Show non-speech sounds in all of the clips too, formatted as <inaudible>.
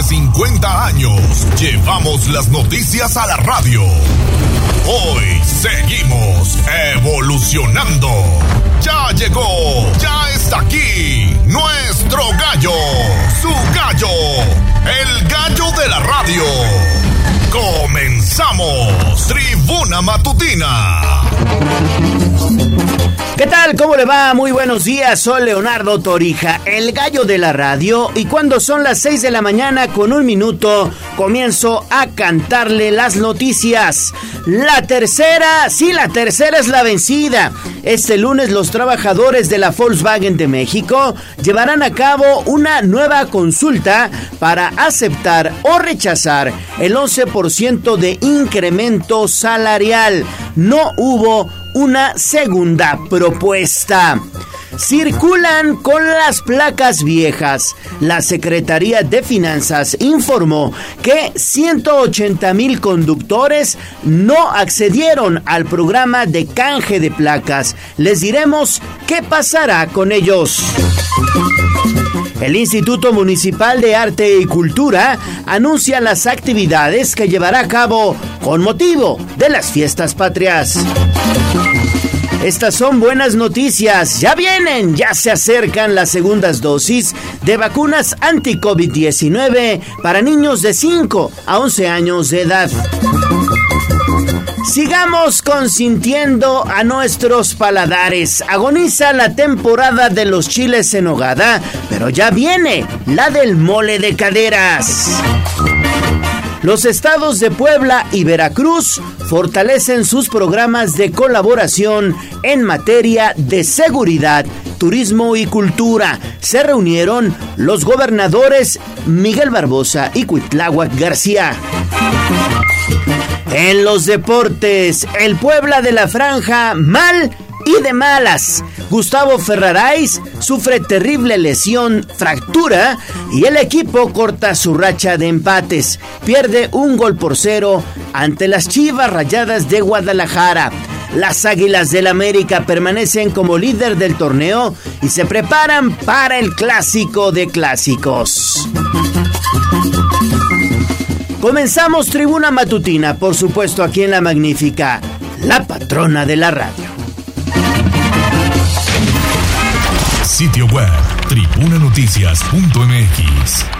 de 50 años, llevamos las noticias a la radio. Hoy seguimos evolucionando. Ya llegó, ya está aquí, nuestro gallo, su gallo, el gallo de la radio. Comenzamos, Tribuna Matutina. ¿Qué tal? ¿Cómo le va? Muy buenos días. Soy Leonardo Torija, el gallo de la radio. Y cuando son las 6 de la mañana con un minuto, comienzo a cantarle las noticias. La tercera, sí, la tercera es la vencida. Este lunes los trabajadores de la Volkswagen de México llevarán a cabo una nueva consulta para aceptar o rechazar el 11% de incremento salarial. No hubo una segunda propuesta. Circulan con las placas viejas. La Secretaría de Finanzas informó que 180 mil conductores no accedieron al programa de canje de placas. Les diremos qué pasará con ellos. El Instituto Municipal de Arte y Cultura anuncia las actividades que llevará a cabo con motivo de las fiestas patrias. Estas son buenas noticias. Ya vienen, ya se acercan las segundas dosis de vacunas anti-COVID-19 para niños de 5 a 11 años de edad. Sigamos consintiendo a nuestros paladares. Agoniza la temporada de los chiles en hogada, pero ya viene la del mole de caderas. Los estados de Puebla y Veracruz fortalecen sus programas de colaboración en materia de seguridad, turismo y cultura. Se reunieron los gobernadores Miguel Barbosa y Cuitláhuac García. En los deportes, el Puebla de la Franja mal y de malas. Gustavo Ferrarais sufre terrible lesión, fractura y el equipo corta su racha de empates. Pierde un gol por cero ante las Chivas Rayadas de Guadalajara. Las Águilas del América permanecen como líder del torneo y se preparan para el clásico de clásicos. Comenzamos Tribuna Matutina, por supuesto aquí en La Magnífica, la patrona de la radio. Sitio web tribunanoticias.mx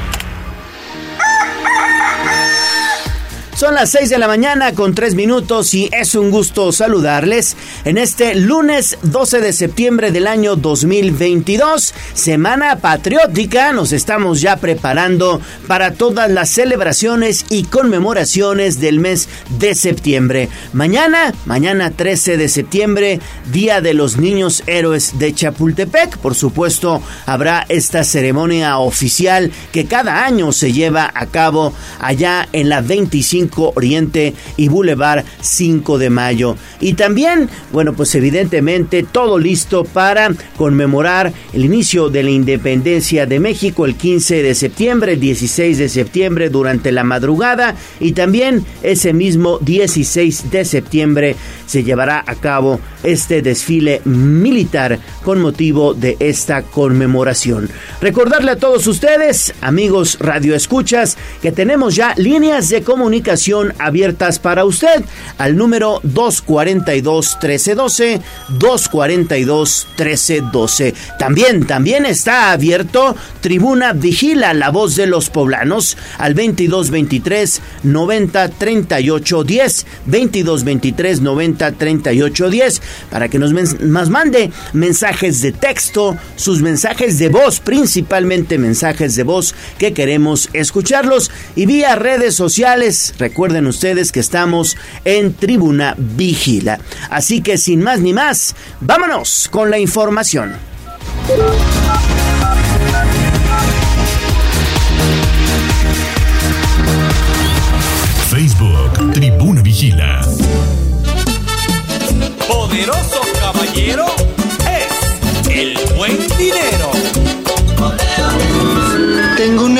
Son las 6 de la mañana con 3 minutos y es un gusto saludarles en este lunes 12 de septiembre del año 2022, semana patriótica. Nos estamos ya preparando para todas las celebraciones y conmemoraciones del mes de septiembre. Mañana, mañana 13 de septiembre, Día de los Niños Héroes de Chapultepec. Por supuesto, habrá esta ceremonia oficial que cada año se lleva a cabo allá en la 25 Oriente y Boulevard 5 de Mayo. Y también, bueno, pues evidentemente todo listo para conmemorar el inicio de la independencia de México el 15 de septiembre, el 16 de septiembre durante la madrugada y también ese mismo 16 de septiembre se llevará a cabo este desfile militar con motivo de esta conmemoración. Recordarle a todos ustedes, amigos radioescuchas, que tenemos ya líneas de comunicación abiertas para usted al número 242-1312, 242-1312. También, también está abierto Tribuna Vigila, la voz de los poblanos, al 2223 90 38 10, 2223 90 38 10, para que nos, nos mande mensajes de texto, sus mensajes de voz, principalmente mensajes de voz que queremos escucharlos y vía redes sociales. Recuerden ustedes que estamos en Tribuna Vigila. Así que sin más ni más, vámonos con la información. Facebook, Tribuna Vigila. Poderoso caballero es el buen dinero. Tengo una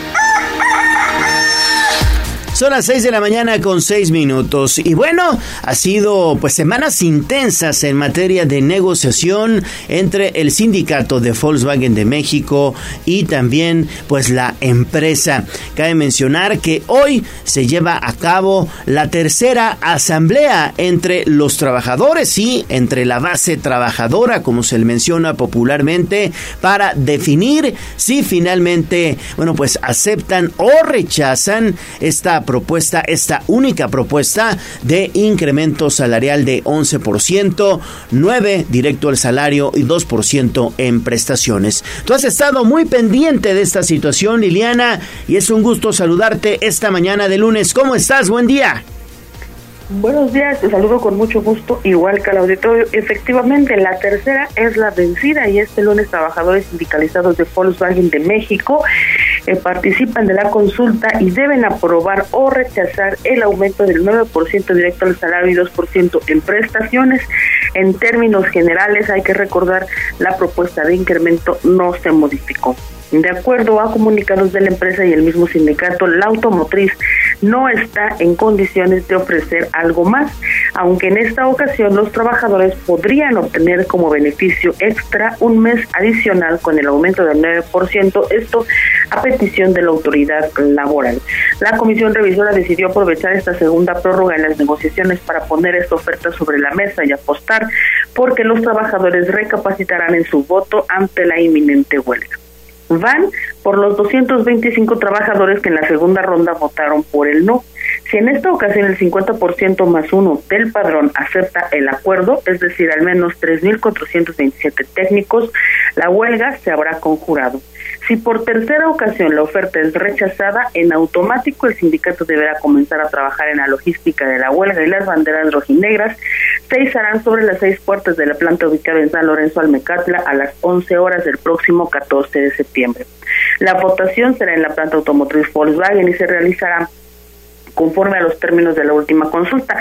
Son las 6 de la mañana con 6 minutos. Y bueno, ha sido pues semanas intensas en materia de negociación entre el sindicato de Volkswagen de México y también pues la empresa. Cabe mencionar que hoy se lleva a cabo la tercera asamblea entre los trabajadores y entre la base trabajadora, como se le menciona popularmente, para definir si finalmente, bueno, pues aceptan o rechazan esta propuesta, esta única propuesta de incremento salarial de 11%, 9 directo al salario y 2% en prestaciones. Tú has estado muy pendiente de esta situación, Liliana, y es un gusto saludarte esta mañana de lunes. ¿Cómo estás? Buen día. Buenos días, te saludo con mucho gusto, igual que al auditorio. Efectivamente, la tercera es la vencida y este lunes trabajadores sindicalizados de Volkswagen de México eh, participan de la consulta y deben aprobar o rechazar el aumento del 9% directo al salario y 2% en prestaciones. En términos generales, hay que recordar, la propuesta de incremento no se modificó. De acuerdo a comunicados de la empresa y el mismo sindicato, la automotriz no está en condiciones de ofrecer algo más, aunque en esta ocasión los trabajadores podrían obtener como beneficio extra un mes adicional con el aumento del 9%, esto a petición de la autoridad laboral. La comisión revisora decidió aprovechar esta segunda prórroga en las negociaciones para poner esta oferta sobre la mesa y apostar porque los trabajadores recapacitarán en su voto ante la inminente huelga van por los 225 trabajadores que en la segunda ronda votaron por el no. Si en esta ocasión el 50% más uno del padrón acepta el acuerdo, es decir, al menos 3.427 técnicos, la huelga se habrá conjurado. Si por tercera ocasión la oferta es rechazada, en automático el sindicato deberá comenzar a trabajar en la logística de la huelga y las banderas rojinegras se izarán sobre las seis puertas de la planta ubicada en San Lorenzo Almecatla a las 11 horas del próximo 14 de septiembre. La votación será en la planta automotriz Volkswagen y se realizará conforme a los términos de la última consulta.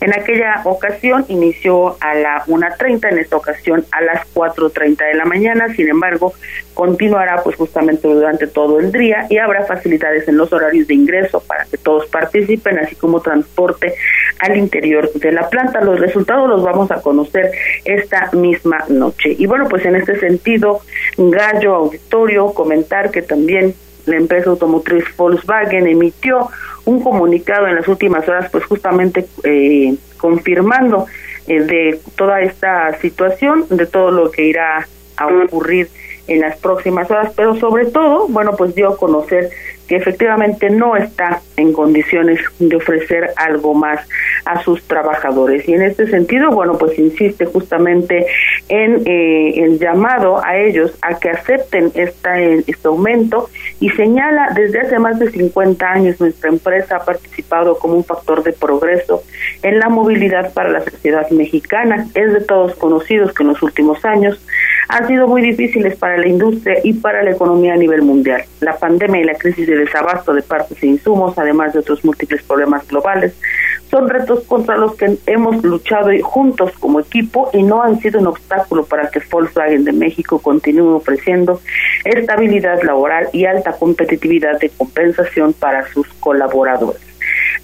En aquella ocasión inició a la 1.30, en esta ocasión a las 4.30 de la mañana, sin embargo, continuará pues justamente durante todo el día y habrá facilidades en los horarios de ingreso para que todos participen, así como transporte al interior de la planta. Los resultados los vamos a conocer esta misma noche. Y bueno, pues en este sentido, Gallo Auditorio, comentar que también la empresa automotriz Volkswagen emitió un comunicado en las últimas horas, pues justamente eh, confirmando eh, de toda esta situación, de todo lo que irá a ocurrir en las próximas horas, pero sobre todo, bueno, pues dio a conocer que efectivamente no está en condiciones de ofrecer algo más a sus trabajadores. Y en este sentido, bueno, pues insiste justamente en eh, el llamado a ellos a que acepten esta, este aumento y señala desde hace más de 50 años nuestra empresa ha participado como un factor de progreso en la movilidad para la sociedad mexicana. Es de todos conocidos que en los últimos años han sido muy difíciles para la industria y para la economía a nivel mundial. La pandemia y la crisis de desabasto de partes e insumos, además de otros múltiples problemas globales, son retos contra los que hemos luchado juntos como equipo y no han sido un obstáculo para que Volkswagen de México continúe ofreciendo estabilidad laboral y alta competitividad de compensación para sus colaboradores.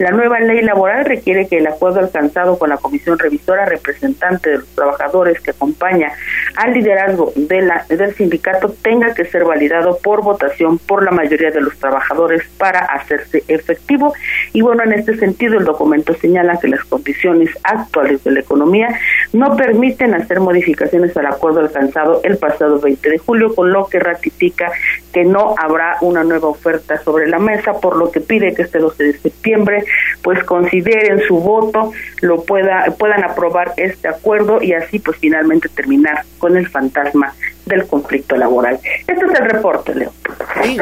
La nueva ley laboral requiere que el acuerdo alcanzado con la comisión revisora representante de los trabajadores que acompaña al liderazgo de la, del sindicato tenga que ser validado por votación por la mayoría de los trabajadores para hacerse efectivo. Y bueno, en este sentido, el documento señala que las condiciones actuales de la economía no permiten hacer modificaciones al acuerdo alcanzado el pasado 20 de julio, con lo que ratifica que no habrá una nueva oferta sobre la mesa, por lo que pide que este 12 de septiembre pues consideren su voto, lo pueda, puedan aprobar este acuerdo y así pues finalmente terminar con el fantasma del conflicto laboral. Este es el reporte, Leo.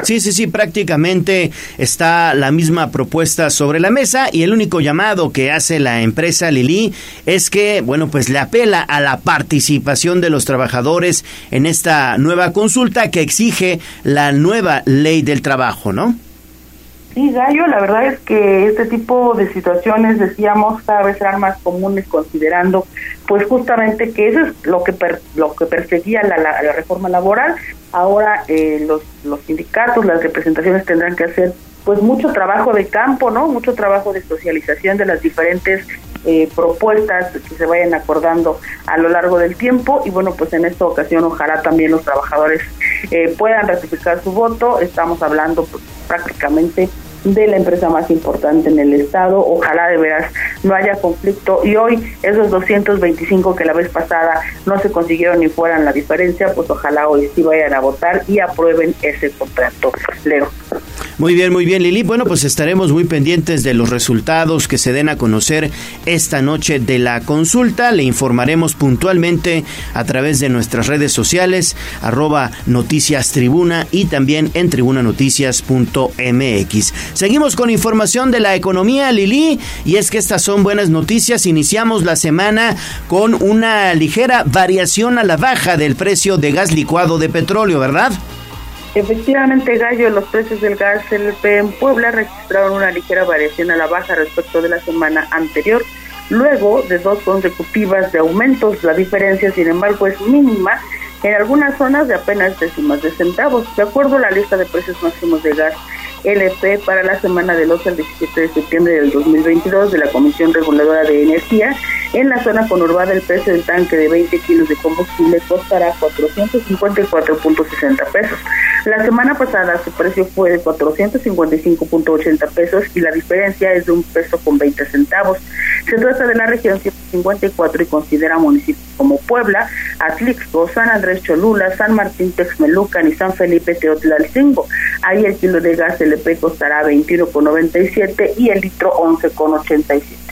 Sí, sí, sí, prácticamente está la misma propuesta sobre la mesa y el único llamado que hace la empresa Lili es que, bueno, pues le apela a la participación de los trabajadores en esta nueva consulta que exige la nueva ley del trabajo, ¿no? Sí, Gallo, la verdad es que este tipo de situaciones, decíamos, cada vez serán más comunes considerando, pues justamente que eso es lo que lo que perseguía la, la, reforma laboral. Ahora eh, los, los sindicatos, las representaciones tendrán que hacer pues mucho trabajo de campo, ¿no? Mucho trabajo de socialización de las diferentes eh, propuestas que se vayan acordando a lo largo del tiempo y bueno, pues en esta ocasión ojalá también los trabajadores eh, puedan ratificar su voto. Estamos hablando pues, prácticamente de la empresa más importante en el estado. Ojalá de veras no haya conflicto y hoy esos 225 que la vez pasada no se consiguieron ni fueran la diferencia, pues ojalá hoy sí vayan a votar y aprueben ese contrato. Leo. Muy bien, muy bien, Lili. Bueno, pues estaremos muy pendientes de los resultados que se den a conocer esta noche de la consulta. Le informaremos puntualmente a través de nuestras redes sociales, arroba noticias tribuna y también en tribunanoticias.mx. Seguimos con información de la economía, Lili, y es que estas son buenas noticias. Iniciamos la semana con una ligera variación a la baja del precio de gas licuado de petróleo, ¿verdad? Efectivamente, Gallo, los precios del gas LP en Puebla registraron una ligera variación a la baja respecto de la semana anterior. Luego de dos consecutivas de aumentos, la diferencia, sin embargo, es mínima en algunas zonas de apenas décimas de centavos. De acuerdo a la lista de precios máximos de gas LP para la semana del 8 al 17 de septiembre del 2022 de la Comisión Reguladora de Energía, en la zona conurbada el precio del tanque de 20 kilos de combustible costará 454.60 pesos. La semana pasada su precio fue de 455.80 pesos y la diferencia es de un peso con 20 centavos. Se trata de la región 154 y considera municipios como Puebla, Atlixco, San Andrés Cholula, San Martín Texmelucan y San Felipe Teotlalcingo. Ahí el kilo de gas LP costará 21,97 y el litro 11,87.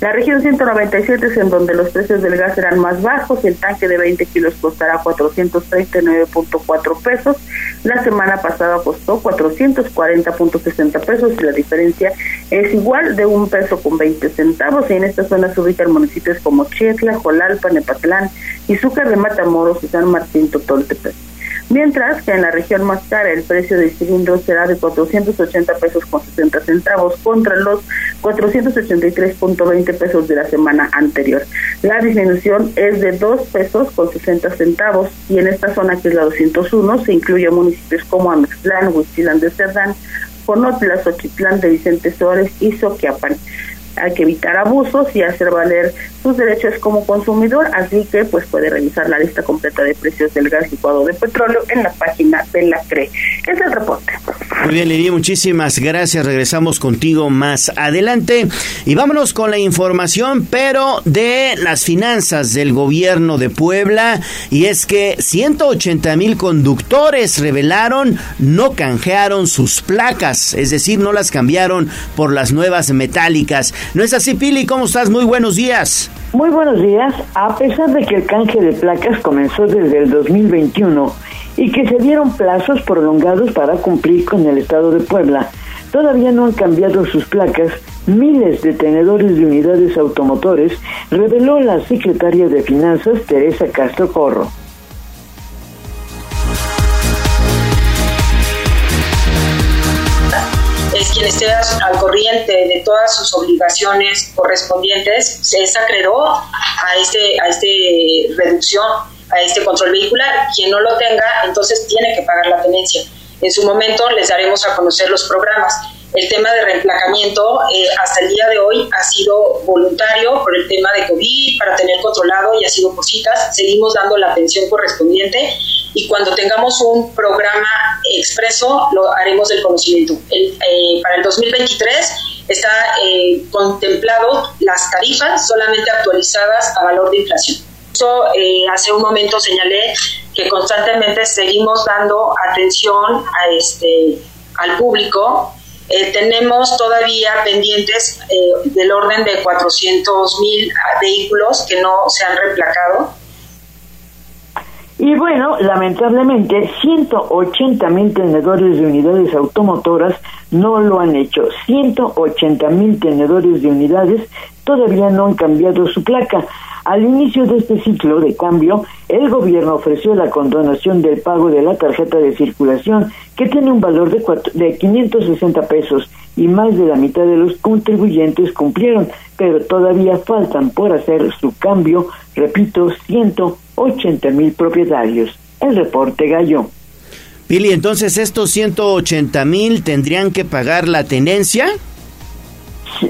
La región 197 es en donde los precios del gas serán más bajos, el tanque de 20 kilos costará 439.4 pesos, la semana pasada costó 440.60 pesos y la diferencia es igual de un peso con 20 centavos. En esta zona se ubican municipios como Chietla, Jolalpa, Nepatlán, Izúcar de Matamoros y San Martín Totoltepec mientras que en la región más cara el precio del cilindro será de 480 pesos con 60 centavos contra los 483.20 pesos de la semana anterior. La disminución es de 2 pesos con 60 centavos y en esta zona que es la 201 se incluye municipios como Amextlán, Huichilán de Cerdán, Conotla, Xochitlán de Vicente Suárez y Soquiapan hay que evitar abusos y hacer valer sus derechos como consumidor, así que pues puede revisar la lista completa de precios del gas licuado de petróleo en la página de la CRE. Es el reporte. Muy bien, Lili, muchísimas gracias. Regresamos contigo más adelante y vámonos con la información, pero de las finanzas del gobierno de Puebla y es que 180 mil conductores revelaron no canjearon sus placas, es decir, no las cambiaron por las nuevas metálicas. ¿No es así, Pili? ¿Cómo estás? Muy buenos días. Muy buenos días. A pesar de que el canje de placas comenzó desde el 2021 y que se dieron plazos prolongados para cumplir con el Estado de Puebla, todavía no han cambiado sus placas miles de tenedores de unidades automotores, reveló la secretaria de Finanzas Teresa Castro Corro. Esté al corriente de todas sus obligaciones correspondientes, se es acreedor a este, a este reducción, a este control vehicular. Quien no lo tenga, entonces tiene que pagar la tenencia. En su momento les daremos a conocer los programas. El tema de reemplacamiento eh, hasta el día de hoy ha sido voluntario por el tema de COVID, para tener controlado y ha sido por citas. Seguimos dando la atención correspondiente y cuando tengamos un programa expreso lo haremos del conocimiento. Eh, para el 2023 está eh, contemplado las tarifas solamente actualizadas a valor de inflación. Eh, hace un momento señalé que constantemente seguimos dando atención a este al público. Tenemos todavía pendientes del orden de 400 mil vehículos que no se han replacado y bueno, lamentablemente, 180 mil tenedores de unidades automotoras no lo han hecho. 180 mil tenedores de unidades todavía no han cambiado su placa. Al inicio de este ciclo de cambio, el gobierno ofreció la condonación del pago de la tarjeta de circulación, que tiene un valor de, de 560 pesos y más de la mitad de los contribuyentes cumplieron, pero todavía faltan por hacer su cambio, repito, 180 mil propietarios. El reporte Gallo. Pili, entonces estos 180 mil tendrían que pagar la tenencia.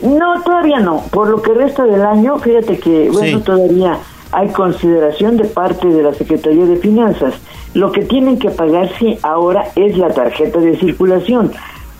No, todavía no. Por lo que resta del año, fíjate que, bueno, todavía hay consideración de parte de la Secretaría de Finanzas. Lo que tienen que pagar sí ahora es la tarjeta de circulación.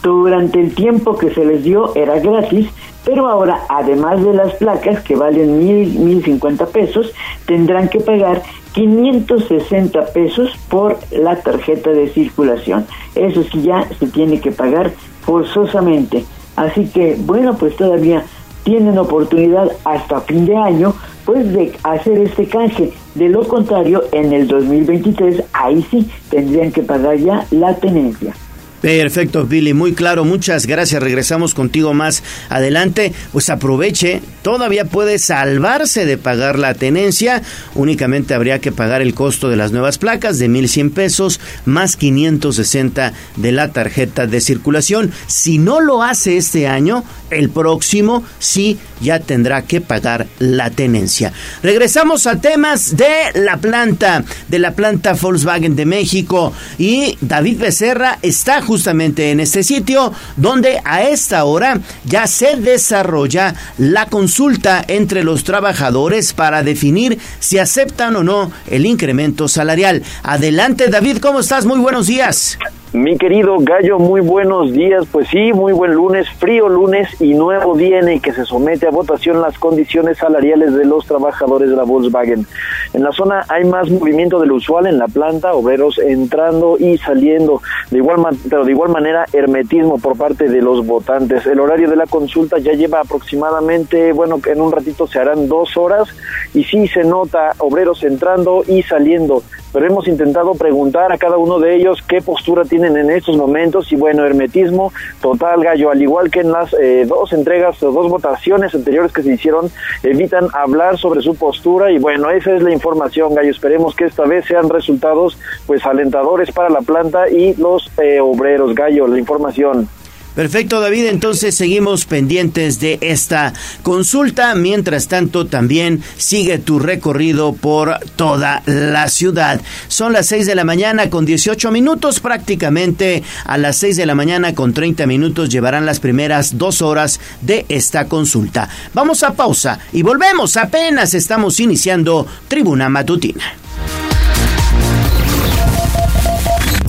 Durante el tiempo que se les dio era gratis, pero ahora, además de las placas que valen mil, mil cincuenta pesos, tendrán que pagar 560 pesos por la tarjeta de circulación. Eso sí ya se tiene que pagar forzosamente. Así que, bueno, pues todavía tienen oportunidad hasta fin de año pues de hacer este canje. De lo contrario, en el 2023, ahí sí tendrían que pagar ya la tenencia. Perfecto, Billy, muy claro, muchas gracias. Regresamos contigo más adelante. Pues aproveche, todavía puede salvarse de pagar la tenencia. Únicamente habría que pagar el costo de las nuevas placas de 1.100 pesos más 560 de la tarjeta de circulación. Si no lo hace este año, el próximo sí ya tendrá que pagar la tenencia. Regresamos a temas de la planta, de la planta Volkswagen de México. Y David Becerra está justamente en este sitio donde a esta hora ya se desarrolla la consulta entre los trabajadores para definir si aceptan o no el incremento salarial. Adelante David, ¿cómo estás? Muy buenos días. Mi querido Gallo, muy buenos días. Pues sí, muy buen lunes, frío lunes y nuevo día en el que se somete a votación las condiciones salariales de los trabajadores de la Volkswagen. En la zona hay más movimiento de lo usual en la planta, obreros entrando y saliendo. De igual, pero de igual manera, hermetismo por parte de los votantes. El horario de la consulta ya lleva aproximadamente, bueno, en un ratito se harán dos horas y sí se nota obreros entrando y saliendo pero hemos intentado preguntar a cada uno de ellos qué postura tienen en estos momentos y bueno, hermetismo total gallo, al igual que en las eh, dos entregas o dos votaciones anteriores que se hicieron, evitan hablar sobre su postura y bueno, esa es la información gallo, esperemos que esta vez sean resultados pues alentadores para la planta y los eh, obreros gallo, la información. Perfecto, David. Entonces seguimos pendientes de esta consulta. Mientras tanto, también sigue tu recorrido por toda la ciudad. Son las 6 de la mañana con 18 minutos. Prácticamente a las 6 de la mañana con 30 minutos llevarán las primeras dos horas de esta consulta. Vamos a pausa y volvemos. Apenas estamos iniciando Tribuna Matutina.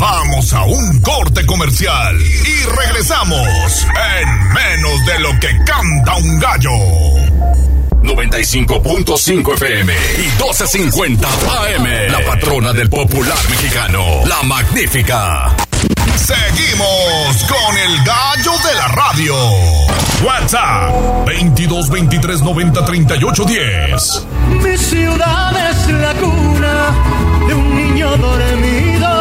Vamos a un corte comercial y regresamos en menos de lo que canta un gallo. 95.5 FM y 12.50 AM. La patrona del popular mexicano, la magnífica. Seguimos con el gallo de la radio. WhatsApp 22 23 90 38 10. Mi ciudad es la cuna de un niño dormido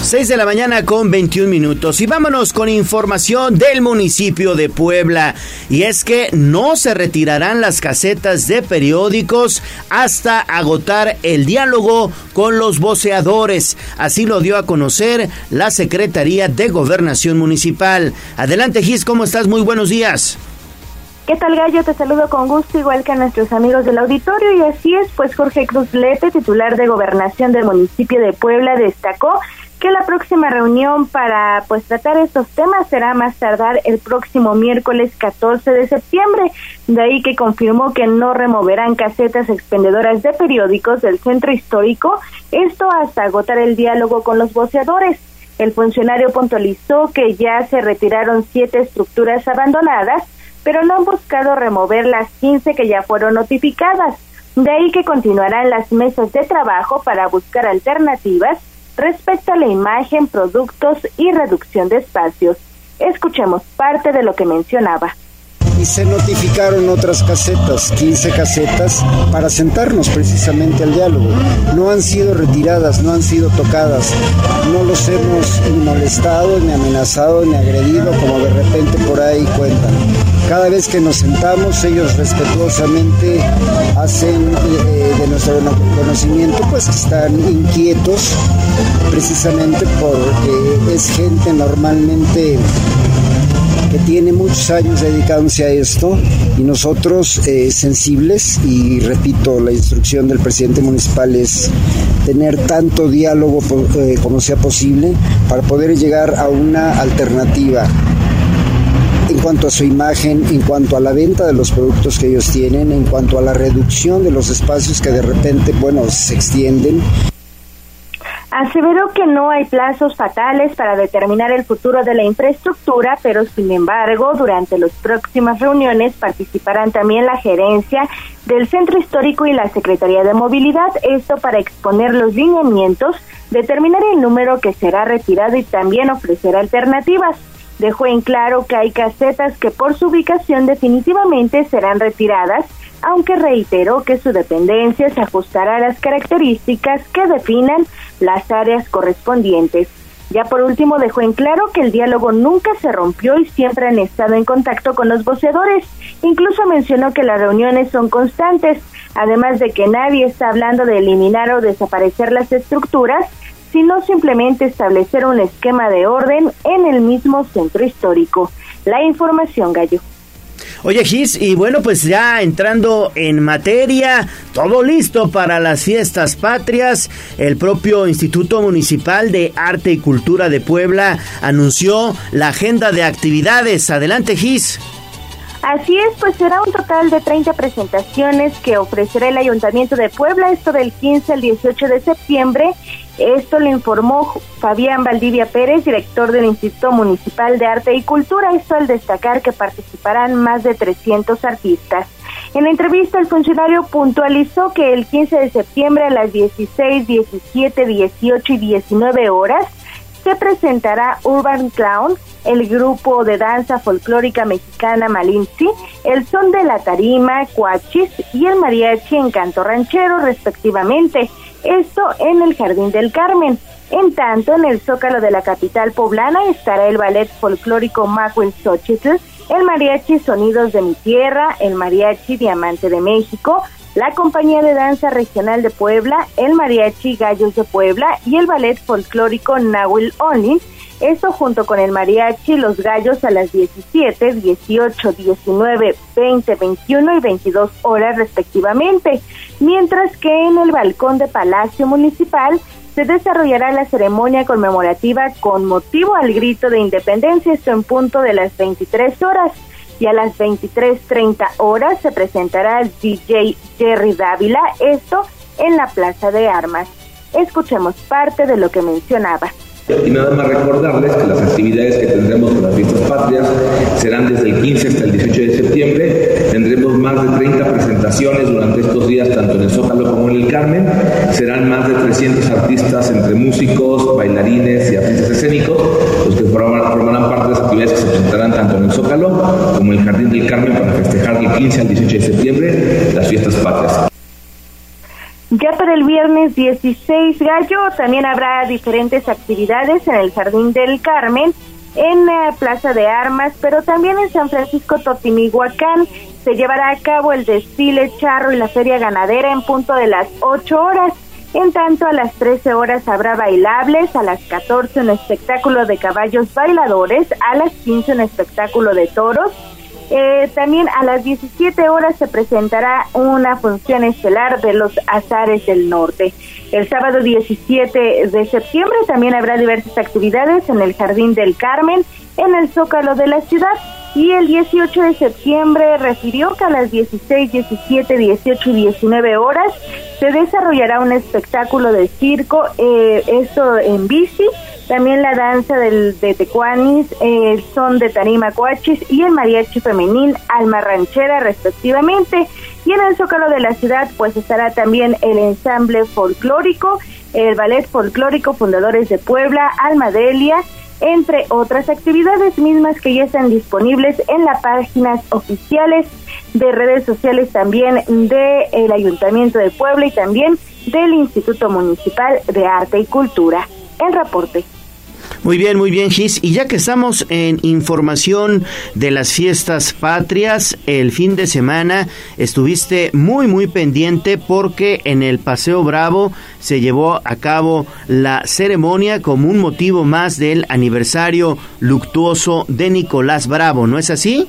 6 de la mañana con 21 minutos y vámonos con información del municipio de Puebla y es que no se retirarán las casetas de periódicos hasta agotar el diálogo con los voceadores. Así lo dio a conocer la Secretaría de Gobernación Municipal. Adelante Gis, ¿cómo estás? Muy buenos días. ¿Qué tal, Gallo? Te saludo con gusto, igual que a nuestros amigos del auditorio. Y así es, pues Jorge Cruz Lete, titular de Gobernación del municipio de Puebla, destacó que la próxima reunión para pues tratar estos temas será más tardar el próximo miércoles 14 de septiembre. De ahí que confirmó que no removerán casetas expendedoras de periódicos del centro histórico, esto hasta agotar el diálogo con los voceadores. El funcionario puntualizó que ya se retiraron siete estructuras abandonadas, pero no han buscado remover las 15 que ya fueron notificadas. De ahí que continuarán las mesas de trabajo para buscar alternativas respecto a la imagen, productos y reducción de espacios. Escuchemos parte de lo que mencionaba. Y se notificaron otras casetas, 15 casetas, para sentarnos precisamente al diálogo. No han sido retiradas, no han sido tocadas, no los hemos ni molestado, ni amenazado, ni agredido, como de repente por ahí cuentan Cada vez que nos sentamos, ellos respetuosamente hacen eh, de nuestro conocimiento, pues que están inquietos, precisamente porque es gente normalmente que tiene muchos años dedicándose a esto y nosotros eh, sensibles. Y repito, la instrucción del presidente municipal es tener tanto diálogo eh, como sea posible para poder llegar a una alternativa en cuanto a su imagen, en cuanto a la venta de los productos que ellos tienen, en cuanto a la reducción de los espacios que de repente, bueno, se extienden. Aseveró que no hay plazos fatales para determinar el futuro de la infraestructura, pero sin embargo, durante las próximas reuniones participarán también la gerencia del Centro Histórico y la Secretaría de Movilidad, esto para exponer los lineamientos, determinar el número que será retirado y también ofrecer alternativas. Dejó en claro que hay casetas que por su ubicación definitivamente serán retiradas aunque reiteró que su dependencia se ajustará a las características que definan las áreas correspondientes. Ya por último dejó en claro que el diálogo nunca se rompió y siempre han estado en contacto con los voceadores. Incluso mencionó que las reuniones son constantes, además de que nadie está hablando de eliminar o desaparecer las estructuras, sino simplemente establecer un esquema de orden en el mismo centro histórico. La información, Gallo. Oye, Gis, y bueno, pues ya entrando en materia, todo listo para las fiestas patrias. El propio Instituto Municipal de Arte y Cultura de Puebla anunció la agenda de actividades. Adelante, Gis. Así es, pues será un total de 30 presentaciones que ofrecerá el Ayuntamiento de Puebla, esto del 15 al 18 de septiembre. Esto lo informó Fabián Valdivia Pérez, director del Instituto Municipal de Arte y Cultura, esto al destacar que participarán más de 300 artistas. En la entrevista, el funcionario puntualizó que el 15 de septiembre a las 16, 17, 18 y 19 horas se presentará Urban Clown, el grupo de danza folclórica mexicana Malinzi, el son de la tarima, cuachis y el mariachi en canto ranchero respectivamente. Esto en el Jardín del Carmen. En tanto, en el Zócalo de la capital poblana estará el ballet folclórico Macuel Xochitl, el mariachi Sonidos de mi Tierra, el mariachi Diamante de México, la Compañía de Danza Regional de Puebla, el Mariachi Gallos de Puebla y el Ballet Folclórico Nahuel Olin. Esto junto con el mariachi Los Gallos a las 17, 18, 19, 20, 21 y 22 horas respectivamente, mientras que en el balcón de Palacio Municipal se desarrollará la ceremonia conmemorativa con motivo al grito de independencia, esto en punto de las 23 horas y a las 23.30 horas se presentará el DJ Jerry Dávila, esto en la Plaza de Armas. Escuchemos parte de lo que mencionaba. Y nada más recordarles que las actividades que tendremos con las fiestas patrias serán desde el 15 hasta el 18 de septiembre. Tendremos más de 30 presentaciones durante estos días, tanto en el Zócalo como en el Carmen. Serán más de 300 artistas entre músicos, bailarines y artistas escénicos, los que formarán parte de las actividades que se presentarán tanto en el Zócalo como en el Jardín del Carmen para festejar del 15 al 18 de septiembre las fiestas patrias. Ya para el viernes 16 Gallo también habrá diferentes actividades en el Jardín del Carmen, en la Plaza de Armas, pero también en San Francisco Totimihuacán se llevará a cabo el desfile charro y la feria ganadera en punto de las 8 horas. En tanto, a las 13 horas habrá bailables, a las 14 un espectáculo de caballos bailadores, a las 15 un espectáculo de toros eh, también a las 17 horas se presentará una función estelar de los Azares del Norte. El sábado 17 de septiembre también habrá diversas actividades en el Jardín del Carmen, en el Zócalo de la ciudad. Y el 18 de septiembre refirió que a las 16, 17, 18 y 19 horas se desarrollará un espectáculo de circo, eh, esto en bici, también la danza del, de tecuanis, el son de tarima coachis y el mariachi femenil alma ranchera respectivamente. Y en el zócalo de la ciudad pues estará también el ensamble folclórico, el ballet folclórico Fundadores de Puebla, Alma Delia, entre otras actividades mismas que ya están disponibles en las páginas oficiales de redes sociales también del Ayuntamiento de Puebla y también del Instituto Municipal de Arte y Cultura. El reporte. Muy bien, muy bien, Gis. Y ya que estamos en información de las fiestas patrias, el fin de semana estuviste muy, muy pendiente porque en el Paseo Bravo se llevó a cabo la ceremonia como un motivo más del aniversario luctuoso de Nicolás Bravo, ¿no es así?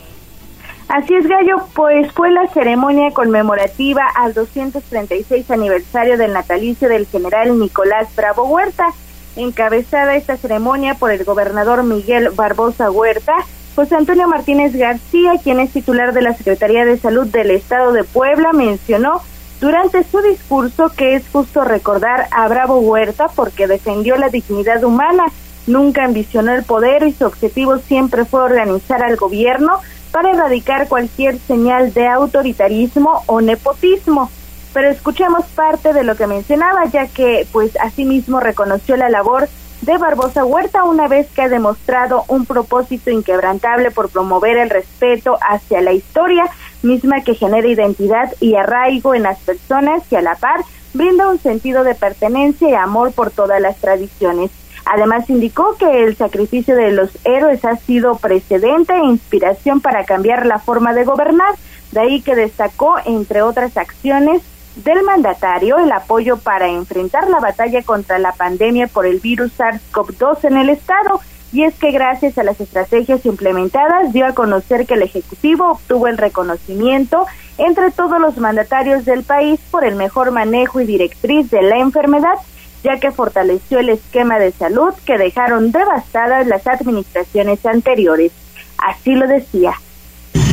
Así es, Gallo, pues fue la ceremonia conmemorativa al 236 aniversario del natalicio del general Nicolás Bravo Huerta encabezada esta ceremonia por el gobernador Miguel Barbosa Huerta, José Antonio Martínez García, quien es titular de la Secretaría de Salud del Estado de Puebla, mencionó durante su discurso que es justo recordar a Bravo Huerta porque defendió la dignidad humana, nunca ambicionó el poder y su objetivo siempre fue organizar al gobierno para erradicar cualquier señal de autoritarismo o nepotismo pero escuchemos parte de lo que mencionaba, ya que pues asimismo reconoció la labor de Barbosa Huerta una vez que ha demostrado un propósito inquebrantable por promover el respeto hacia la historia misma que genera identidad y arraigo en las personas y a la par brinda un sentido de pertenencia y amor por todas las tradiciones. Además indicó que el sacrificio de los héroes ha sido precedente e inspiración para cambiar la forma de gobernar, de ahí que destacó, entre otras acciones, del mandatario el apoyo para enfrentar la batalla contra la pandemia por el virus SARS-CoV-2 en el Estado. Y es que gracias a las estrategias implementadas dio a conocer que el Ejecutivo obtuvo el reconocimiento entre todos los mandatarios del país por el mejor manejo y directriz de la enfermedad, ya que fortaleció el esquema de salud que dejaron devastadas las administraciones anteriores. Así lo decía.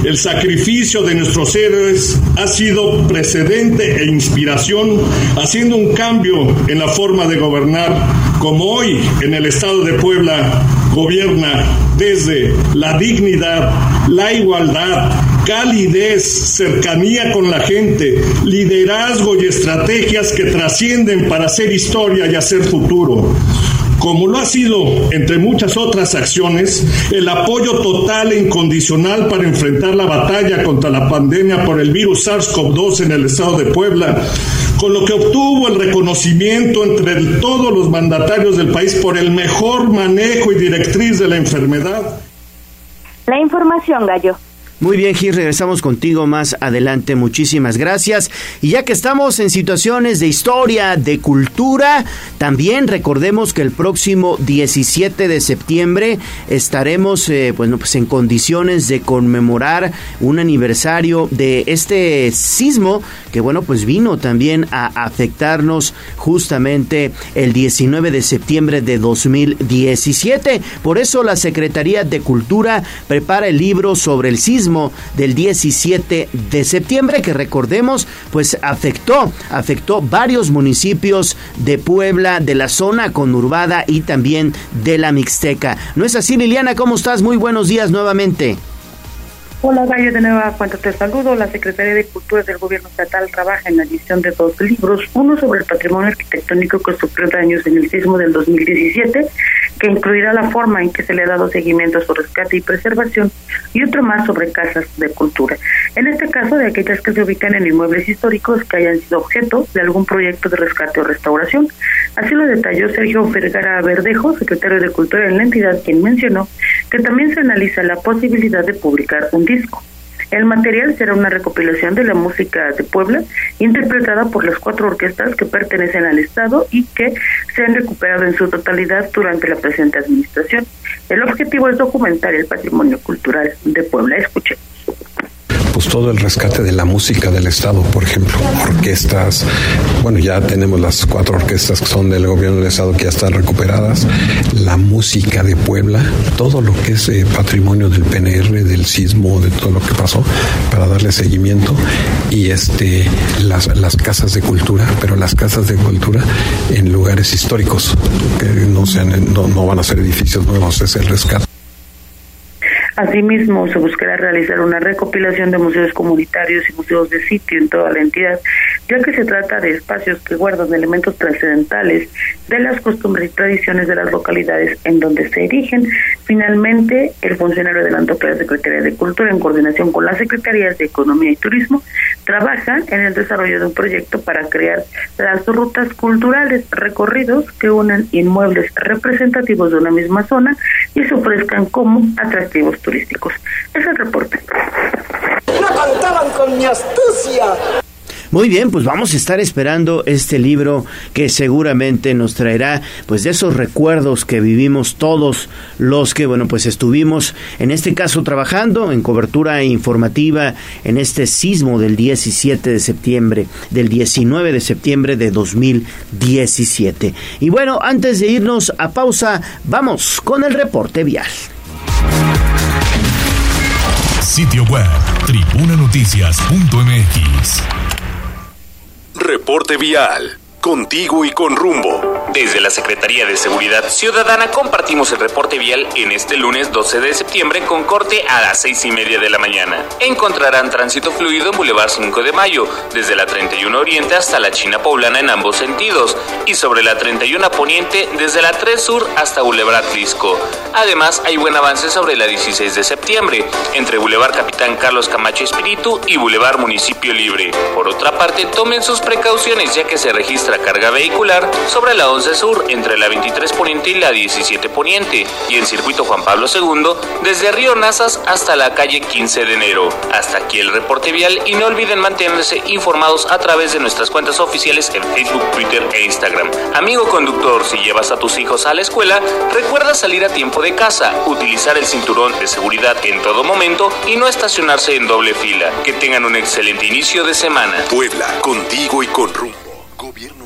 El sacrificio de nuestros héroes ha sido precedente e inspiración, haciendo un cambio en la forma de gobernar, como hoy en el estado de Puebla gobierna desde la dignidad, la igualdad, calidez, cercanía con la gente, liderazgo y estrategias que trascienden para hacer historia y hacer futuro como lo ha sido entre muchas otras acciones, el apoyo total e incondicional para enfrentar la batalla contra la pandemia por el virus SARS-CoV-2 en el estado de Puebla, con lo que obtuvo el reconocimiento entre todos los mandatarios del país por el mejor manejo y directriz de la enfermedad. La información, Gallo. Muy bien, Gis, regresamos contigo más adelante. Muchísimas gracias. Y ya que estamos en situaciones de historia, de cultura, también recordemos que el próximo 17 de septiembre estaremos eh, pues en condiciones de conmemorar un aniversario de este sismo que bueno, pues vino también a afectarnos justamente el 19 de septiembre de 2017. Por eso la Secretaría de Cultura prepara el libro sobre el sismo del 17 de septiembre que recordemos pues afectó, afectó varios municipios de Puebla, de la zona conurbada y también de la Mixteca. ¿No es así Liliana? ¿Cómo estás? Muy buenos días nuevamente. Hola, Gallo, de nueva cuenta te saludo. La Secretaría de Cultura del Gobierno Estatal trabaja en la edición de dos libros, uno sobre el patrimonio arquitectónico que sufrió daños en el sismo del 2017, que incluirá la forma en que se le ha dado seguimiento a su rescate y preservación, y otro más sobre casas de cultura. En este caso, de aquellas que se ubican en inmuebles históricos que hayan sido objeto de algún proyecto de rescate o restauración. Así lo detalló Sergio Vergara Verdejo, secretario de Cultura en la entidad, quien mencionó que también se analiza la posibilidad de publicar un El material será una recopilación de la música de Puebla, interpretada por las cuatro orquestas que pertenecen al Estado y que se han recuperado en su totalidad durante la presente administración. El objetivo es documentar el patrimonio cultural de Puebla. Escuchemos pues todo el rescate de la música del Estado, por ejemplo, orquestas, bueno, ya tenemos las cuatro orquestas que son del gobierno del Estado que ya están recuperadas, la música de Puebla, todo lo que es eh, patrimonio del PNR, del sismo, de todo lo que pasó, para darle seguimiento, y este las, las casas de cultura, pero las casas de cultura en lugares históricos, que no, sean, no, no van a ser edificios nuevos, es el rescate Asimismo, se buscará realizar una recopilación de museos comunitarios y museos de sitio en toda la entidad, ya que se trata de espacios que guardan elementos trascendentales de las costumbres y tradiciones de las localidades en donde se erigen. Finalmente, el funcionario adelantó que la Secretaría de Cultura, en coordinación con las Secretarías de Economía y Turismo, trabaja en el desarrollo de un proyecto para crear las rutas culturales, recorridos que unan inmuebles representativos de una misma zona y se ofrezcan como atractivos turísticos. Es el reporte. No contaban con mi astucia. Muy bien, pues vamos a estar esperando este libro que seguramente nos traerá pues de esos recuerdos que vivimos todos los que bueno, pues estuvimos en este caso trabajando en cobertura informativa en este sismo del 17 de septiembre, del 19 de septiembre de 2017. Y bueno, antes de irnos a pausa, vamos con el reporte vial. Sitio web tribunanoticias.mx Reporte vial. Contigo y con rumbo. Desde la Secretaría de Seguridad Ciudadana compartimos el reporte vial en este lunes 12 de septiembre con corte a las 6 y media de la mañana. Encontrarán tránsito fluido en Boulevard 5 de Mayo, desde la 31 Oriente hasta la China Poblana en ambos sentidos, y sobre la 31 Poniente desde la 3 Sur hasta Boulevard Lisco. Además, hay buen avance sobre la 16 de septiembre, entre Boulevard Capitán Carlos Camacho Espíritu y Boulevard Municipio Libre. Por otra parte, tomen sus precauciones ya que se registra carga vehicular sobre la 11 Sur entre la 23 Poniente y la 17 Poniente y en circuito Juan Pablo II desde Río Nazas hasta la calle 15 de enero. Hasta aquí el reporte vial y no olviden mantenerse informados a través de nuestras cuentas oficiales en Facebook, Twitter e Instagram. Amigo conductor, si llevas a tus hijos a la escuela, recuerda salir a tiempo de casa, utilizar el cinturón de seguridad en todo momento y no estacionarse en doble fila. Que tengan un excelente inicio de semana. Puebla, contigo y con rumbo. Gobierno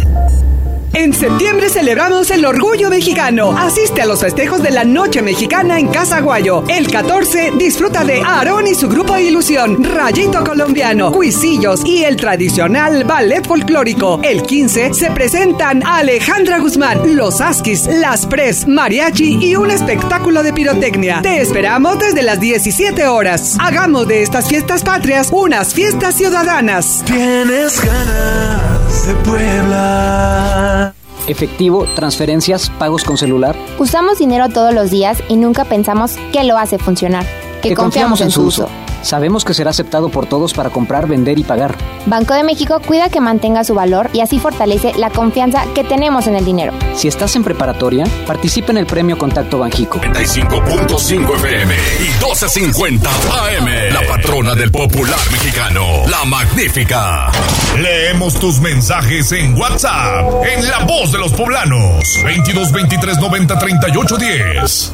En septiembre celebramos el orgullo mexicano. Asiste a los festejos de la Noche Mexicana en Casa Guayo. El 14 disfruta de Aarón y su grupo de Ilusión, Rayito Colombiano, Cuisillos y el tradicional ballet folclórico. El 15 se presentan Alejandra Guzmán, Los Askis, Las Pres, Mariachi y un espectáculo de pirotecnia. Te esperamos desde las 17 horas. Hagamos de estas fiestas patrias unas fiestas ciudadanas. Tienes ganas de Puebla efectivo, transferencias, pagos con celular. Usamos dinero todos los días y nunca pensamos qué lo hace funcionar. Que, confiamos, en su uso. Sabemos que será aceptado por todos para comprar, vender y pagar. Banco de México cuida que mantenga su valor y así fortalece la confianza que tenemos en el dinero. Si estás en preparatoria, participa en el premio Contacto Banjico. 95.5 FM y 1250 AM. La patrona del popular mexicano, la magnífica. Leemos tus mensajes en WhatsApp, en La Voz de los Poblanos. 22 23 90 38 10.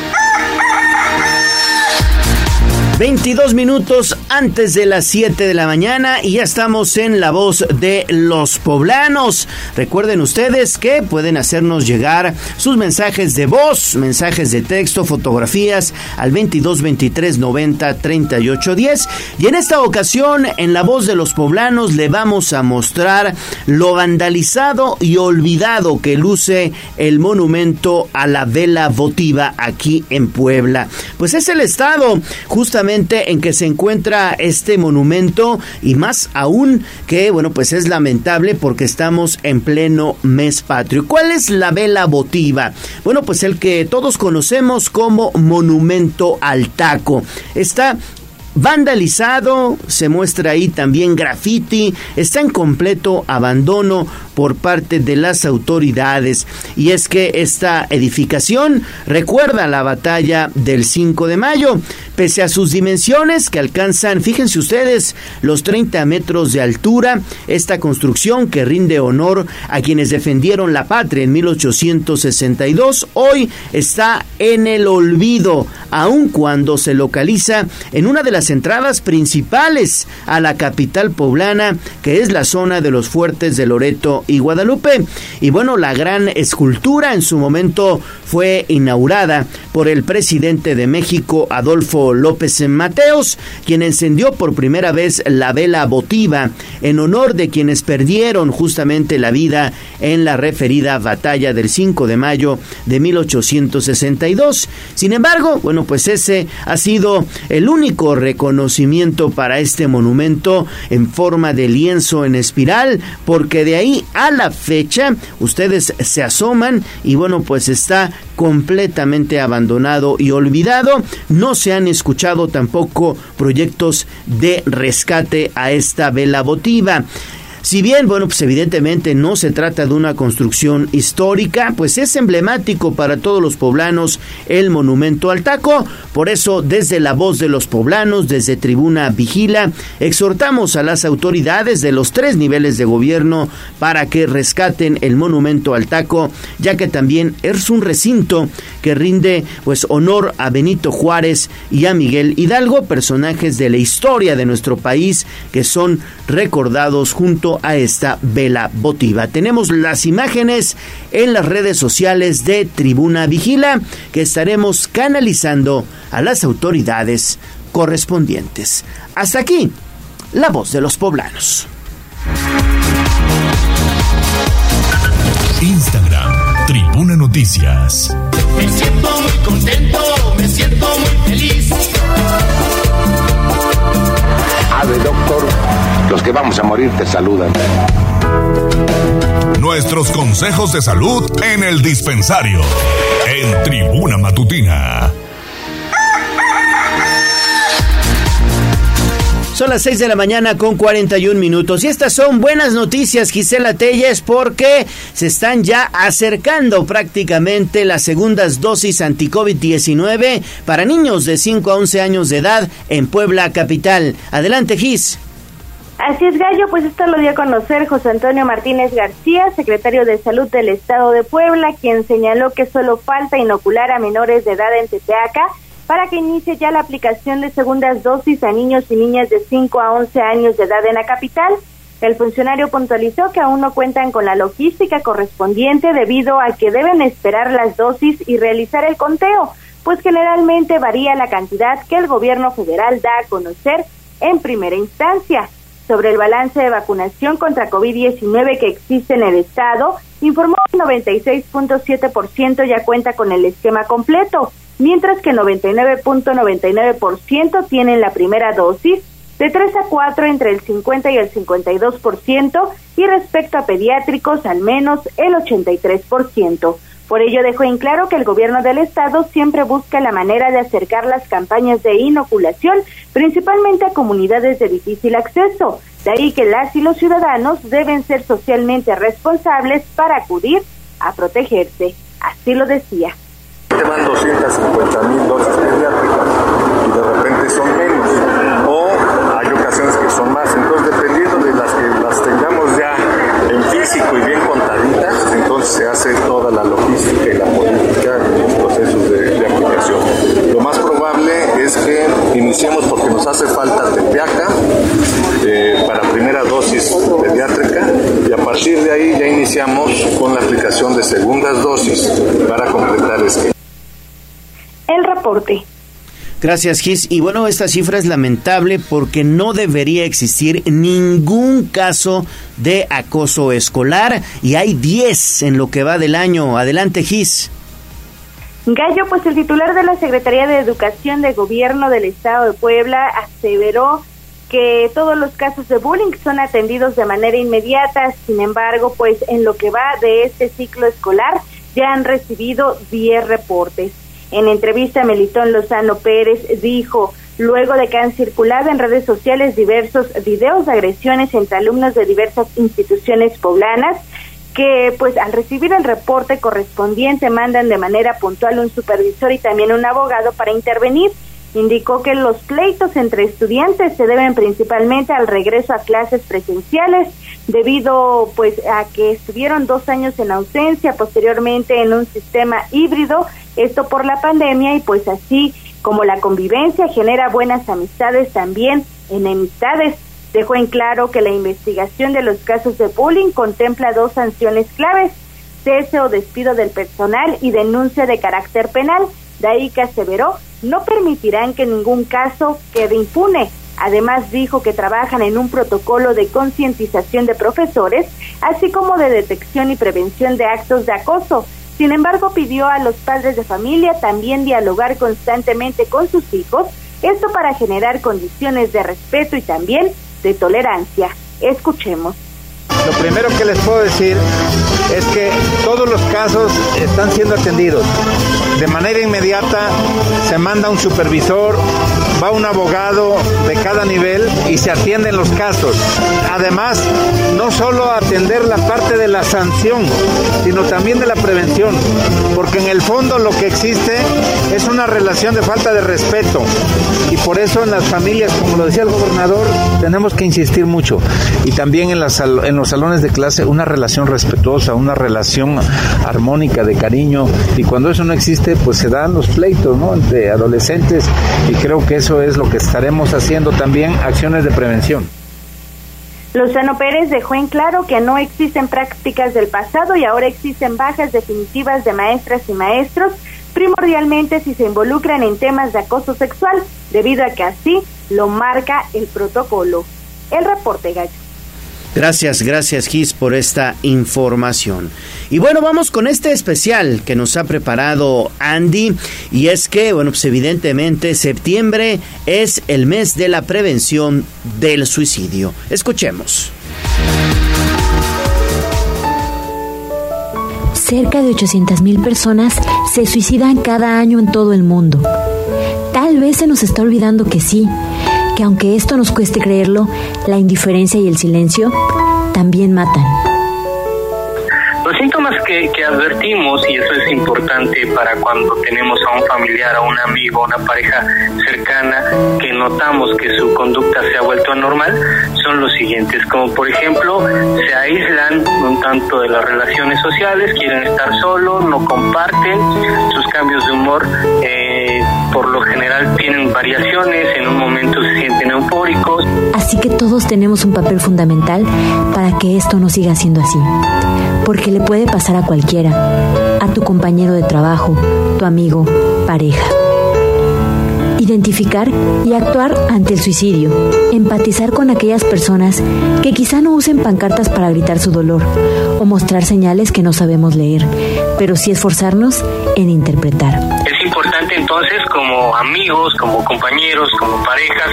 22 minutos antes de las 7 de la mañana y ya estamos en la voz de los poblanos. Recuerden ustedes que pueden hacernos llegar sus mensajes de voz, mensajes de texto, fotografías al 22 23 90 38 10. Y en esta ocasión, en la voz de los poblanos, le vamos a mostrar lo vandalizado y olvidado que luce el monumento a la vela votiva aquí en Puebla. Pues es el estado justamente en que se encuentra este monumento y más aún que, bueno, pues es lamentable porque estamos en pleno mes patrio. ¿Cuál es la vela votiva? Bueno, pues el que todos conocemos como monumento al taco. Está vandalizado, se muestra ahí también graffiti, está en completo abandono por parte de las autoridades. Y es que esta edificación recuerda la batalla del 5 de mayo, pese a sus dimensiones que alcanzan, fíjense ustedes, los 30 metros de altura, esta construcción que rinde honor a quienes defendieron la patria en 1862, hoy está en el olvido, aun cuando se localiza en una de las entradas principales a la capital poblana, que es la zona de los fuertes de Loreto y Guadalupe. Y bueno, la gran escultura en su momento fue inaugurada por el presidente de México, Adolfo López Mateos, quien encendió por primera vez la vela votiva en honor de quienes perdieron justamente la vida en la referida batalla del 5 de mayo de 1862. Sin embargo, bueno, pues ese ha sido el único reconocimiento para este monumento en forma de lienzo en espiral, porque de ahí a la fecha ustedes se asoman y bueno, pues está completamente abandonado y olvidado. No se han escuchado tampoco proyectos de rescate a esta vela votiva. Si bien, bueno, pues evidentemente no se trata de una construcción histórica, pues es emblemático para todos los poblanos el monumento al taco. Por eso, desde la voz de los poblanos, desde Tribuna Vigila, exhortamos a las autoridades de los tres niveles de gobierno para que rescaten el monumento al taco, ya que también es un recinto que rinde pues honor a Benito Juárez y a Miguel Hidalgo, personajes de la historia de nuestro país que son recordados junto a esta vela votiva. Tenemos las imágenes en las redes sociales de Tribuna Vigila que estaremos canalizando a las autoridades correspondientes. Hasta aquí, la voz de los poblanos. Instagram, Tribuna Noticias. Me siento muy contento, me siento muy feliz. Ave, doctor los que vamos a morir te saludan. Nuestros consejos de salud en el dispensario. En Tribuna Matutina. Son las 6 de la mañana con 41 minutos y estas son buenas noticias, Gisela Telles, porque se están ya acercando prácticamente las segundas dosis anti-COVID-19 para niños de 5 a 11 años de edad en Puebla Capital. Adelante, Gis. Así es, Gallo, pues esto lo dio a conocer José Antonio Martínez García, secretario de Salud del Estado de Puebla, quien señaló que solo falta inocular a menores de edad en Tepeaca para que inicie ya la aplicación de segundas dosis a niños y niñas de 5 a 11 años de edad en la capital. El funcionario puntualizó que aún no cuentan con la logística correspondiente debido a que deben esperar las dosis y realizar el conteo, pues generalmente varía la cantidad que el gobierno federal da a conocer en primera instancia sobre el balance de vacunación contra COVID-19 que existe en el estado, informó que 96.7% ya cuenta con el esquema completo, mientras que 99.99% tienen la primera dosis, de 3 a 4 entre el 50 y el 52%, y respecto a pediátricos al menos el 83%. Por ello dejó en claro que el gobierno del estado siempre busca la manera de acercar las campañas de inoculación, principalmente a comunidades de difícil acceso. De ahí que las y los ciudadanos deben ser socialmente responsables para acudir a protegerse. Así lo decía. Llevan 250 mil dosis pediátricas y de repente son menos. O hay ocasiones que son más. Entonces, dependiendo de las que las tengamos ya en físico y bien contaditas, entonces se hace toda la logística y la política en los procesos de, aplicación. Lo más probable es que iniciemos porque nos hace falta tepeaca eh, para primera dosis pediátrica y a partir de ahí ya iniciamos con la aplicación de segundas dosis para completar el esquema. El reporte. Gracias, Gis. Y bueno, esta cifra es lamentable porque no debería existir ningún caso de acoso escolar y hay 10 en lo que va del año. Adelante, Gis. Gallo, pues el titular de la Secretaría de Educación de Gobierno del Estado de Puebla aseveró que todos los casos de bullying son atendidos de manera inmediata. Sin embargo, pues en lo que va de este ciclo escolar ya han recibido 10 reportes. En entrevista, Melitón Lozano Pérez dijo, luego de que han circulado en redes sociales diversos videos de agresiones entre alumnos de diversas instituciones poblanas, que pues al recibir el reporte correspondiente mandan de manera puntual un supervisor y también un abogado para intervenir. Indicó que los pleitos entre estudiantes se deben principalmente al regreso a clases presenciales debido pues a que estuvieron dos años en ausencia, posteriormente en un sistema híbrido esto por la pandemia y pues así Como la convivencia genera buenas amistades, también enemistades. Dejó en claro que la investigación de los casos de bullying contempla dos sanciones claves, cese o despido del personal y denuncia de carácter penal. Que aseveró, no permitirán que ningún caso quede impune. Además dijo que trabajan en un protocolo de concientización de profesores, así como de detección y prevención de actos de acoso. Sin embargo, pidió a los padres de familia también dialogar constantemente con sus hijos, esto para generar condiciones de respeto y también de tolerancia. Escuchemos. Lo primero que les puedo decir es que todos los casos están siendo atendidos. De manera inmediata se manda un supervisor, va un abogado de cada nivel y se atienden los casos. Además, no solo atender la parte de la sanción, sino también de la prevención, porque en el fondo lo que existe es una relación de falta de respeto. Y por eso en las familias, como lo decía el gobernador, tenemos que insistir mucho. Y también en, los salones de clase una relación respetuosa, una relación armónica de cariño. Y cuando eso no existe pues se dan los pleitos ¿no? entre adolescentes. Y creo que eso es lo que estaremos haciendo también, acciones de prevención. Lozano Pérez dejó en claro que no existen prácticas del pasado y ahora existen bajas definitivas de maestras y maestros, primordialmente si se involucran en temas de acoso sexual, debido a que así lo marca el protocolo. El reporte gallo. Gracias, gracias Gis por esta información. Y bueno, vamos con este especial que nos ha preparado Andy y es que, bueno, pues evidentemente septiembre es el mes de la prevención del suicidio. Escuchemos. Cerca de 800.000 personas se suicidan cada año en todo el mundo. Tal vez se nos está olvidando que sí, que aunque esto nos cueste creerlo, la indiferencia y el silencio también matan. Los síntomas que, advertimos, y eso es importante para cuando tenemos a un familiar, a un amigo, a una pareja cercana, que notamos que su conducta se ha vuelto anormal, son los siguientes, como por ejemplo, se aíslan un tanto de las relaciones sociales, quieren estar solos, no comparten, sus cambios de humor eh, por lo general tienen variaciones, en un momento se sienten eufóricos. Así que todos tenemos un papel fundamental para que esto no siga siendo así, porque le puede pasar a cualquiera, a tu compañero de trabajo, tu amigo, pareja. Identificar y actuar ante el suicidio. Empatizar con aquellas personas que quizá no usen pancartas para gritar su dolor o mostrar señales que no sabemos leer, pero sí esforzarnos en interpretar. Entonces como amigos, como compañeros, como parejas,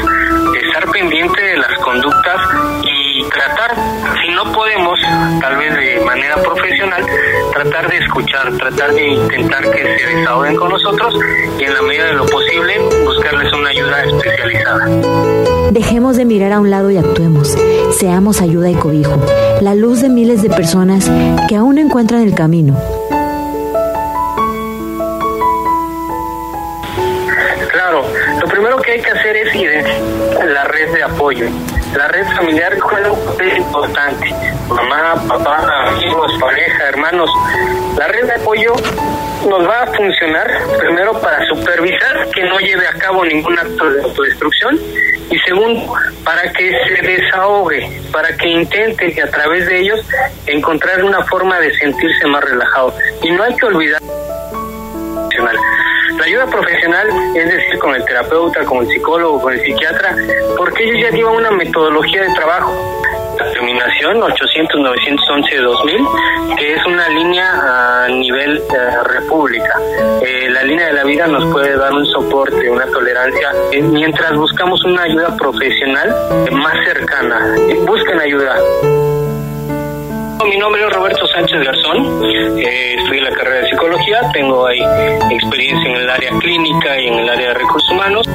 estar pendiente de las conductas y tratar, si no podemos, tal vez de manera profesional, tratar de escuchar, tratar de intentar que se desahoguen con nosotros y en la medida de lo posible buscarles una ayuda especializada. Dejemos de mirar a un lado y actuemos. Seamos ayuda y cobijo, la luz de miles de personas que aún encuentran el camino. Primero que hay que hacer es identificar la red de apoyo. La red familiar juega un papel importante. Mamá, papá, amigos, pareja, hermanos. La red de apoyo nos va a funcionar primero para supervisar que no lleve a cabo ningún acto de autodestrucción y segundo, para que se desahogue, para que intente a través de ellos encontrar una forma de sentirse más relajado. Y no hay que olvidar la ayuda profesional, es decir, con el terapeuta, con el psicólogo, con el psiquiatra, porque ellos ya llevan una metodología de trabajo. La terminación 800-911-2000, que es una línea a nivel eh, república. Eh, la línea de la vida nos puede dar un soporte, una tolerancia, eh, mientras buscamos una ayuda profesional más cercana. busquen ayuda. Mi nombre es Roberto Sánchez Garzón, eh, estudié la carrera de psicología, tengo ahí experiencia en el área clínica y en el área de recursos humanos.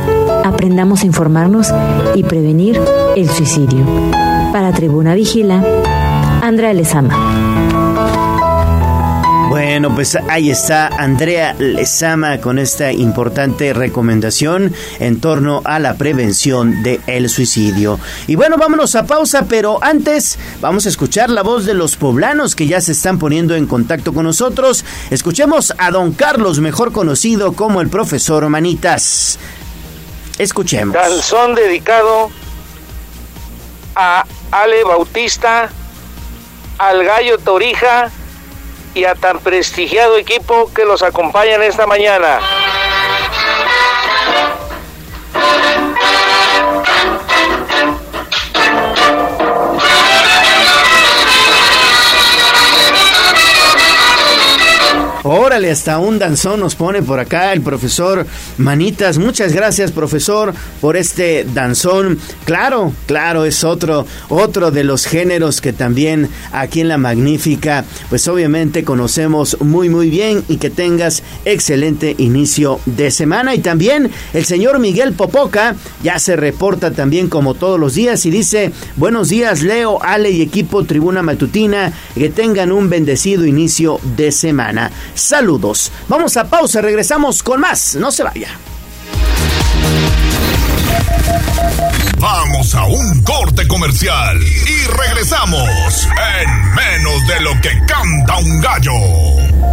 Aprendamos a informarnos y prevenir el suicidio. Para Tribuna Vigila, Andrea Lezama. Bueno, pues ahí está Andrea Lezama con esta importante recomendación en torno a la prevención del suicidio. Y bueno, vámonos a pausa, pero antes vamos a escuchar la voz de los poblanos que ya se están poniendo en contacto con nosotros. Escuchemos a don Carlos, mejor conocido como el profesor Manitas. Escuchemos. Canción dedicado a Ale Bautista, al Gallo Torija y a tan prestigiado equipo que los acompañan esta mañana. Órale, hasta un danzón nos pone por acá el profesor Manitas. Muchas gracias, profesor, por este danzón. Claro, claro, es otro, otro de los géneros que también aquí en La Magnífica, pues obviamente conocemos muy, muy bien y que tengas excelente inicio de semana. Y también el señor Miguel Popoca ya se reporta también como todos los días y dice, buenos días, Leo, Ale y equipo Tribuna Matutina, que tengan un bendecido inicio de semana. Saludos. Vamos a pausa, regresamos con más. No se vaya. Vamos a un corte comercial y regresamos en menos de lo que canta un gallo.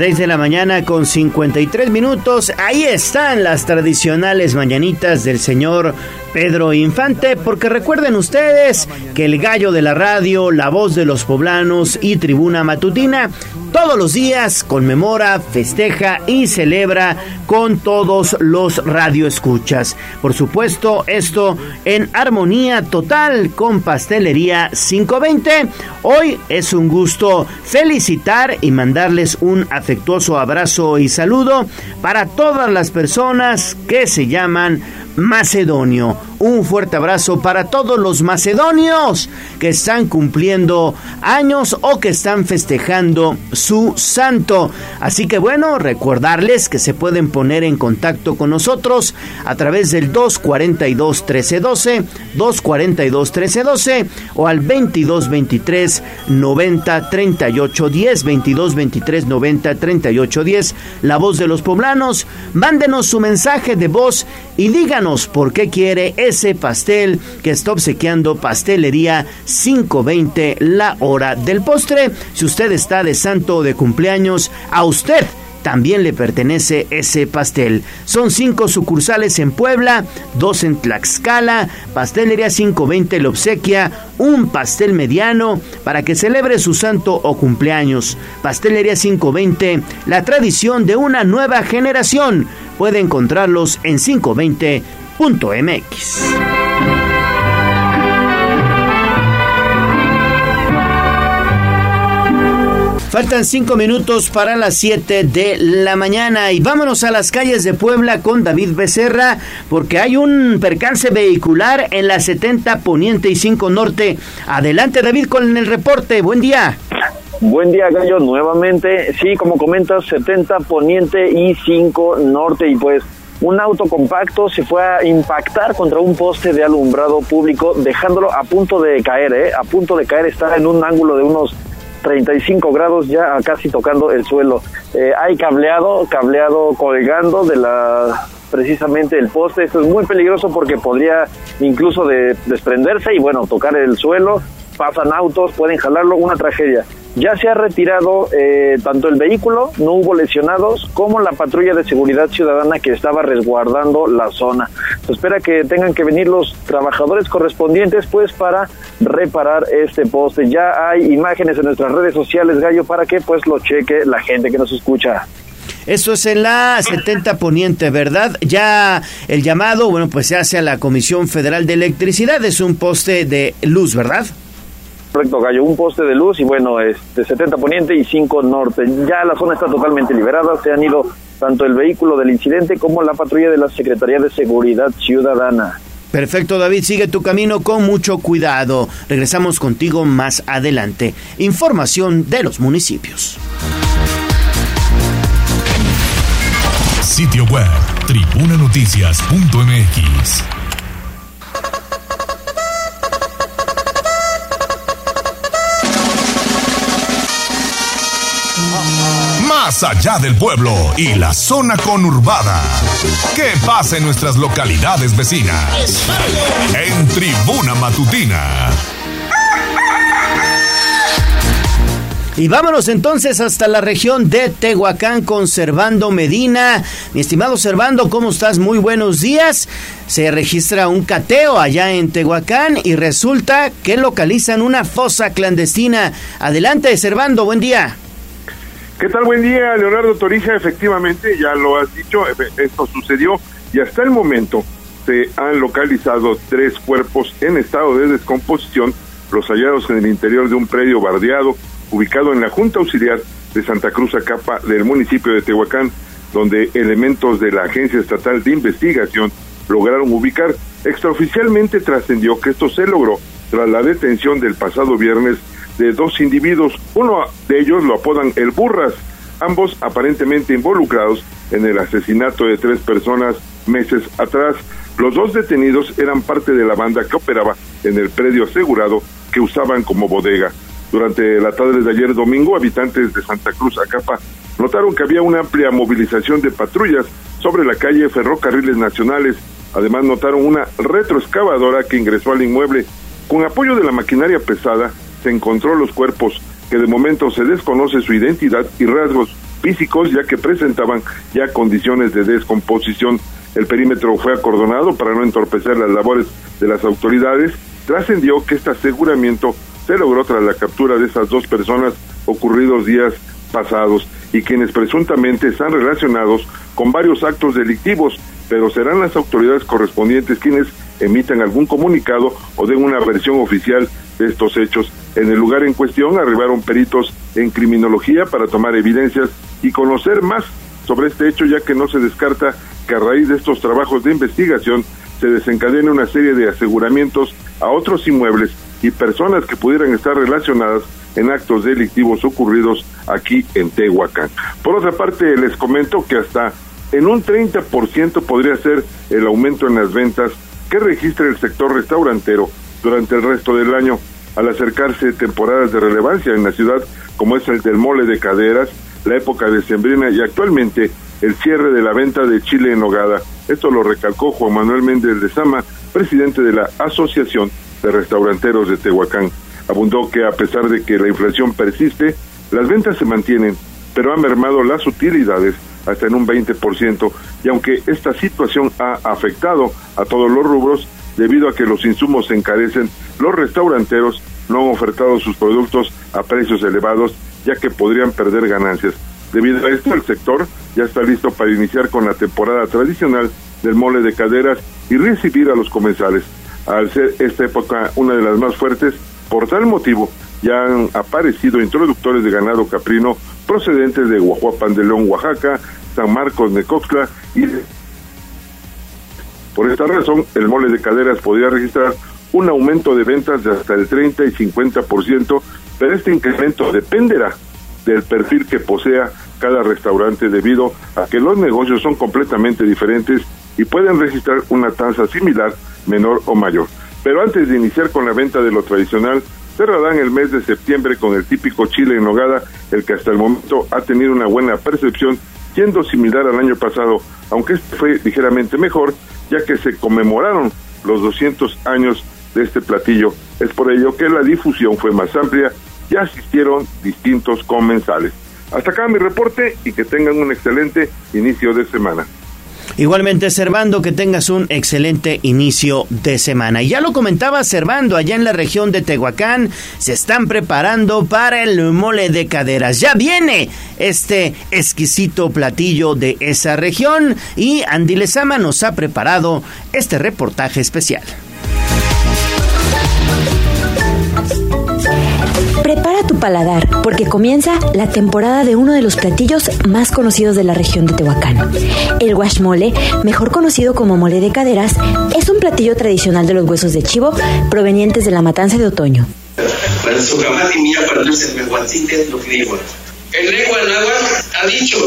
6 de la mañana con 53 minutos. Ahí están las tradicionales mañanitas del señor Pedro Infante, porque recuerden ustedes que el gallo de la radio, la voz de los poblanos y tribuna matutina todos los días conmemora, festeja y celebra con todos los radioescuchas. Por supuesto, esto en armonía total con Pastelería 520. Hoy es un gusto felicitar y mandarles un afectuoso abrazo y saludo para todas las personas que se llaman macedonio. Un fuerte abrazo para todos los macedonios que están cumpliendo años o que están festejando su santo. Así que bueno, recordarles que se pueden poner en contacto con nosotros a través del 242 1312, 242 1312 o al 2223 90 38 10, 2223 90 38 10. La voz de los poblanos, mándenos su mensaje de voz y díganos por qué quiere ese pastel que está obsequiando Pastelería 520 la hora del postre. Si usted está de santo de cumpleaños, a usted también le pertenece ese pastel. Son cinco sucursales en Puebla, dos en Tlaxcala, Pastelería 520 le obsequia un pastel mediano para que celebre su santo o cumpleaños. Pastelería 520, la tradición de una nueva generación. Puede encontrarlos en 520.mx. Faltan cinco minutos para las 7 de la mañana y vámonos a las calles de Puebla con David Becerra porque hay un percance vehicular en la 70 Poniente y 5 Norte. Adelante David con el reporte. Buen día. Buen día, Gallo, nuevamente. Sí, como comentas, 70 Poniente y 5 Norte y pues un auto compacto se fue a impactar contra un poste de alumbrado público, dejándolo a punto de caer, ¿eh? A punto de caer, está en un ángulo de unos 35 grados ya casi tocando el suelo. Eh, hay cableado, cableado colgando de la precisamente el poste. Esto es muy peligroso porque podría incluso de, desprenderse y bueno, tocar el suelo. Pasan autos, pueden jalarlo, una tragedia. Ya se ha retirado eh, tanto el vehículo, no hubo lesionados, como la patrulla de seguridad ciudadana que estaba resguardando la zona. Se espera que tengan que venir los trabajadores correspondientes pues para reparar este poste. Ya hay imágenes en nuestras redes sociales, Gallo, para que pues lo cheque la gente que nos escucha. Eso es en la 70 Poniente, ¿verdad? Ya el llamado, bueno, pues se hace a la Comisión Federal de Electricidad, es un poste de luz, ¿verdad? Correcto, Gallo, un poste de luz y bueno, este 70 poniente y 5 norte. Ya la zona está totalmente liberada, se han ido tanto el vehículo del incidente como la patrulla de la Secretaría de Seguridad Ciudadana. Perfecto, David, sigue tu camino con mucho cuidado. Regresamos contigo más adelante. Información de los municipios. Sitio web, tribunanoticias.mx. Más allá del pueblo y la zona conurbada. ¿Qué pasa en nuestras localidades vecinas? En Tribuna Matutina. Y vámonos entonces hasta la región de Tehuacán con Servando Medina. Mi estimado Servando, ¿cómo estás? Muy buenos días. Se registra un cateo allá en Tehuacán y resulta que localizan una fosa clandestina. Adelante, Servando, buen día. ¿Qué tal? Buen día, Leonardo Torija. Efectivamente, ya lo has dicho, esto sucedió y hasta el momento se han localizado tres cuerpos en estado de descomposición, los hallados en el interior de un predio bardeado ubicado en la Junta Auxiliar de Santa Cruz Acapa del municipio de Tehuacán, donde elementos de la Agencia Estatal de Investigación lograron ubicar. Extraoficialmente trascendió que esto se logró tras la detención del pasado viernes de dos individuos. Uno de ellos lo apodan el Burras, ambos aparentemente involucrados en el asesinato de tres personas meses atrás. Los dos detenidos eran parte de la banda que operaba en el predio asegurado que usaban como bodega. Durante la tarde de ayer domingo, habitantes de Santa Cruz, Acapa, notaron que había una amplia movilización de patrullas sobre la calle Ferrocarriles Nacionales. Además, notaron una retroexcavadora que ingresó al inmueble. Con apoyo de la maquinaria pesada, se encontró los cuerpos, que de momento se desconoce su identidad y rasgos físicos, ya que presentaban ya condiciones de descomposición. El perímetro fue acordonado para no entorpecer las labores de las autoridades. Trascendió que este aseguramiento se logró tras la captura de esas dos personas ocurridos días pasados y quienes presuntamente están relacionados con varios actos delictivos, pero serán las autoridades correspondientes quienes emitan algún comunicado o den una versión oficial de estos hechos. En el lugar en cuestión arribaron peritos en criminología para tomar evidencias y conocer más sobre este hecho, ya que no se descarta que a raíz de estos trabajos de investigación se desencadene una serie de aseguramientos a otros inmuebles y personas que pudieran estar relacionadas en actos delictivos ocurridos aquí en Tehuacán. Por otra parte, les comento que hasta en un 30% podría ser el aumento en las ventas que registra el sector restaurantero durante el resto del año, al acercarse temporadas de relevancia en la ciudad, como es el del mole de caderas, la época de Sembrina y actualmente el cierre de la venta de chile en hogada. Esto lo recalcó Juan Manuel Méndez de Sama, presidente de la Asociación de Restauranteros de Tehuacán. Abundó que a pesar de que la inflación persiste, las ventas se mantienen, pero han mermado las utilidades hasta en un 20%, y aunque esta situación ha afectado a todos los rubros, debido a que los insumos se encarecen, los restauranteros no han ofertado sus productos a precios elevados, ya que podrían perder ganancias. Debido a esto, el sector ya está listo para iniciar con la temporada tradicional del mole de caderas y recibir a los comensales al ser esta época una de las más fuertes. Por tal motivo, ya han aparecido introductores de ganado caprino procedentes de Guajuapan de Oaxaca, San Marcos, Necoxtla y por esta razón el mole de caderas podría registrar un aumento de ventas de hasta el 30 y 50%, pero este incremento dependerá del perfil que posea cada restaurante debido a que los negocios son completamente diferentes y pueden registrar una tasa similar menor o mayor. Pero antes de iniciar con la venta de lo tradicional, cerrarán el mes de septiembre con el típico chile en nogada, el que hasta el momento ha tenido una buena percepción, siendo similar al año pasado, aunque este fue ligeramente mejor, ya que se conmemoraron los 200 años de este platillo. Es por ello que la difusión fue más amplia y asistieron distintos comensales. Hasta acá mi reporte y que tengan un excelente inicio de semana. Igualmente, Servando, que tengas un excelente inicio de semana. Y ya lo comentaba Servando, allá en la región de Tehuacán, se están preparando para el mole de caderas. Ya viene este exquisito platillo de esa región y Andy Lezama nos ha preparado este reportaje especial. Prepara tu paladar porque comienza la temporada de uno de los platillos más conocidos de la región de Tehuacán. El guachmole, mejor conocido como mole de caderas, es un platillo tradicional de los huesos de chivo provenientes de la matanza de otoño. El lengua ha dicho,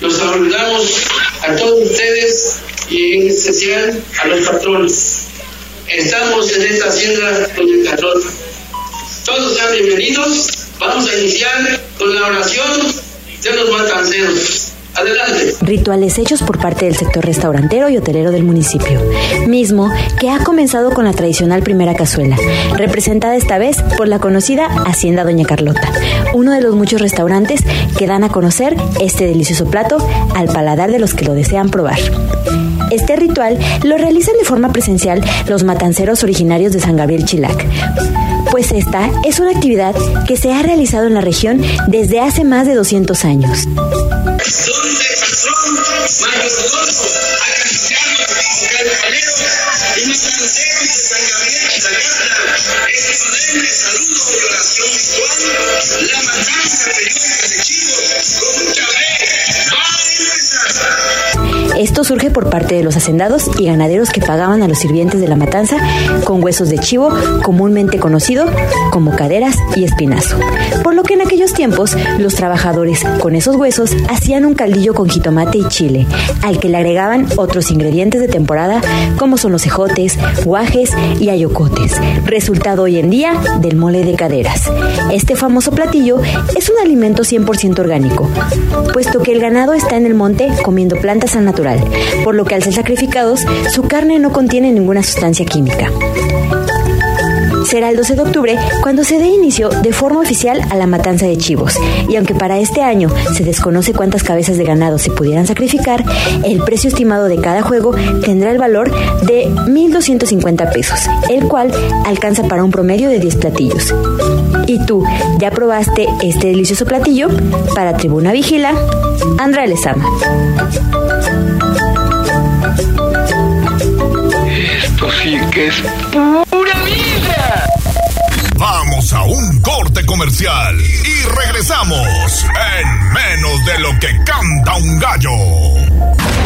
los saludamos a todos ustedes y en especial a los patrones. Estamos en esta hacienda con el calor. Todos sean bienvenidos. Vamos a iniciar con la oración de los matanceros. Adelante. Rituales hechos por parte del sector restaurantero y hotelero del municipio, mismo que ha comenzado con la tradicional primera cazuela, representada esta vez por la conocida Hacienda Doña Carlota, uno de los muchos restaurantes que dan a conocer este delicioso plato al paladar de los que lo desean probar. Este ritual lo realizan de forma presencial los matanceros originarios de San Gabriel Chilac, pues esta es una actividad que se ha realizado en la región desde hace más de 200 años. Esto surge por parte de los hacendados y ganaderos que pagaban a los sirvientes de la matanza con huesos de chivo, comúnmente conocido como caderas y espinazo. Por lo que en aquellos tiempos los trabajadores con esos huesos hacían un caldillo con jitomate y chile, al que le agregaban otros ingredientes de temporada como son los ejotes, guajes y ayocotes, resultado hoy en día del mole de caderas. Este famoso platillo es un alimento 100% orgánico, puesto que el ganado está en el monte comiendo plantas al natural por lo que al ser sacrificados, su carne no contiene ninguna sustancia química. Será el 12 de octubre cuando se dé inicio de forma oficial a la matanza de chivos. Y aunque para este año se desconoce cuántas cabezas de ganado se pudieran sacrificar, el precio estimado de cada juego tendrá el valor de 1.250 pesos, el cual alcanza para un promedio de 10 platillos. ¿Y tú ya probaste este delicioso platillo? Para Tribuna Vigila, Andrea Lezama. Esto sí que es pura vida. Vamos a un corte comercial y regresamos en menos de lo que canta un gallo.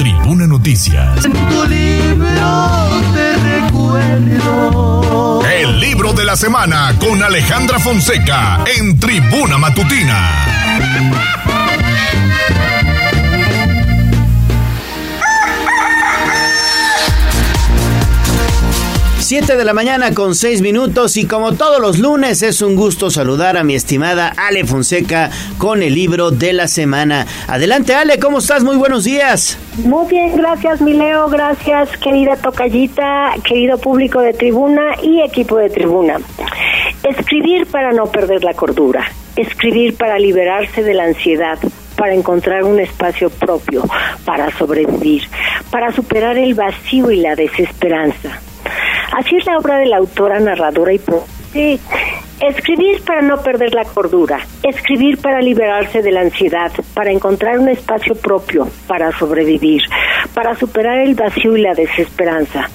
Tribuna Noticias. En tu libro te recuerdo. El libro de la semana con Alejandra Fonseca en Tribuna Matutina. 7 de la mañana con 6 minutos y como todos los lunes es un gusto saludar a mi estimada Ale Fonseca con el libro de la semana. Adelante Ale, ¿cómo estás? Muy buenos días. Muy bien, gracias mi Leo, gracias querida Tocallita, querido público de tribuna y equipo de tribuna. Escribir para no perder la cordura, escribir para liberarse de la ansiedad, para encontrar un espacio propio, para sobrevivir, para superar el vacío y la desesperanza. Así es la obra de la autora, narradora y Sí, escribir para no perder la cordura, escribir para liberarse de la ansiedad, para encontrar un espacio propio, para sobrevivir, para superar el vacío y la desesperanza.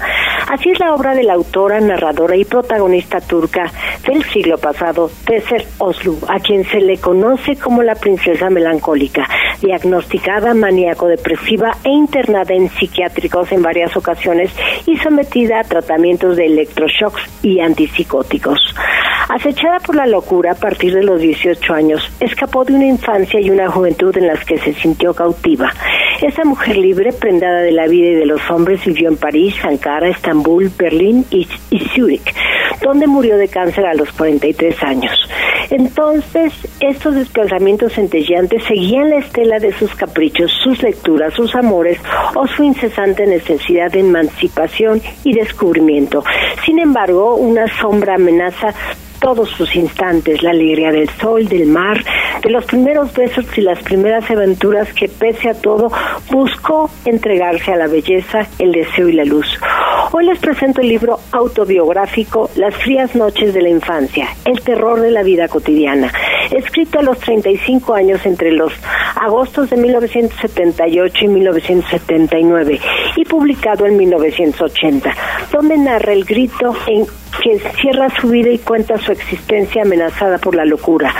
Así es la obra de la autora, narradora y protagonista turca del siglo pasado, Teser Oslu, a quien se le conoce como la princesa melancólica, diagnosticada maníaco-depresiva e internada en psiquiátricos en varias ocasiones y sometida a tratamientos de electroshocks y antipsicóticos. Acechada por la locura a partir de los 18 años, escapó de una infancia y una juventud en las que se sintió cautiva. Esa mujer libre, prendada de la vida y de los hombres, vivió en París, Ankara, Estambul, Berlín y, y Zúrich, donde murió de cáncer a los 43 años. Entonces, estos desplazamientos centelleantes seguían la estela de sus caprichos, sus lecturas, sus amores o su incesante necesidad de emancipación y descubrimiento. Sin embargo, una sombra amenaza todos sus instantes, la alegría del sol, del mar, de los primeros besos y las primeras aventuras que pese a todo buscó entregarse a la belleza, el deseo y la luz. Hoy les presento el libro autobiográfico Las frías noches de la infancia, el terror de la vida cotidiana, escrito a los 35 años entre los agostos de 1978 y 1979 y publicado en 1980, donde narra el grito en que cierra su vida y cuenta su existencia amenazada por la locura.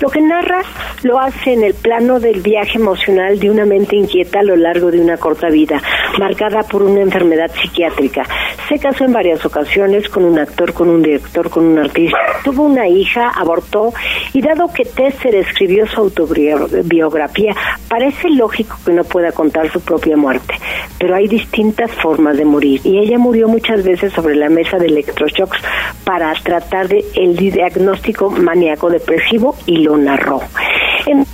Lo que narra lo hace en el plano del viaje emocional de una mente inquieta a lo largo de una corta vida, marcada por una enfermedad psiquiátrica. Se casó en varias ocasiones con un actor, con un director, con un artista. Tuvo una hija, abortó y dado que Tesser escribió su autobiografía, parece lógico que no pueda contar su propia muerte. Pero hay distintas formas de morir y ella murió muchas veces sobre la mesa de electroshocks para tratar de el diagnóstico maníaco depresivo y narró. En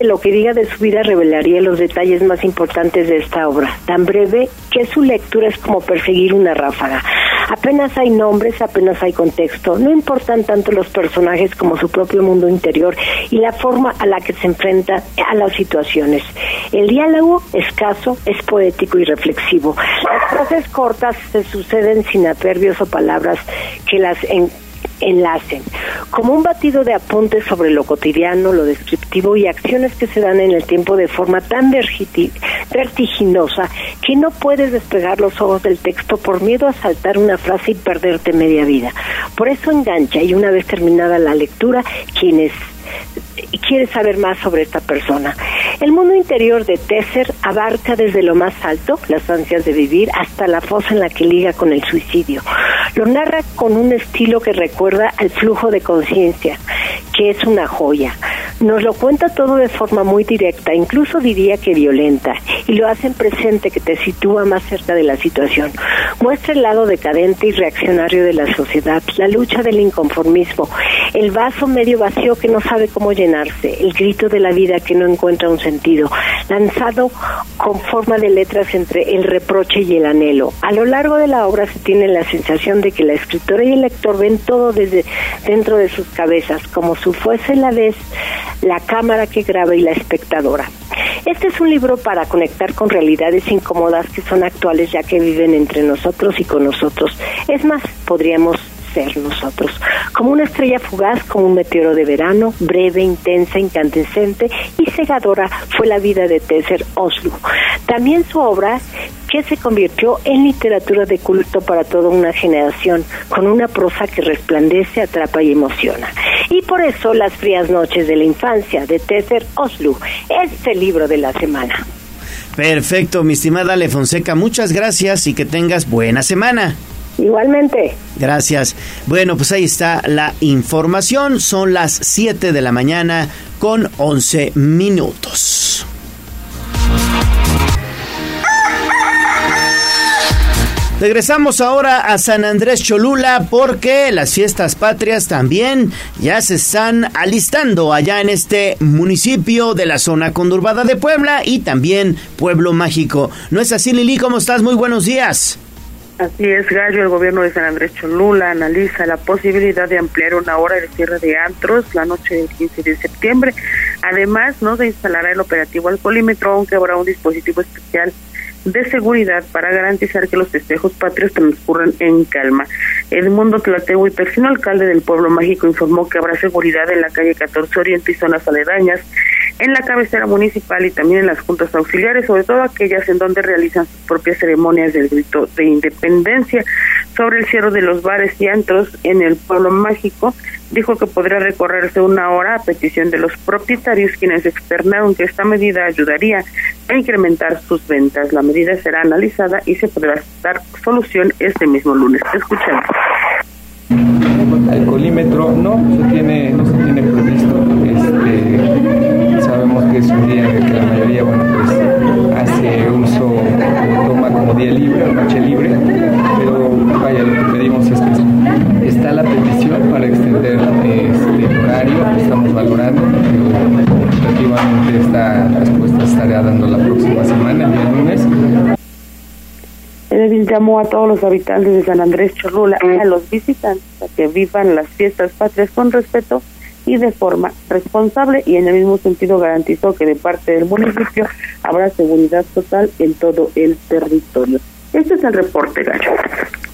lo que diga de su vida revelaría los detalles más importantes de esta obra, tan breve que su lectura es como perseguir una ráfaga. Apenas hay nombres, apenas hay contexto, no importan tanto los personajes como su propio mundo interior y la forma a la que se enfrenta a las situaciones. El diálogo escaso es poético y reflexivo. Las frases cortas se suceden sin adverbios o palabras que las en enlacen, como un batido de apuntes sobre lo cotidiano, lo descriptivo y acciones que se dan en el tiempo de forma tan vertiginosa que no puedes despegar los ojos del texto por miedo a saltar una frase y perderte media vida. Por eso engancha y una vez terminada la lectura, quienes quiere saber más sobre esta persona. El mundo interior de Tesser abarca desde lo más alto, las ansias de vivir, hasta la fosa en la que liga con el suicidio. Lo narra con un estilo que recuerda al flujo de conciencia, que es una joya. Nos lo cuenta todo de forma muy directa, incluso diría que violenta, y lo hace en presente que te sitúa más cerca de la situación. Muestra el lado decadente y reaccionario de la sociedad, la lucha del inconformismo, el vaso medio vacío que no sabe cómo llenarse, el grito de la vida que no encuentra un sentido, lanzado con forma de letras entre el reproche y el anhelo. A lo largo de la obra se tiene la sensación de que la escritora y el lector ven todo desde dentro de sus cabezas, como si fuese la vez la cámara que graba y la espectadora. Este es un libro para conectar con realidades incómodas que son actuales ya que viven entre nosotros y con nosotros. Es más, podríamos ser nosotros. Como una estrella fugaz, como un meteoro de verano, breve, intensa, incandescente y cegadora fue la vida de Tesser Oslo. También su obra que se convirtió en literatura de culto para toda una generación, con una prosa que resplandece, atrapa y emociona. Y por eso Las frías noches de la infancia de Tesser Oslo es el libro de la semana. Perfecto, mi estimada Ale Fonseca, muchas gracias y que tengas buena semana. Igualmente. Gracias. Bueno, pues ahí está la información. Son las 7 de la mañana con 11 minutos. Regresamos ahora a San Andrés Cholula porque las fiestas patrias también ya se están alistando allá en este municipio de la zona conurbada de Puebla y también Pueblo Mágico. ¿No es así, Lili? ¿Cómo estás? Muy buenos días. Así es, Gallo. El gobierno de San Andrés Cholula analiza la posibilidad de ampliar una hora de cierre de antros la noche del 15 de septiembre. Además, no se instalará el operativo alcoholímetro, aunque habrá un dispositivo especial de seguridad para garantizar que los festejos patrios transcurran en calma. Edmundo Tlateu y Persino, alcalde del pueblo mágico, informó que habrá seguridad en la calle 14 Oriente y zonas aledañas, en la cabecera municipal y también en las juntas auxiliares, sobre todo aquellas en donde realizan sus propias ceremonias del grito de independencia. Sobre el cierre de los bares y antros en el pueblo mágico, dijo que podría recorrerse una hora a petición de los propietarios quienes externaron que esta medida ayudaría a incrementar sus ventas. La medida será analizada y se podrá dar solución este mismo lunes. Escuchemos. Alcoholímetro no se tiene, no se tiene previsto. Este, sabemos que es un día en el que la mayoría bueno, pues, hace uso, toma como día libre, noche libre, pero vaya, lo que pedimos es que está la petición este, horario, estamos valorando, efectivamente esta respuesta estará dando la próxima semana, el día lunes. El llamó a todos los habitantes de San Andrés Cholula y a los visitantes a que vivan las fiestas patrias con respeto y de forma responsable y en el mismo sentido garantizó que de parte del municipio habrá seguridad total en todo el territorio. Este es el reporte, Gallo.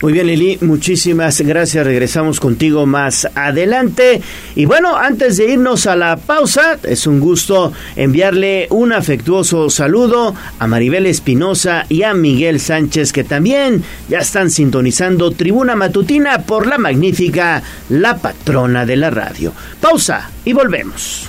Muy bien, Lili, muchísimas gracias. Regresamos contigo más adelante. Y bueno, antes de irnos a la pausa, es un gusto enviarle un afectuoso saludo a Maribel Espinosa y a Miguel Sánchez, que también ya están sintonizando Tribuna Matutina por la magnífica La Patrona de la Radio. Pausa y volvemos.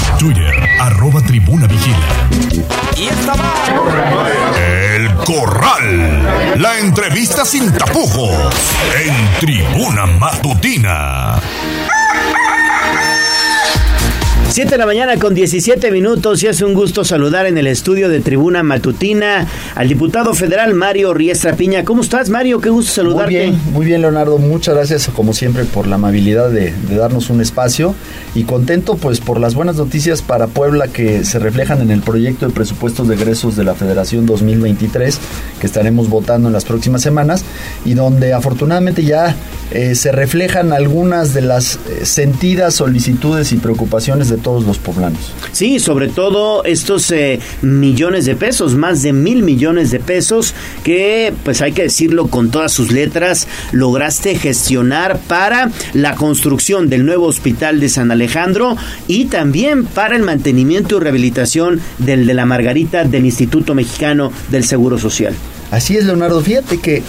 Twitter, arroba tribuna vigila. Y esta El Corral. La entrevista sin tapujos. En Tribuna Matutina. 7 de la mañana con 17 minutos y es un gusto saludar en el estudio de Tribuna Matutina al diputado federal Mario Riestra Piña. ¿Cómo estás, Mario? Qué gusto saludarte. Muy bien, muy bien, Leonardo. Muchas gracias, como siempre, por la amabilidad de, de darnos un espacio y contento, pues, por las buenas noticias para Puebla que se reflejan en el proyecto de presupuestos de egresos de la Federación 2023 que estaremos votando en las próximas semanas y donde afortunadamente ya eh, se reflejan algunas de las eh, sentidas solicitudes y preocupaciones de todos los poblanos. Sí, sobre todo estos eh, millones de pesos, más de mil millones de pesos que, pues hay que decirlo con todas sus letras, lograste gestionar para la construcción del nuevo hospital de San Alejandro y también para el mantenimiento y rehabilitación del de la Margarita del Instituto Mexicano del Seguro Social. Así es, Leonardo. Fíjate que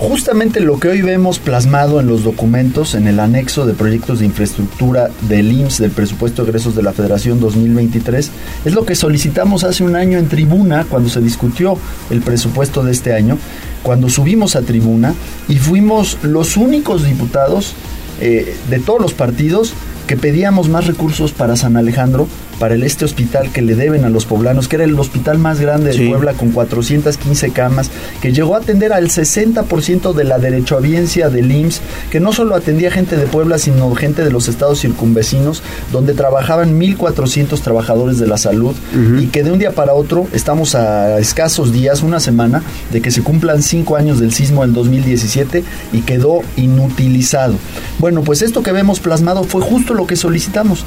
justamente lo que hoy vemos plasmado en los documentos, en el anexo de proyectos de infraestructura del IMSS, del presupuesto de egresos de la Federación 2023, es lo que solicitamos hace un año en tribuna, cuando se discutió el presupuesto de este año, cuando subimos a tribuna y fuimos los únicos diputados eh, de todos los partidos que pedíamos más recursos para San Alejandro, para el este hospital que le deben a los poblanos, que era el hospital más grande de Puebla con 415 camas, que llegó a atender al 60% de la derechohabiencia del IMSS, que no solo atendía gente de Puebla, sino gente de los estados circunvecinos, donde trabajaban 1.400 trabajadores de la salud y que de un día para otro estamos a escasos días, una semana, de que se cumplan cinco años del sismo del 2017 y quedó inutilizado. Bueno, pues esto que vemos plasmado fue justo lo que solicitamos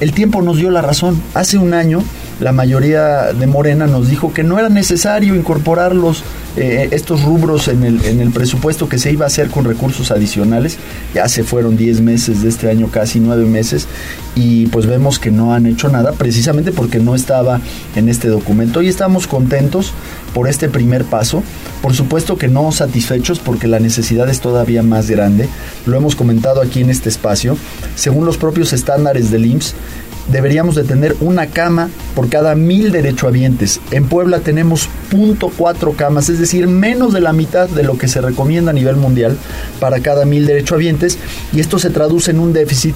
el tiempo nos dio la razón. Hace un año la mayoría de Morena nos dijo que no era necesario incorporar los, eh, estos rubros en el, en el presupuesto que se iba a hacer con recursos adicionales. Ya se fueron 10 meses de este año, casi 9 meses, y pues vemos que no han hecho nada precisamente porque no estaba en este documento. Y estamos contentos por este primer paso. Por supuesto que no satisfechos porque la necesidad es todavía más grande. Lo hemos comentado aquí en este espacio. Según los propios estándares del IMSS, deberíamos de tener una cama por cada mil derechohabientes. En Puebla tenemos .4 camas, es decir, menos de la mitad de lo que se recomienda a nivel mundial para cada mil derechohabientes y esto se traduce en un déficit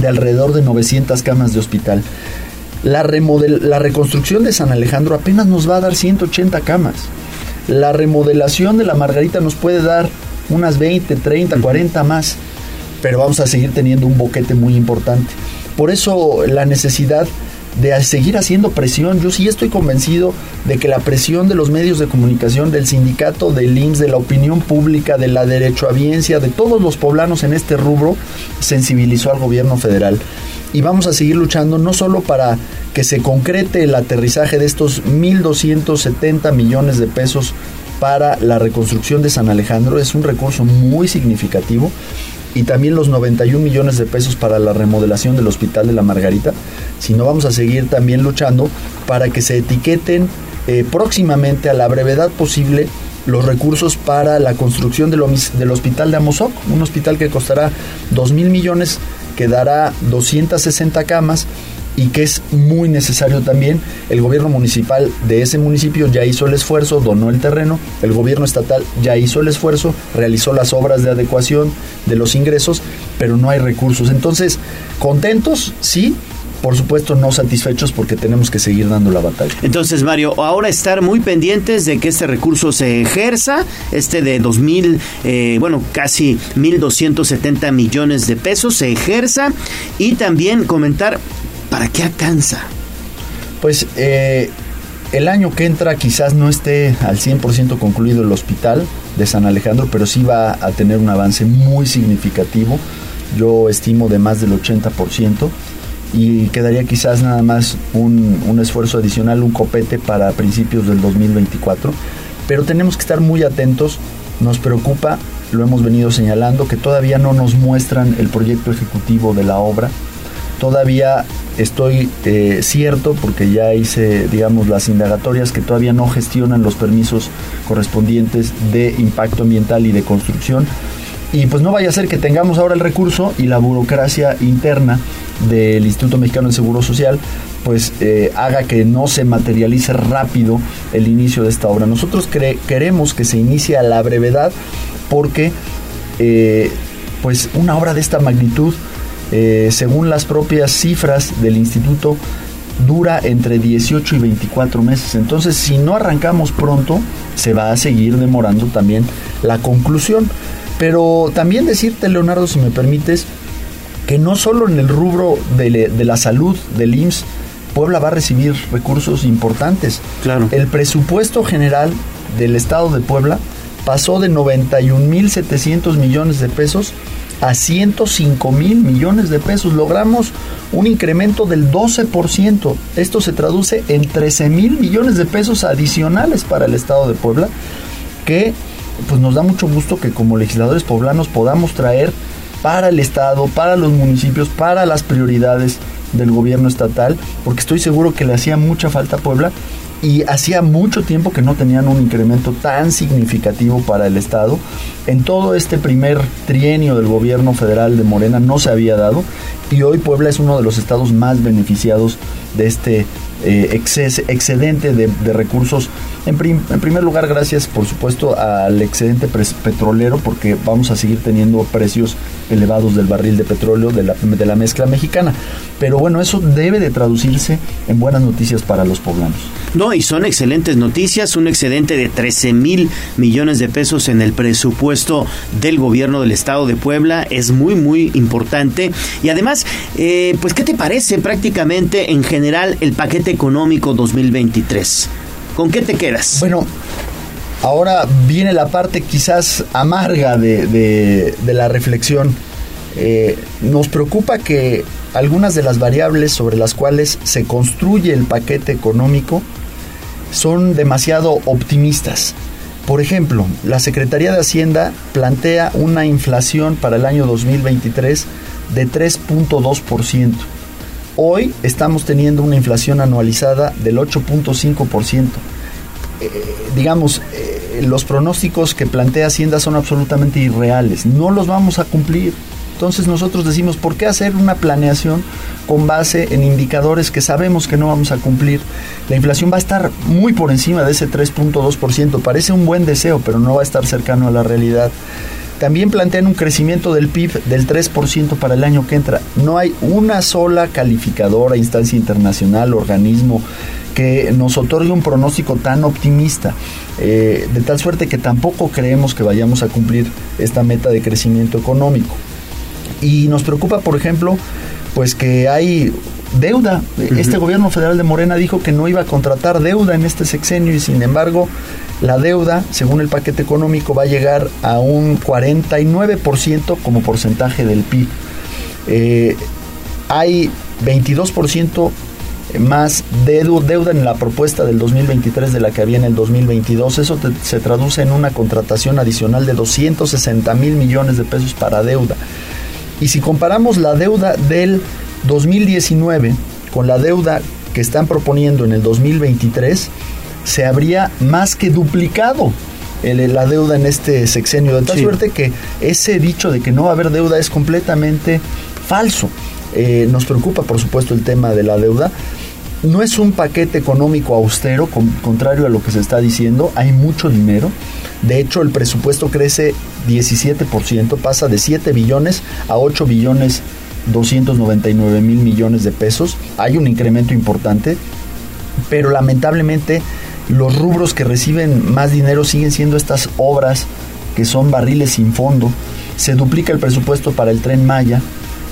de alrededor de 900 camas de hospital. La, la reconstrucción de San Alejandro apenas nos va a dar 180 camas. La remodelación de la Margarita nos puede dar unas 20, 30, 40 más, pero vamos a seguir teniendo un boquete muy importante. Por eso la necesidad de seguir haciendo presión. Yo sí estoy convencido de que la presión de los medios de comunicación, del sindicato, del IMSS, de la opinión pública, de la derechohabiencia, de todos los poblanos en este rubro, sensibilizó al gobierno federal. Y vamos a seguir luchando no solo para que se concrete el aterrizaje de estos 1.270 millones de pesos para la reconstrucción de San Alejandro, es un recurso muy significativo, y también los 91 millones de pesos para la remodelación del Hospital de la Margarita, sino vamos a seguir también luchando para que se etiqueten eh, próximamente a la brevedad posible los recursos para la construcción del, del hospital de Amozoc, un hospital que costará 2 mil millones, que dará 260 camas y que es muy necesario también. El gobierno municipal de ese municipio ya hizo el esfuerzo, donó el terreno, el gobierno estatal ya hizo el esfuerzo, realizó las obras de adecuación de los ingresos, pero no hay recursos. Entonces, contentos, sí, por supuesto no satisfechos porque tenemos que seguir dando la batalla. Entonces, Mario, ahora estar muy pendientes de que este recurso se ejerza, este de 2.000, eh, bueno, casi 1.270 millones de pesos se ejerza y también comentar para qué alcanza. Pues eh, el año que entra quizás no esté al 100% concluido el hospital de San Alejandro, pero sí va a tener un avance muy significativo. Yo estimo de más del 80% y quedaría quizás nada más un, un, esfuerzo adicional, un copete para principios del 2024. Pero tenemos que estar muy atentos, nos preocupa, lo hemos venido señalando, que todavía no nos muestran el proyecto ejecutivo de la obra. Todavía estoy eh, cierto, porque ya hice, digamos, las indagatorias, que todavía no gestionan los permisos correspondientes de impacto ambiental y de construcción. Y pues no vaya a ser que tengamos ahora el recurso y la burocracia interna del Instituto Mexicano de Seguro Social pues eh, haga que no se materialice rápido el inicio de esta obra. Nosotros queremos que se inicie a la brevedad porque eh, pues una obra de esta magnitud, eh, según las propias cifras del instituto, dura entre 18 y 24 meses. Entonces, si no arrancamos pronto, se va a seguir demorando también la conclusión. Pero también decirte, Leonardo, si me permites, que no solo en el rubro de, la salud del IMSS, Puebla va a recibir recursos importantes. Claro. El presupuesto general del estado de Puebla pasó de 91.700 millones de pesos a 105 mil millones de pesos. Logramos un incremento del 12%. Esto se traduce en 13 mil millones de pesos adicionales para el estado de Puebla, que pues nos da mucho gusto que como legisladores poblanos podamos traer para el Estado, para los municipios, para las prioridades del gobierno estatal, porque estoy seguro que le hacía mucha falta a Puebla y hacía mucho tiempo que no tenían un incremento tan significativo para el Estado. En todo este primer trienio del gobierno federal de Morena no se había dado y hoy Puebla es uno de los estados más beneficiados de este eh, excedente de, recursos. En, primer lugar, gracias por supuesto al excedente petrolero, porque vamos a seguir teniendo precios elevados del barril de petróleo de la, de la mezcla mexicana. Pero bueno, eso debe de traducirse en buenas noticias para los poblanos. No, y son excelentes noticias, un excedente de 13 mil millones de pesos en el presupuesto del gobierno del estado de Puebla es muy, muy importante. Y además, eh, pues, ¿qué te parece prácticamente en general el paquete económico 2023? ¿Con qué te quedas? Bueno, ahora viene la parte quizás amarga de, la reflexión. Eh, nos preocupa que algunas de las variables sobre las cuales se construye el paquete económico son demasiado optimistas. Por ejemplo, la Secretaría de Hacienda plantea una inflación para el año 2023 de 3.2%. Hoy estamos teniendo una inflación anualizada del 8.5%. Eh, digamos, eh, los pronósticos que plantea Hacienda son absolutamente irreales. No los vamos a cumplir. Entonces nosotros decimos, ¿por qué hacer una planeación con base en indicadores que sabemos que no vamos a cumplir? La inflación va a estar muy por encima de ese 3.2%. Parece un buen deseo, pero no va a estar cercano a la realidad. También plantean un crecimiento del PIB del 3% para el año que entra. No hay una sola calificadora, instancia internacional, organismo que nos otorgue un pronóstico tan optimista, eh, de tal suerte que tampoco creemos que vayamos a cumplir esta meta de crecimiento económico. Y nos preocupa, por ejemplo, pues que hay deuda. Este gobierno federal de Morena dijo que no iba a contratar deuda en este sexenio y sin embargo la deuda, según el paquete económico, va a llegar a un 49% como porcentaje del PIB. Eh, hay 22% más deuda en la propuesta del 2023 de la que había en el 2022. Eso se traduce en una contratación adicional de 260 mil millones de pesos para deuda. Y si comparamos la deuda del 2019 con la deuda que están proponiendo en el 2023, se habría más que duplicado la deuda en este sexenio, de tal suerte que ese dicho de que no va a haber deuda es completamente falso. Eh, nos preocupa, por supuesto, el tema de la deuda. No es un paquete económico austero, contrario a lo que se está diciendo, hay mucho dinero. De hecho, el presupuesto crece 17%, pasa de 7 billones a 8 billones 299 mil millones de pesos. Hay un incremento importante, pero lamentablemente los rubros que reciben más dinero siguen siendo estas obras que son barriles sin fondo. Se duplica el presupuesto para el tren Maya.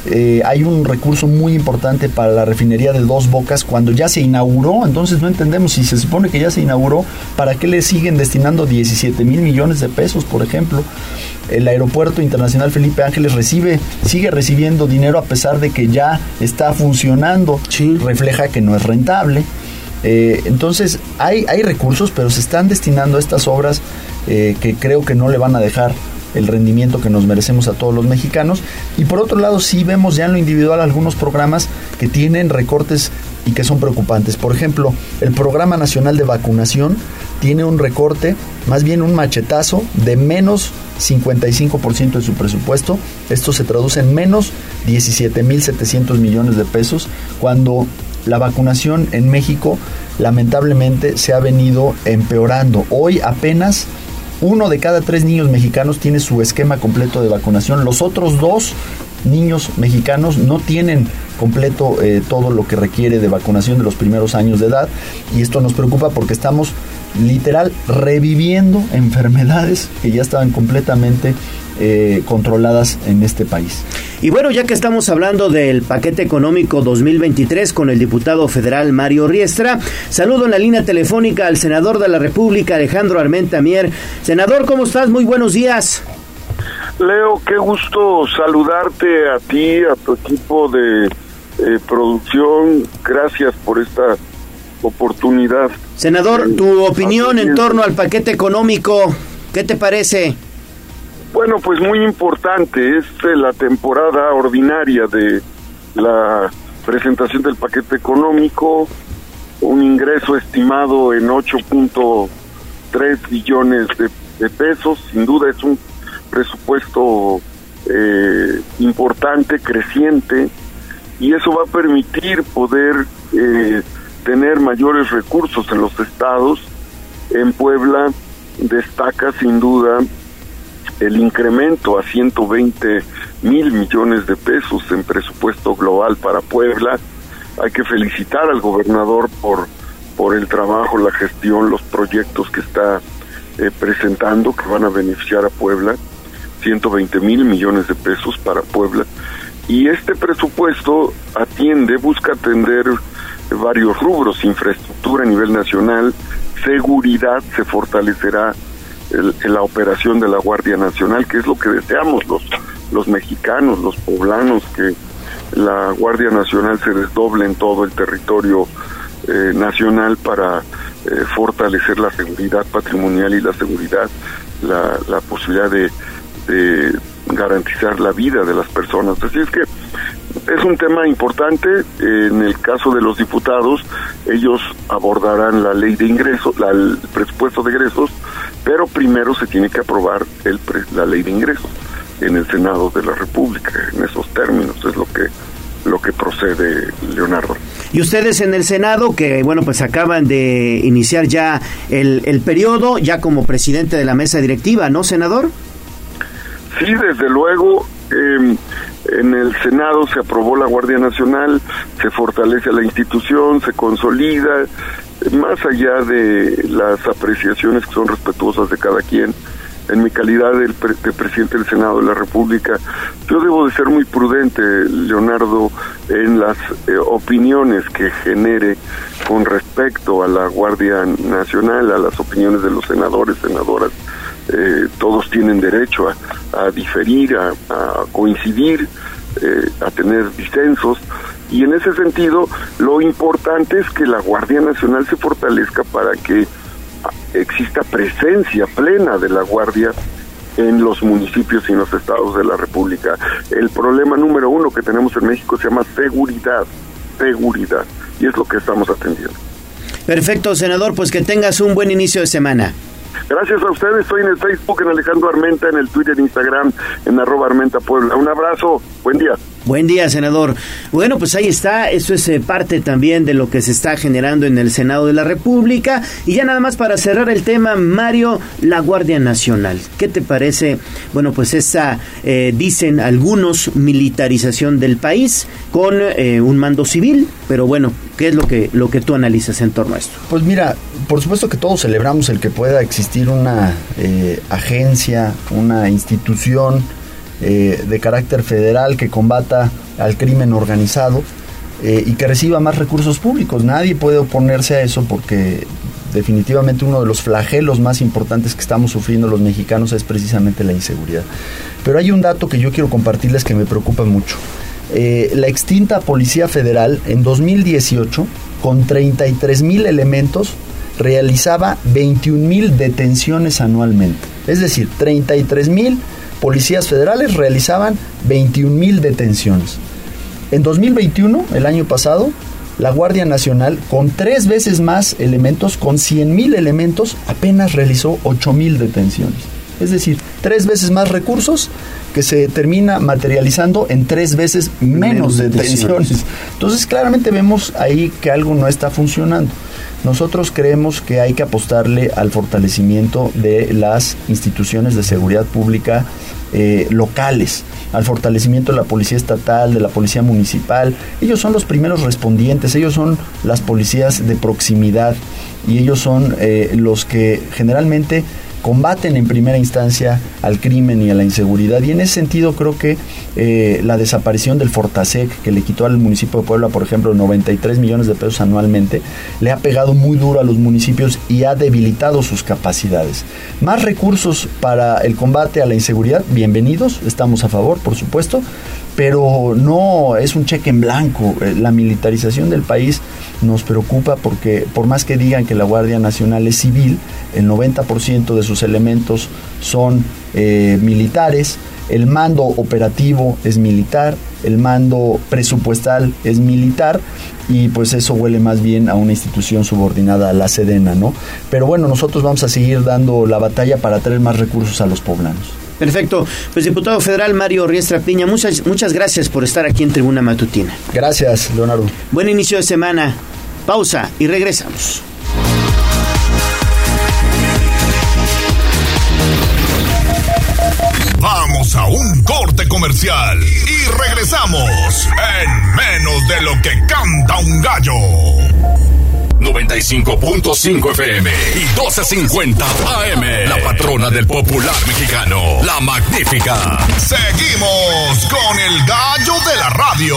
Eh, hay un recurso muy importante para la refinería de Dos Bocas cuando ya se inauguró, entonces no entendemos si se supone que ya se inauguró, ¿para qué le siguen destinando 17 mil millones de pesos, por ejemplo? El aeropuerto internacional Felipe Ángeles recibe, sigue recibiendo dinero a pesar de que ya está funcionando, refleja que no es rentable. Eh, entonces hay, hay recursos, pero se están destinando a estas obras eh, que creo que no le van a dejar el rendimiento que nos merecemos a todos los mexicanos. Y por otro lado, sí vemos ya en lo individual algunos programas que tienen recortes y que son preocupantes. Por ejemplo, el Programa Nacional de Vacunación tiene un recorte, más bien un machetazo, de menos 55% de su presupuesto. Esto se traduce en menos 17.700 millones de pesos, cuando la vacunación en México lamentablemente se ha venido empeorando. Hoy apenas uno de cada tres niños mexicanos tiene su esquema completo de vacunación. Los otros dos niños mexicanos no tienen completo eh, todo lo que requiere de vacunación de los primeros años de edad. Y esto nos preocupa porque estamos literal reviviendo enfermedades que ya estaban completamente eh, controladas en este país. Y bueno, ya que estamos hablando del paquete económico 2023 con el diputado federal Mario Riestra, saludo en la línea telefónica al senador de la República, Alejandro Armenta Mier. Senador, ¿cómo estás? Muy buenos días. Leo, qué gusto saludarte a ti, a tu equipo de eh, producción. Gracias por esta oportunidad. Senador, tu opinión en torno al paquete económico, ¿qué te parece? Bueno, pues muy importante, es la temporada ordinaria de la presentación del paquete económico, un ingreso estimado en 8.3 billones de, pesos, sin duda es un presupuesto eh, importante, creciente, y eso va a permitir poder eh, tener mayores recursos en los estados. En Puebla destaca sin duda el incremento a 120 mil millones de pesos en presupuesto global para Puebla. Hay que felicitar al gobernador por, por el trabajo, la gestión, los proyectos que está eh, presentando que van a beneficiar a Puebla. 120 mil millones de pesos para Puebla. Y este presupuesto atiende, busca atender varios rubros, infraestructura a nivel nacional, seguridad, se fortalecerá en la operación de la Guardia Nacional, que es lo que deseamos los, los mexicanos, los poblanos, que la Guardia Nacional se desdoble en todo el territorio eh, nacional para eh, fortalecer la seguridad patrimonial y la seguridad, la, la posibilidad de garantizar la vida de las personas. Así es que es un tema importante. En el caso de los diputados, ellos abordarán la ley de ingresos, el presupuesto de ingresos, pero primero se tiene que aprobar el la ley de ingresos en el Senado de la República. En esos términos es lo que lo que procede, Leonardo. Y ustedes en el Senado, que bueno, pues acaban de iniciar ya el, el periodo, ya como presidente de la mesa directiva, ¿no, senador? Sí, desde luego. Eh, en el Senado se aprobó la Guardia Nacional, se fortalece la institución, se consolida, más allá de las apreciaciones que son respetuosas de cada quien. En mi calidad de, presidente del Senado de la República, yo debo de ser muy prudente, Leonardo, en las eh, opiniones que genere con respecto a la Guardia Nacional, a las opiniones de los senadores, senadoras. Eh, todos tienen derecho a, diferir, a, coincidir, eh, a tener disensos. Y en ese sentido, lo importante es que la Guardia Nacional se fortalezca para que exista presencia plena de la Guardia en los municipios y en los estados de la República. El problema número uno que tenemos en México se llama seguridad, seguridad, y es lo que estamos atendiendo. Perfecto, senador, pues que tengas un buen inicio de semana. Gracias a ustedes, estoy en el Facebook, en Alejandro Armenta, en el Twitter, Instagram, en arroba Armenta Puebla. Un abrazo, buen día. Buen día, senador. Bueno, pues ahí está. Eso es eh, parte también de lo que se está generando en el Senado de la República. Y ya nada más para cerrar el tema, Mario, la Guardia Nacional. ¿Qué te parece? Bueno, pues esa, eh, dicen algunos, militarización del país con eh, un mando civil. Pero bueno, ¿qué es lo que, lo que tú analizas en torno a esto? Pues mira, por supuesto que todos celebramos el que pueda existir una agencia, una institución eh, de carácter federal que combata al crimen organizado eh, y que reciba más recursos públicos. Nadie puede oponerse a eso porque definitivamente uno de los flagelos más importantes que estamos sufriendo los mexicanos es precisamente la inseguridad. Pero hay un dato que yo quiero compartirles que me preocupa mucho. Eh, la extinta Policía Federal en 2018, con 33 mil elementos, realizaba 21 mil detenciones anualmente. Es decir, 33 mil policías federales realizaban 21 mil detenciones. En 2021, el año pasado, la Guardia Nacional, con tres veces más elementos, con 100 mil elementos, apenas realizó 8 mil detenciones. Es decir, tres veces más recursos que se termina materializando en tres veces menos, detenciones. Entonces, claramente vemos ahí que algo no está funcionando. Nosotros creemos que hay que apostarle al fortalecimiento de las instituciones de seguridad pública eh, locales, al fortalecimiento de la policía estatal, de la policía municipal. Ellos son los primeros respondientes, ellos son las policías de proximidad y ellos son eh, los que generalmente combaten en primera instancia al crimen y a la inseguridad. Y en ese sentido creo que eh, la desaparición del Fortasec, que le quitó al municipio de Puebla, por ejemplo, 93 millones de pesos anualmente, le ha pegado muy duro a los municipios y ha debilitado sus capacidades. Más recursos para el combate a la inseguridad, bienvenidos, estamos a favor, por supuesto, pero no es un cheque en blanco. Eh, la militarización del país nos preocupa porque por más que digan que la Guardia Nacional es civil, el 90% de sus elementos son eh, militares, el mando operativo es militar, el mando presupuestal es militar y pues eso huele más bien a una institución subordinada a la Sedena, ¿no? Pero bueno, nosotros vamos a seguir dando la batalla para traer más recursos a los poblanos. Perfecto. Pues diputado federal Mario Riestra Piña, muchas, muchas gracias por estar aquí en Tribuna Matutina. Gracias, Leonardo. Buen inicio de semana. Pausa y regresamos. Vamos a un corte comercial y regresamos en menos de lo que canta un gallo. 95.5 FM y 12.50 AM. La patrona del popular mexicano, la magnífica. Seguimos con el gallo de la radio.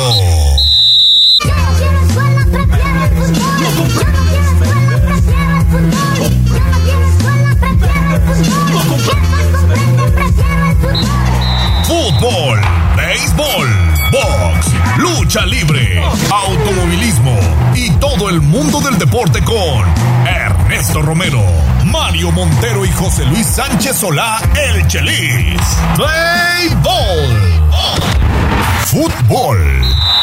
Fútbol, béisbol, box, lucha libre, automovilismo y todo el mundo del deporte con Ernesto Romero, Mario Montero y José Luis Sánchez Solá, el Chelis. Béisbol. Fútbol.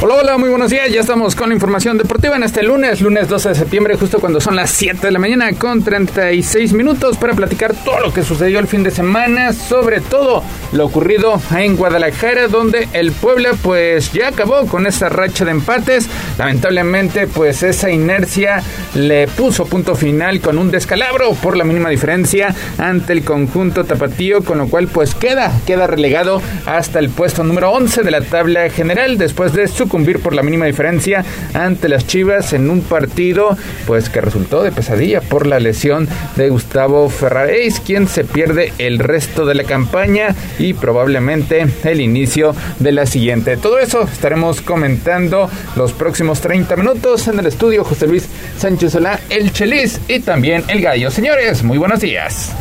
Hola, hola, muy buenos días. Ya estamos con la información deportiva en este lunes, lunes 12 de septiembre, justo cuando son las 7 de la mañana, con 36 minutos para platicar todo lo que sucedió el fin de semana, sobre todo lo ocurrido en Guadalajara, donde el Puebla, pues ya acabó con esa racha de empates. Lamentablemente, pues esa inercia le puso punto final con un descalabro por la mínima diferencia ante el conjunto tapatío, con lo cual, pues queda, queda relegado hasta el puesto número 11 de la tabla general después de su sucumbir por la mínima diferencia ante las Chivas en un partido pues que resultó de pesadilla por la lesión de Gustavo Ferraréis, quien se pierde el resto de la campaña y probablemente el inicio de la siguiente. Todo eso estaremos comentando los próximos 30 minutos en el estudio José Luis Sánchez Solá, el Chelis y también el Gallo. Señores, muy buenos días.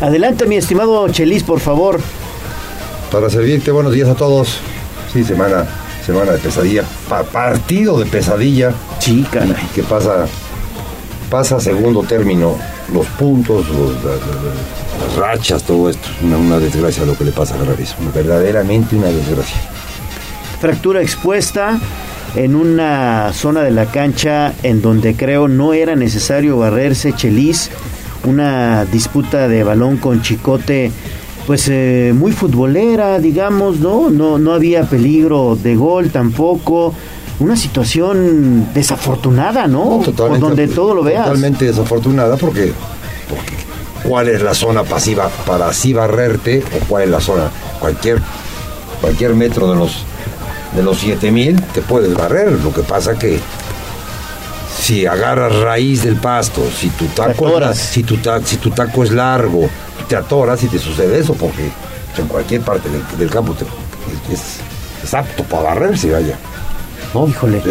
Adelante, mi estimado Chelis, por favor. Para servirte, buenos días a todos. Sí, semana semana de pesadilla, partido de pesadilla. Chica. Y que pasa, pasa a segundo término los puntos, las rachas, todo esto. Una, desgracia lo que le pasa a Gravis, verdaderamente una desgracia. Fractura expuesta en una zona de la cancha en donde creo no era necesario barrerse Chelis, una disputa de balón con Chicote pues eh, muy futbolera, digamos, ¿no? ¿no? No había peligro de gol tampoco. Una situación desafortunada, ¿no? Por donde todo lo veas. Totalmente desafortunada porque, porque cuál es la zona pasiva para así barrerte o cuál es la zona. Cualquier, cualquier metro de los de los 7000 te puedes barrer. Lo que pasa que si agarras raíz del pasto, si tu taco, si tu, ta- si tu taco es largo, te atoras y te sucede eso, porque en cualquier parte del, del campo te- es, es apto para barrerse, vaya. ¿No? Híjole.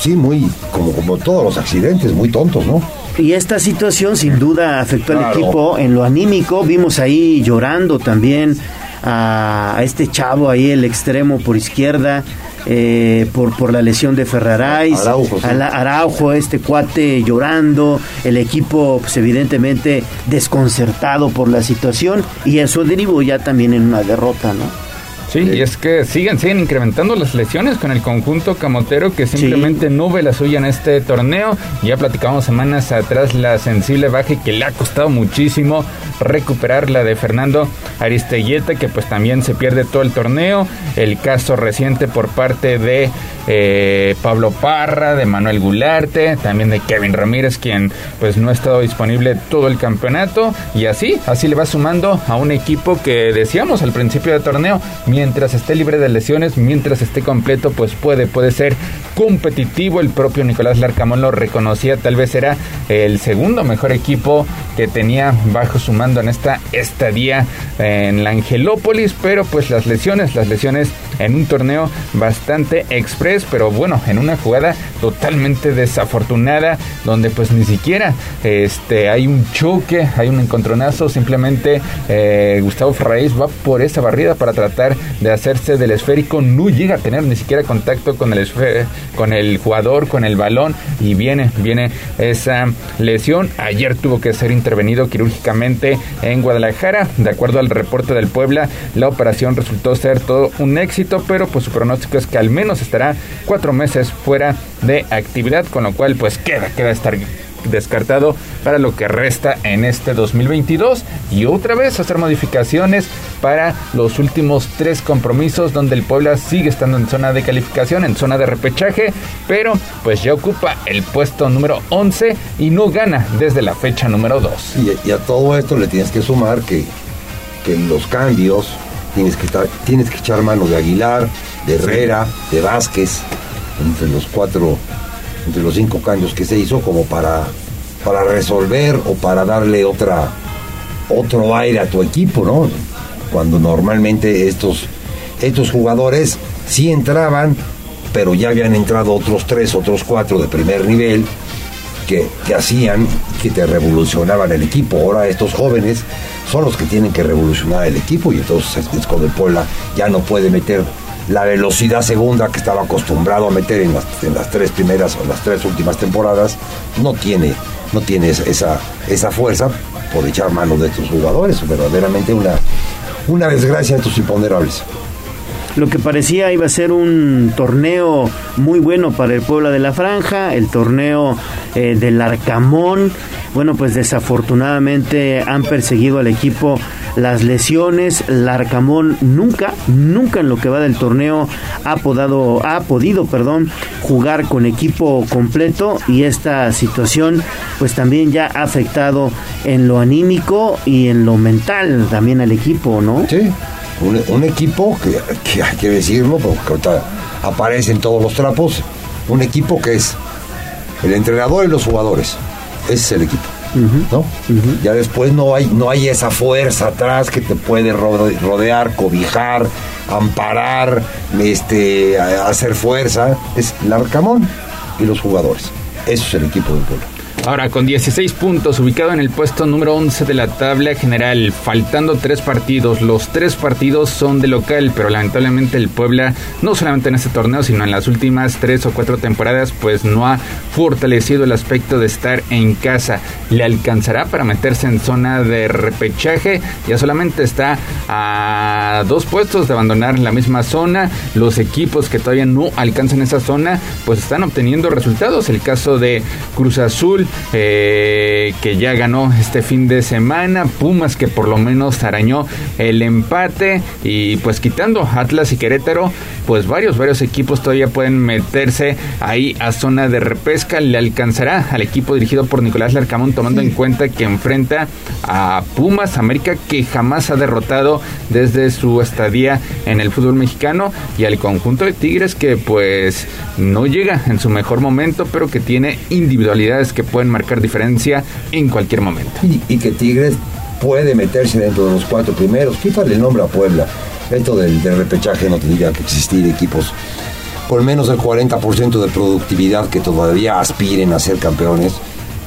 Sí, muy, como, como todos los accidentes, muy tontos, ¿no? Y esta situación sin duda afectó al equipo en lo anímico. Vimos ahí llorando también a, a este chavo ahí, el extremo por izquierda, eh, por, por la lesión de Ferrarais. Araujo, sí. Araujo, este cuate llorando. El equipo, pues evidentemente desconcertado por la situación. Y eso derivó ya también en una derrota, ¿no? Sí, y es que siguen, siguen incrementando las lesiones con el conjunto camotero que simplemente no ve la suya en este torneo. Ya platicamos semanas atrás la sensible baja que le ha costado muchísimo recuperar la de Fernando Aristeguieta, que pues también se pierde todo el torneo. El caso reciente por parte de eh, Pablo Parra, de Manuel Gularte, también de Kevin Ramírez, quien pues no ha estado disponible todo el campeonato. Y así, así le va sumando a un equipo que decíamos al principio del torneo, mientras esté libre de lesiones, mientras esté completo, pues puede, puede ser competitivo. El propio Nicolás Larcamón lo reconocía, tal vez era el segundo mejor equipo que tenía bajo su mando en esta estadía en la Angelópolis, pero pues las lesiones, las lesiones en un torneo bastante pero bueno, en una jugada totalmente desafortunada, donde pues ni siquiera este hay un choque, hay un encontronazo, simplemente eh, Gustavo Ferraís va por esa barrida para tratar de hacerse del esférico, no llega a tener ni siquiera contacto con el con el jugador, con el balón y viene, viene esa lesión. Ayer tuvo que ser intervenido quirúrgicamente en Guadalajara, de acuerdo al reporte del Puebla, la operación resultó ser todo un éxito, pero pues su pronóstico es que al menos estará cuatro meses fuera de actividad, con lo cual pues queda, queda estar descartado para lo que resta en este 2022 y otra vez hacer modificaciones para los últimos tres compromisos donde el Puebla sigue estando en zona de calificación, en zona de repechaje, pero pues ya ocupa el puesto número 11 y no gana desde la fecha número 2. Y, y a todo esto le tienes que sumar que, que los cambios tienes que, estar- tienes que echar mano de Aguilar, de Herrera, de Vázquez, entre los cuatro, entre los cinco cambios que se hizo como para, para resolver o para darle otra, otro aire a tu equipo, ¿no? Cuando normalmente estos, estos jugadores sí entraban, pero ya habían entrado otros tres, otros cuatro de primer nivel que, que hacían que te revolucionaban el equipo. Ahora estos jóvenes son los que tienen que revolucionar el equipo y entonces es el Puebla ya no puede meter la velocidad segunda que estaba acostumbrado a meter en las, en las tres primeras o las tres últimas temporadas, no tiene, no tiene esa- esa, fuerza por echar mano de estos jugadores. Verdaderamente una, una desgracia de estos imponderables. Lo que parecía iba a ser un torneo muy bueno para el Puebla de la Franja, el torneo eh, del Arcamón. Bueno, pues desafortunadamente han perseguido al equipo las lesiones. Larcamón nunca, nunca en lo que va del torneo ha, podado, ha podido perdón, jugar con equipo completo y esta situación pues también ya ha afectado en lo anímico y en lo mental también al equipo, ¿no? Sí, un, equipo que, que hay que decirlo, porque ahorita aparecen todos los trapos, un equipo que es el entrenador y los jugadores. Ese es el equipo. ¿No? Ya después no hay, no hay esa fuerza atrás que te puede rode- rodear, cobijar, amparar, este, hacer fuerza. Es el Arcamón y los jugadores. Eso es el equipo del pueblo. Ahora con 16 puntos, ubicado en el puesto número 11 de la tabla general, faltando tres partidos. Los tres partidos son de local, pero lamentablemente el Puebla, no solamente en este torneo, sino en las últimas tres o cuatro temporadas, pues no ha fortalecido el aspecto de estar en casa. ¿Le alcanzará para meterse en zona de repechaje? Ya solamente está a dos puestos de abandonar la misma zona. Los equipos que todavía no alcanzan esa zona, pues están obteniendo resultados. El caso de Cruz Azul, eh, que ya ganó este fin de semana, Pumas que por lo menos arañó el empate. Y pues quitando Atlas y Querétaro, pues varios, varios equipos todavía pueden meterse ahí a zona de repesca, le alcanzará al equipo dirigido por Nicolás Larcamón tomando en cuenta que enfrenta a Pumas América que jamás ha derrotado desde su estadía en el fútbol mexicano y al conjunto de Tigres que pues no llega en su mejor momento pero que tiene individualidades que pueden marcar diferencia en cualquier momento. Y, que Tigres puede meterse dentro de los cuatro primeros. Quítale el nombre a Puebla. Esto del, del repechaje no tendría que existir equipos por menos del 40% de productividad que todavía aspiren a ser campeones.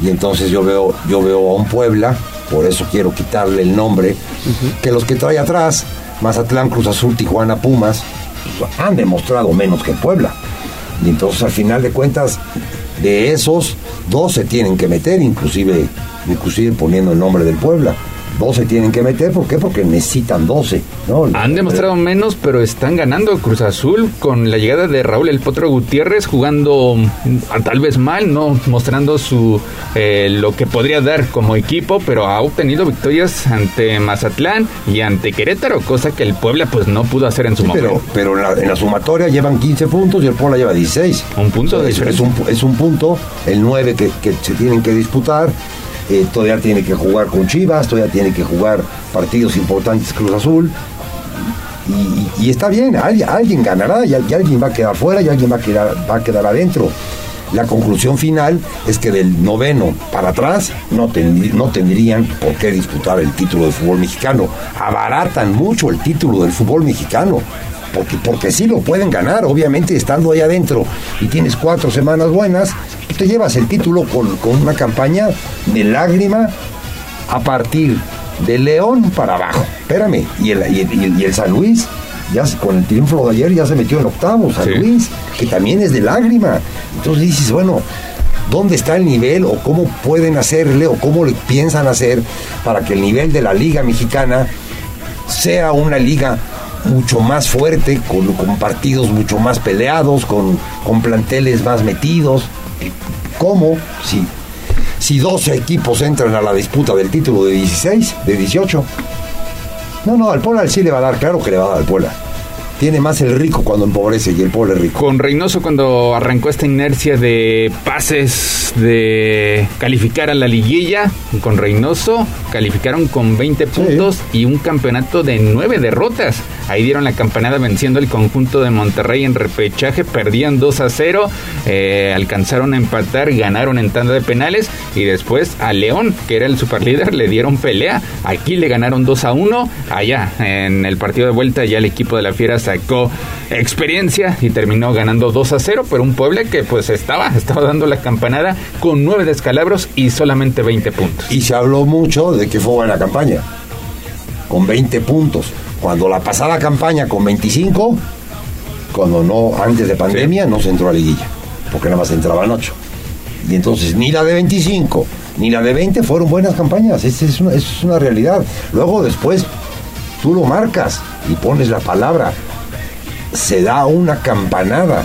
Y entonces yo veo, yo veo a un Puebla, por eso quiero quitarle el nombre, que los que trae atrás, Mazatlán, Cruz Azul, Tijuana, Pumas, pues, han demostrado menos que Puebla. Y entonces al final de cuentas, de esos, dos se tienen que meter, inclusive, inclusive poniendo el nombre del Puebla. 12 tienen que meter, ¿por qué? Porque necesitan 12. ¿no? Han demostrado menos, pero están ganando Cruz Azul con la llegada de Raúl El Potro Gutiérrez jugando mm, tal vez mal, no mostrando su eh, lo que podría dar como equipo, pero ha obtenido victorias ante Mazatlán y ante Querétaro, cosa que el Puebla pues no pudo hacer en su momento. Pero, pero en, la, sumatoria llevan 15 puntos y el Puebla lleva 16. Un punto de es, es, un, es un punto, el 9 que, que se tienen que disputar eh, todavía tiene que jugar con Chivas, todavía tiene que jugar partidos importantes Cruz Azul. Y, está bien, alguien, ganará y, alguien va a quedar fuera y alguien va a quedar, va a quedar adentro. La conclusión final es que del noveno para atrás no, tendrían por qué disputar el título del fútbol mexicano. Abaratan mucho el título del fútbol mexicano porque, porque sí lo pueden ganar, obviamente estando ahí adentro y tienes cuatro semanas buenas, te llevas el título con, una campaña de lágrima a partir de León para abajo. Espérame, y el, y el, San Luis, ya con el triunfo de ayer ya se metió en octavo, San Luis, que también es de lágrima. Entonces dices, bueno, ¿dónde está el nivel o cómo pueden hacerle o cómo le piensan hacer para que el nivel de la liga mexicana sea una liga mucho más fuerte, con, con partidos mucho más peleados, con, con planteles más metidos. ¿Cómo? Si, si 12 equipos entran a la disputa del título de 16, de 18. No, no, al Puebla sí le va a dar, claro que le va a dar al Puebla tiene más el rico cuando empobrece y el pobre rico. Con Reynoso cuando arrancó esta inercia de pases, de calificar a la liguilla, con Reynoso calificaron con 20 puntos y un campeonato de 9 derrotas. Ahí dieron la campanada venciendo el conjunto de Monterrey en repechaje, perdían 2 a 0, eh, alcanzaron a empatar, ganaron en tanda de penales y después a León, que era el superlíder, le dieron pelea. Aquí le ganaron 2 a 1, allá en el partido de vuelta ya el equipo de la Fiera sacó experiencia y terminó ganando 2 a 0, pero un Puebla que pues estaba, estaba dando la campanada con 9 descalabros y solamente 20 puntos. Y se habló mucho de que fue buena campaña, con 20 puntos. Cuando la pasada campaña con 25, cuando no, antes de pandemia, no se entró a liguilla, porque nada más entraban 8. Y entonces ni la de 25 ni la de 20 fueron buenas campañas, es, es, una, es una realidad. Luego después tú lo marcas y pones la palabra se da una campanada.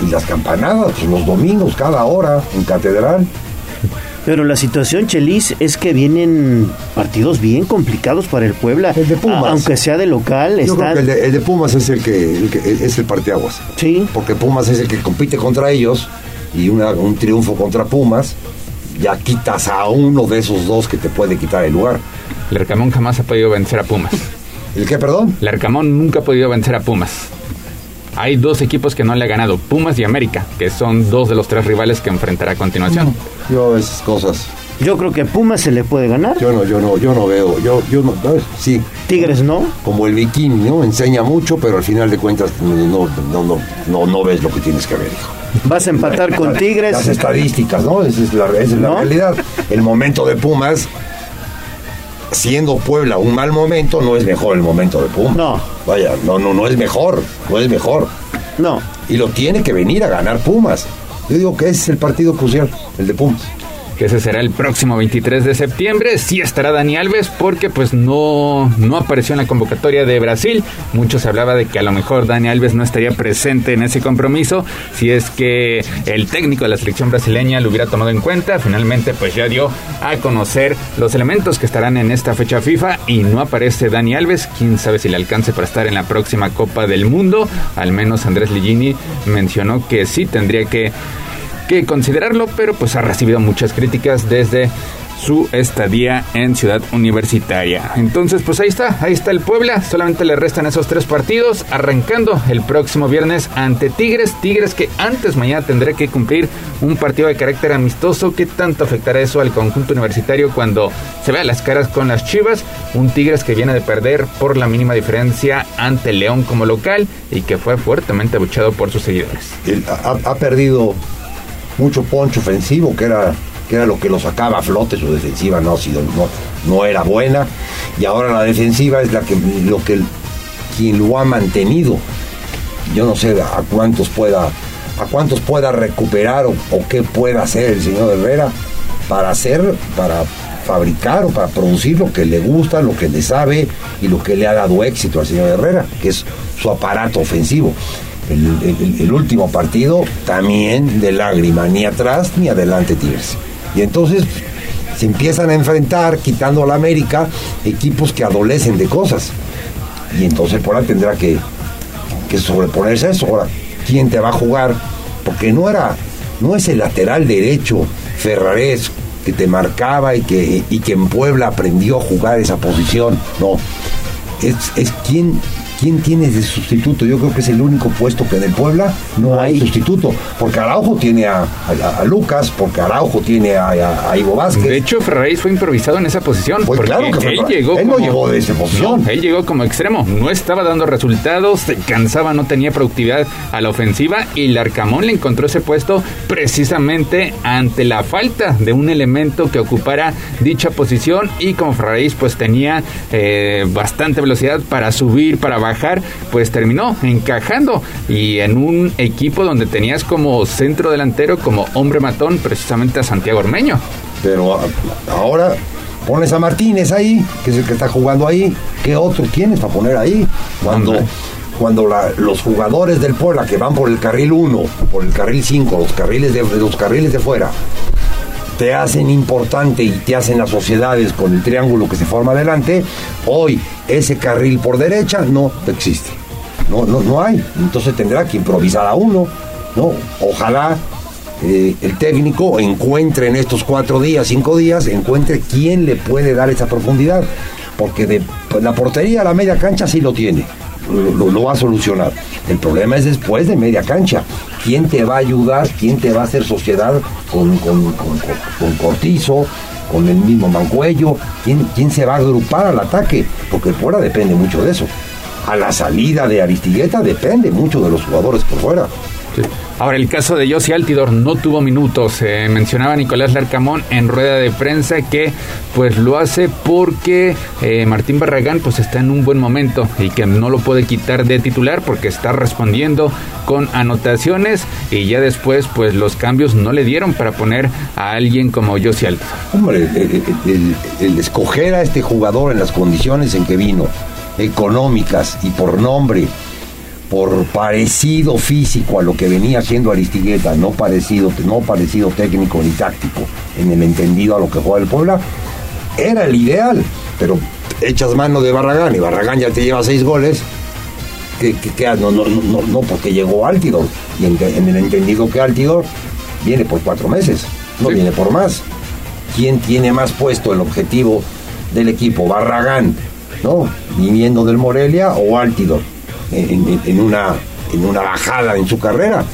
Y las campanadas, pues, los domingos, cada hora, en catedral. Pero la situación, Chelis, es que vienen partidos bien complicados para el Puebla. El de Pumas. Aunque sea de local. Yo creo que el de, Pumas es el que, es el parteaguas. Sí. Porque Pumas es el que compite contra ellos y un triunfo contra Pumas, ya quitas a uno de esos dos que te puede quitar el lugar. El Arcamón jamás ha podido vencer a Pumas. ¿El qué, perdón? El Arcamón nunca ha podido vencer a Pumas. Hay dos equipos que no le ha ganado, Pumas y América, que son dos de los tres rivales que enfrentará a continuación. yo esas cosas. Yo creo que Pumas se le puede ganar. Yo no, yo no, yo no veo, yo, yo no, sí. Tigres no. Como el bikini, ¿no? Enseña mucho, pero al final de cuentas no, no, no, no, no ves lo que tienes que ver, hijo. Vas a empatar con <laughs> Tigres. Las estadísticas, ¿no? Esa es la, esa es la realidad. El momento de Pumas siendo Puebla un mal momento, no es mejor el momento de Pumas. No. Vaya, no, no, no es mejor, no es mejor. No. Y lo tiene que venir a ganar Pumas. Yo digo que ese es el partido crucial, el de Pumas. Que ese será el próximo 23 de septiembre. Sí estará Dani Alves porque pues no, no apareció en la convocatoria de Brasil. Mucho se hablaba de que a lo mejor Dani Alves no estaría presente en ese compromiso si es que el técnico de la selección brasileña lo hubiera tomado en cuenta. Finalmente pues ya dio a conocer los elementos que estarán en esta fecha FIFA y no aparece Dani Alves. Quién sabe si le alcance para estar en la próxima Copa del Mundo. Al menos Andrés Ligini mencionó que sí tendría que que considerarlo, pero pues ha recibido muchas críticas desde su estadía en Ciudad Universitaria. Entonces, pues ahí está, ahí está el Puebla. Solamente le restan esos tres partidos, arrancando el próximo viernes ante Tigres. Tigres que antes mañana tendrá que cumplir un partido de carácter amistoso. ¿Qué tanto afectará eso al conjunto universitario cuando se vea las caras con las Chivas? Un Tigres que viene de perder por la mínima diferencia ante León como local y que fue fuertemente abuchado por sus seguidores. ha, ha perdido mucho poncho ofensivo, que era, que era lo que lo sacaba a flote, su defensiva no, ha sido, no, no era buena, y ahora la defensiva es la que, lo que, quien lo ha mantenido. Yo no sé a cuántos pueda, a cuántos pueda recuperar o, o qué pueda hacer el señor Herrera para hacer, para fabricar o para producir lo que le gusta, lo que le sabe y lo que le ha dado éxito al señor Herrera, que es su aparato ofensivo el, último partido también de lágrima, ni atrás ni adelante Tigres. Y entonces se empiezan a enfrentar, quitando a la América, equipos que adolecen de cosas. Y entonces por ahí tendrá que, que sobreponerse a eso. Ahora, ¿quién te va a jugar? Porque no era, no es el lateral derecho Ferrares que te marcaba y que, y que en Puebla aprendió a jugar esa posición. No. Es, es quien ¿quién tiene de sustituto? Yo creo que es el único puesto que en el Puebla no hay sustituto. Porque Araujo tiene a, Lucas, porque Araujo tiene a, Ivo Vázquez. De hecho, Ferraris fue improvisado en esa posición. Pues claro que él, llegó él no llegó de esa posición. él llegó como extremo. No estaba dando resultados, se cansaba, no tenía productividad a la ofensiva y Larcamón le encontró ese puesto precisamente ante la falta de un elemento que ocupara dicha posición y como Ferraris pues tenía eh, bastante velocidad para subir, para bajar pues terminó encajando y en un equipo donde tenías como centro delantero, como hombre matón, precisamente a Santiago Ormeño. Pero ahora pones a Martínez ahí, que es el que está jugando ahí, ¿qué otro tienes para poner ahí? Cuando, cuando los jugadores del Puebla que van por el carril 1, por el carril 5, los carriles de, los carriles de fuera, te hacen importante y te hacen las sociedades con el triángulo que se forma adelante, hoy ese carril por derecha no existe. No, no, no hay. Entonces tendrá que improvisar a uno. ¿no? Ojalá eh, el técnico encuentre en estos cuatro días, cinco días, encuentre quién le puede dar esa profundidad. Porque de la portería a la media cancha sí lo tiene. Lo, va a solucionar. El problema es después de media cancha. ¿Quién te va a ayudar? ¿Quién te va a hacer sociedad con, con, Cortizo? con el mismo Mancuello, ¿quién, ¿quién se va a agrupar al ataque? Porque fuera depende mucho de eso. A la salida de Aristigueta depende mucho de los jugadores por fuera. Ahora, el caso de Yossi Altidor no tuvo minutos. Eh, mencionaba Nicolás Larcamón en rueda de prensa que pues lo hace porque eh, Martín Barragán pues está en un buen momento y que no lo puede quitar de titular porque está respondiendo con anotaciones y ya después pues los cambios no le dieron para poner a alguien como Yossi Altidor. Hombre, el escoger a este jugador en las condiciones en que vino, económicas y por nombre, por parecido físico a lo que venía haciendo Aristigueta, no parecido, no parecido técnico ni táctico, en el entendido a lo que juega el Puebla, era el ideal, pero echas mano de Barragán y Barragán ya te lleva seis goles, que, no, no, no, no, porque llegó Altidor, y en, el entendido que Altidor viene por cuatro meses, no viene por más. ¿Quién tiene más puesto el objetivo del equipo? Barragán, ¿no? Viniendo del Morelia o Altidor en, una, en una bajada en su carrera.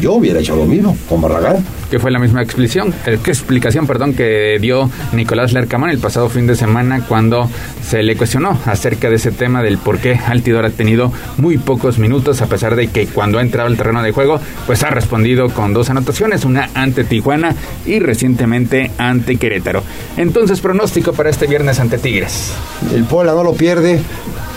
Yo hubiera hecho lo mismo con Barragán. Que fue la misma explicación, ¿qué explicación, perdón, que dio Nicolás Lercamón el pasado fin de semana cuando se le cuestionó acerca de ese tema del por qué Altidor ha tenido muy pocos minutos, a pesar de que cuando ha entrado al terreno de juego, pues ha respondido con dos anotaciones, una ante Tijuana y recientemente ante Querétaro. Entonces, pronóstico para este viernes ante Tigres. El Puebla no lo pierde,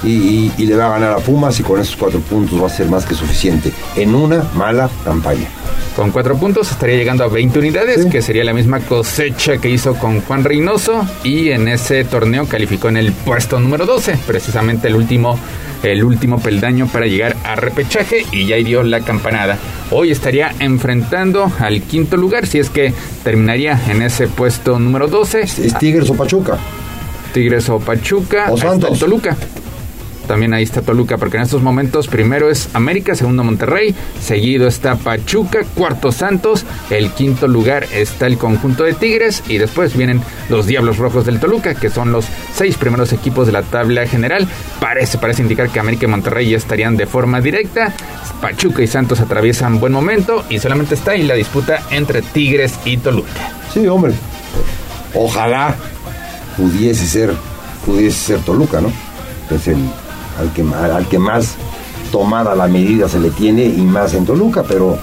y, le va a ganar a Pumas y con esos cuatro puntos va a ser más que suficiente en una mala campaña. Con cuatro puntos, estaría llegando a 20 unidades, que sería la misma cosecha que hizo con Juan Reynoso y en ese torneo calificó en el puesto número 12, precisamente el último el último peldaño para llegar a repechaje y ya dio la campanada. Hoy estaría enfrentando al quinto lugar si es que terminaría en ese puesto número 12. ¿Es Tigres o Pachuca? Tigres o Pachuca. O Santos. Toluca también ahí está Toluca, porque en estos momentos primero es América, segundo Monterrey, seguido está Pachuca, cuarto Santos, el quinto lugar está el conjunto de Tigres y después vienen los Diablos Rojos del Toluca, que son los seis primeros equipos de la tabla general. Parece, parece indicar que América y Monterrey ya estarían de forma directa. Pachuca y Santos atraviesan buen momento y solamente está ahí la disputa entre Tigres y Toluca. Sí, hombre. Ojalá pudiese ser, pudiese ser Toluca, ¿no? Es el al que, al que más tomada la medida se le tiene y más en Toluca, pero,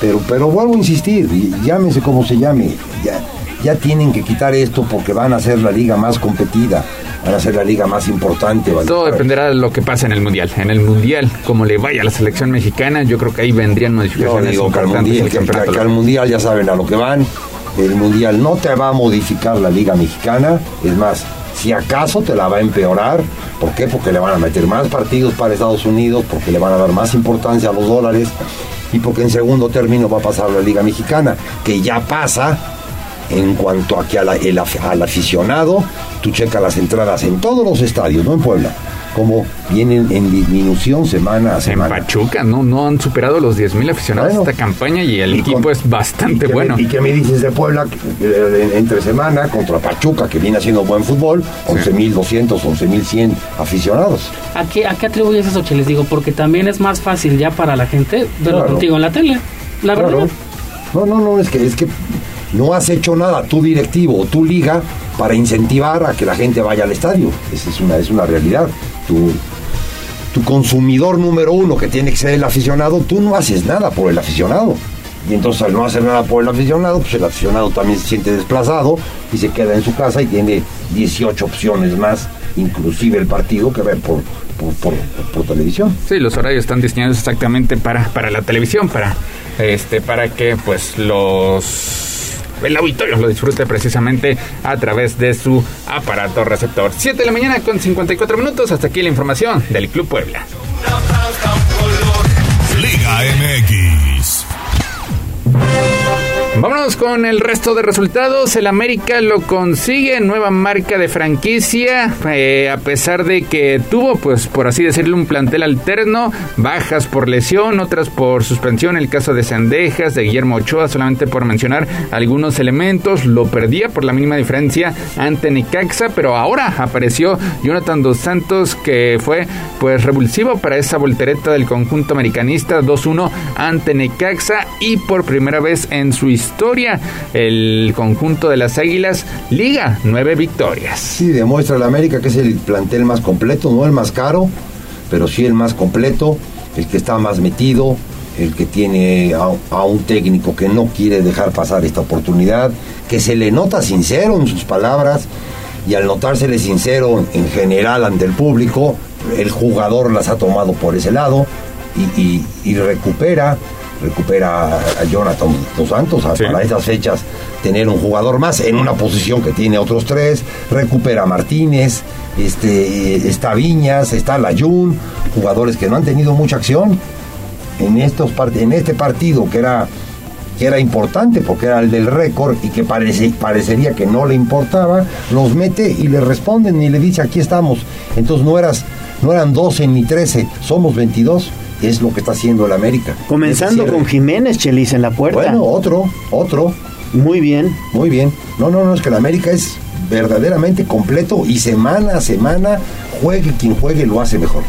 pero, pero vuelvo a insistir, llámese como se llame, ya, ya tienen que quitar esto porque van a ser la liga más competida, van a ser la liga más importante. Todo dependerá de lo que pase en el Mundial. En el Mundial, como le vaya a la selección mexicana, yo creo que ahí vendrían modificaciones yo digo que al mundial, que al mundial ya saben a lo que van, el Mundial no te va a modificar la liga mexicana, es más, si acaso te la va a empeorar. ¿Por qué? Porque le van a meter más partidos para Estados Unidos, porque le van a dar más importancia a los dólares y porque en segundo término va a pasar la Liga Mexicana, que ya pasa en cuanto a que al aficionado, tú checas las entradas en todos los estadios, no en Puebla como vienen en disminución semana a semana. En Pachuca, no, no han superado los 10.000 aficionados esta campaña y el equipo es bastante bueno. ¿Y qué me dices de Puebla entre semana contra Pachuca, que viene haciendo buen fútbol? 11.200, 11.100 aficionados. ¿A qué, ¿A qué atribuyes eso, Che? Les digo, porque también es más fácil ya para la gente verlo contigo en la tele. La verdad. No, no, no, es que, es que no has hecho nada, tu directivo o tu liga, para incentivar a que la gente vaya al estadio. Esa es una, es una realidad. Tu, consumidor número uno, que tiene que ser el aficionado, tú no haces nada por el aficionado. Y entonces al no hacer nada por el aficionado, pues el aficionado también se siente desplazado y se queda en su casa y tiene 18 opciones más, inclusive el partido, que ver por, por, por, televisión. Sí, los horarios están diseñados exactamente para, para la televisión, para, este, para que pues los el auditorio lo disfrute precisamente a través de su aparato receptor. 7 de la mañana con 54 minutos. Hasta aquí la información del Club Puebla. Liga MX. Vámonos con el resto de resultados. El América lo consigue, nueva marca de franquicia, eh, a pesar de que tuvo, pues por así decirlo, un plantel alterno, bajas por lesión, otras por suspensión, el caso de Sandejas, de Guillermo Ochoa, solamente por mencionar algunos elementos, lo perdía por la mínima diferencia ante Necaxa, pero ahora apareció Jonathan Dos Santos, que fue pues revulsivo para esa voltereta del conjunto americanista 2-1 ante Necaxa y por primera vez en su historia historia. El conjunto de las Águilas liga nueve victorias. Sí, demuestra el América que es el plantel más completo, no el más caro, pero sí el más completo, el que está más metido, el que tiene a, un técnico que no quiere dejar pasar esta oportunidad, que se le nota sincero en sus palabras y al notársele sincero en general ante el público, el jugador las ha tomado por ese lado y recupera recupera a Jonathan Dos Santos para esas fechas tener un jugador más en una posición que tiene otros tres, recupera a Martínez, este, está Viñas, está Layun, jugadores que no han tenido mucha acción en, estos en este partido que era, que era importante porque era el del récord y que parece, parecería que no le importaba, los mete y le responden y le dice aquí estamos. Entonces no, eras, no eran 12 ni 13, somos 22 es lo que está haciendo el América. Comenzando con Jiménez, Chelis, en la puerta. Bueno, otro, otro. Muy bien. Muy bien. No, no, no, es que el América es verdaderamente completo y semana a semana, juegue quien juegue, lo hace mejor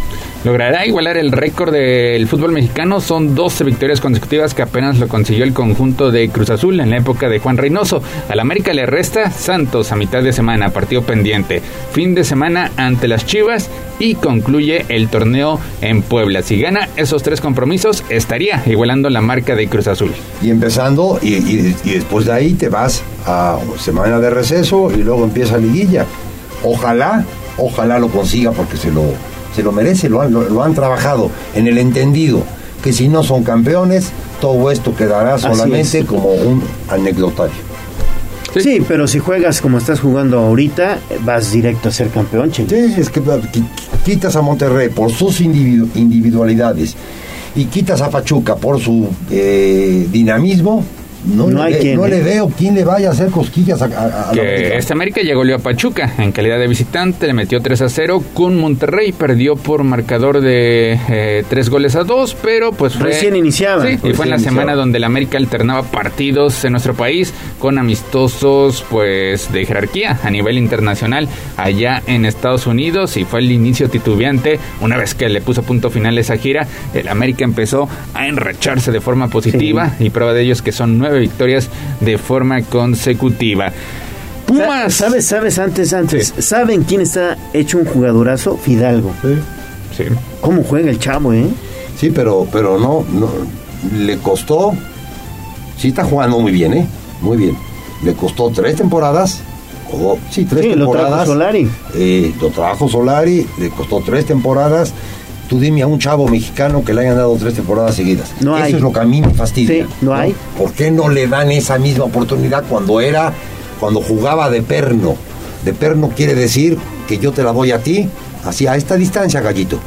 logrará igualar el récord del fútbol mexicano. Son 12 victorias consecutivas que apenas lo consiguió el conjunto de Cruz Azul en la época de Juan Reynoso. Al América le resta Santos a mitad de semana, partido pendiente. Fin de semana ante las Chivas y concluye el torneo en Puebla. Si gana esos tres compromisos, estaría igualando la marca de Cruz Azul. Y empezando, y, después de ahí te vas a semana de receso y luego empieza liguilla. Ojalá, ojalá lo consiga porque se lo se lo merece, lo han, lo, han trabajado en el entendido que si no son campeones, todo esto quedará solamente es. como un anecdotario. Sí. pero si juegas como estás jugando ahorita, vas directo a ser campeón, che. Sí, es que qui- quitas a Monterrey por sus individu- individualidades y quitas a Pachuca por su eh, dinamismo, no, No le, hay ve- quien, no ¿eh? le veo quién le vaya a hacer cosquillas a, a- a la que América. este América llegó a Pachuca en calidad de visitante, le metió 3 a 0 con Monterrey, perdió por marcador de 3 goles a 2, pero pues fue... Recién iniciaba. Sí, y fue en la iniciaba. semana donde el América alternaba partidos en nuestro país con amistosos pues de jerarquía a nivel internacional allá en Estados Unidos y fue el inicio titubeante una vez que le puso punto final a esa gira el América empezó a enracharse de forma positiva y prueba de ello es que son nueve victorias de forma consecutiva Pumas ¿Sabes, sabes antes, antes? ¿Saben quién está hecho un jugadorazo? Fidalgo. Sí. ¿Cómo juega el chavo, eh? Sí, pero, pero no, no, le costó, sí está jugando muy bien, ¿eh? Muy bien. Le costó tres temporadas, o sí, tres Sí, lo trajo temporadas. Solari. Eh, lo trajo Solari, le costó tres temporadas. Tú dime a un chavo mexicano que le hayan dado tres temporadas seguidas. No Eso hay. es lo que a mí me fastidia. Sí, no hay. ¿Por qué no le dan esa misma oportunidad cuando era, cuando jugaba de perno? De perno quiere decir que yo te la doy a ti, así a esta distancia, gallito.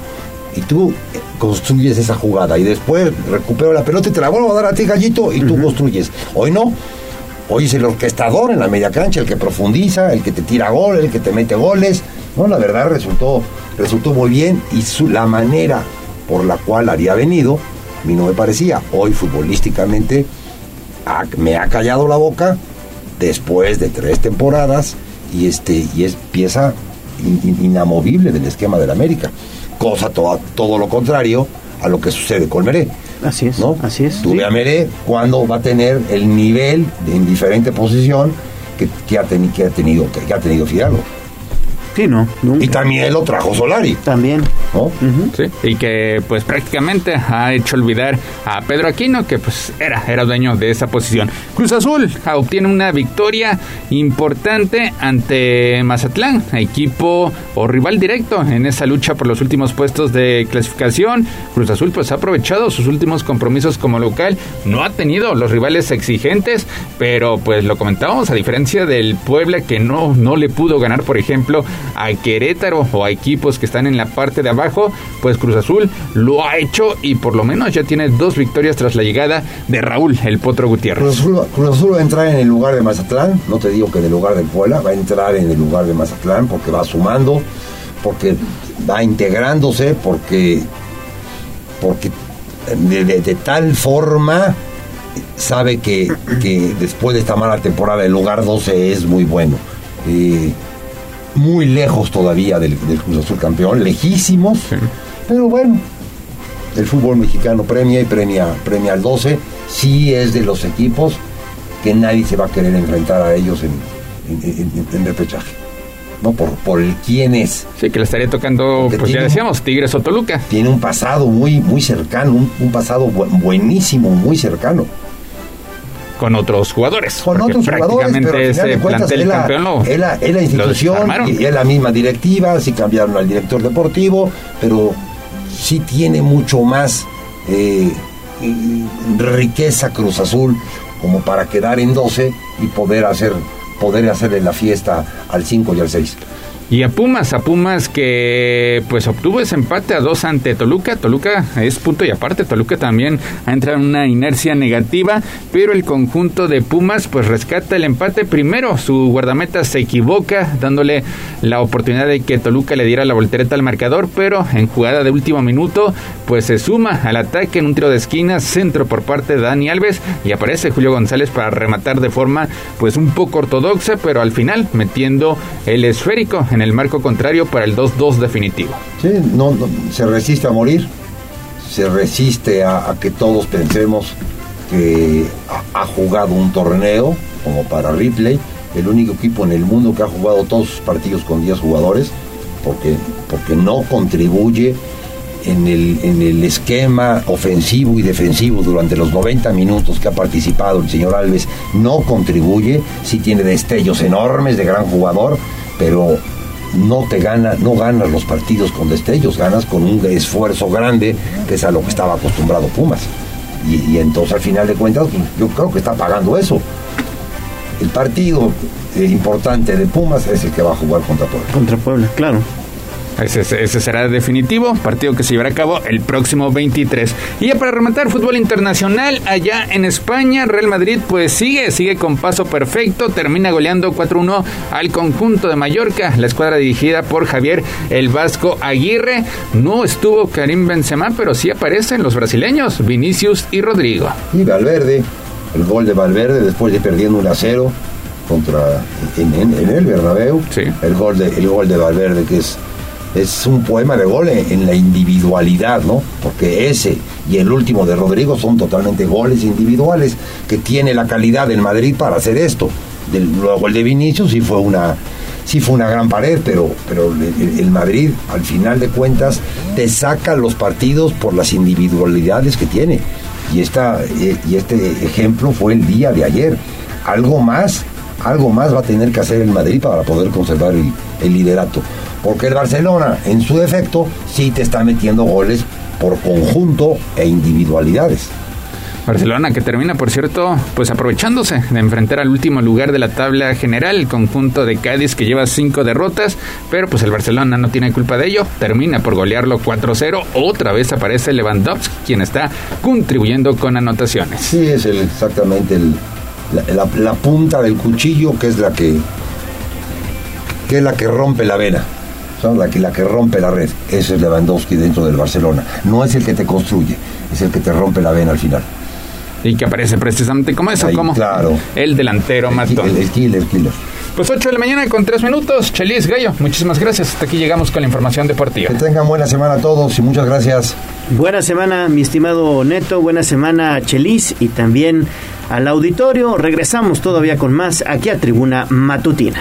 Y tú eh, construyes esa jugada y después recupero la pelota y te la vuelvo a dar a ti, gallito, y tú construyes. Hoy no. Hoy es el orquestador en la media cancha, el que profundiza, el que te tira gol, el que te mete goles. No, la verdad resultó, resultó muy bien y su- la manera por la cual había venido, a mí no me parecía. Hoy futbolísticamente ha- me ha callado la boca después de tres temporadas y este y es pieza in- in- inamovible del esquema del América. Cosa to- todo lo contrario a lo que sucede con Meré. Así es, ¿no? así es. Tú a Meré cuando va a tener el nivel de- en diferente posición que, que ha, teni- que ha tenido que, que ha tenido Fidalgo. Sí, no, nunca. Y también lo trajo Solari. También. ¿no? Sí, y que pues prácticamente ha hecho olvidar a Pedro Aquino que pues era, era dueño de esa posición. Cruz Azul obtiene una victoria importante ante Mazatlán, equipo o rival directo en esa lucha por los últimos puestos de clasificación. Cruz Azul pues ha aprovechado sus últimos compromisos como local, no ha tenido los rivales exigentes, pero pues lo comentábamos a diferencia del Puebla que no, no le pudo ganar por ejemplo a Querétaro o a equipos que están en la parte de abajo, pues Cruz Azul lo ha hecho y por lo menos ya tiene dos victorias tras la llegada de Raúl, el Potro Gutiérrez. Cruz Azul, va a entrar en el lugar de Mazatlán, no te digo que en el lugar de Puebla, va a entrar en el lugar de Mazatlán porque va sumando, porque va integrándose, porque, porque de, tal forma sabe que, que después de esta mala temporada el lugar 12 es muy bueno. Muy lejos todavía del, del Cruz Azul campeón, lejísimos, pero bueno, el fútbol mexicano premia y premia, premia al 12, sí es de los equipos que nadie se va a querer enfrentar a ellos en, en, en- en repechaje. No, por, por el quién es. Sí, que le estaría tocando, Porque pues ya decíamos, Tigres o Toluca. Tiene un pasado muy, muy cercano, un, un pasado bu- buenísimo, muy cercano. Con otros jugadores. Con otros jugadores, pero al final de cuentas plantel es la, campeón lo, es la- es la institución y es la misma directiva, sí cambiaron al director deportivo, pero sí tiene mucho más eh, riqueza Cruz Azul como para quedar en 12 y poder hacer poder hacerle la fiesta al 5 y al 6. Y a Pumas, a Pumas que pues obtuvo ese empate a dos ante Toluca. Toluca es punto y aparte. Toluca también ha entrado en una inercia negativa, pero el conjunto de Pumas pues rescata el empate. Primero su guardameta se equivoca, dándole la oportunidad de que Toluca le diera la voltereta al marcador, pero en jugada de último minuto pues se suma al ataque en un tiro de esquina, centro por parte de Dani Alves y aparece Julio González para rematar de forma pues un poco ortodoxa, pero al final metiendo el esférico en el marco contrario para el 2-2 definitivo. Sí, no, se resiste a morir, se resiste a, que todos pensemos que ha, ha jugado un torneo como para Ripley, el único equipo en el mundo que ha jugado todos sus partidos con 10 jugadores, porque, porque no contribuye en el, en el esquema ofensivo y defensivo durante los 90 minutos que ha participado el señor Alves, no contribuye, sí tiene destellos enormes de gran jugador, pero no te gana, no ganas los partidos con destellos, ganas con un esfuerzo grande, que es a lo que estaba acostumbrado Pumas. Y, entonces al final de cuentas yo creo que está pagando eso. El partido eh, importante de Pumas es el que va a jugar contra Puebla. Contra Puebla, claro. Ese, será definitivo, partido que se llevará a cabo el próximo 23. Y ya para rematar, fútbol internacional, allá en España, Real Madrid pues sigue, sigue con paso perfecto, termina goleando 4-1 al conjunto de Mallorca, la escuadra dirigida por Javier el Vasco Aguirre. No estuvo Karim Benzema, pero sí aparecen los brasileños, Vinicius y Rodrigo. Y Valverde, el gol de Valverde después de perdiendo 1 0 contra en, el Bernabéu. El gol de el gol de Valverde que es es un poema de goles en la individualidad, ¿no? Porque ese y el último de Rodrigo son totalmente goles individuales que tiene la calidad del Madrid para hacer esto. luego el de Vinicius sí fue una sí fue una gran pared, pero, pero el, Madrid al final de cuentas te saca los partidos por las individualidades que tiene. Y, esta, y este ejemplo fue el día de ayer. Algo más, algo más va a tener que hacer el Madrid para poder conservar el liderato porque el Barcelona, en su defecto, sí te está metiendo goles por conjunto e individualidades. Barcelona que termina, por cierto, pues aprovechándose de enfrentar al último lugar de la tabla general, el conjunto de Cádiz que lleva cinco derrotas, pero pues el Barcelona no tiene culpa de ello, termina por golearlo 4-0, otra vez aparece Lewandowski, quien está contribuyendo con anotaciones. Sí, es exactamente la, punta del cuchillo que es la que, que es la que rompe la vena la que, la que rompe la red. Ese es Lewandowski dentro del Barcelona. No es el que te construye, es el que te rompe la vena al final. Y que aparece precisamente como eso, como claro. el delantero más el, el, killer, killer. Pues 8 de la mañana con 3 minutos. Chelis Gallo, muchísimas gracias. Hasta aquí llegamos con la información deportiva. Que tengan buena semana a todos y muchas gracias. Buena semana, mi estimado Neto. Buena semana, Chelis. Y también al auditorio. Regresamos todavía con más aquí a Tribuna Matutina.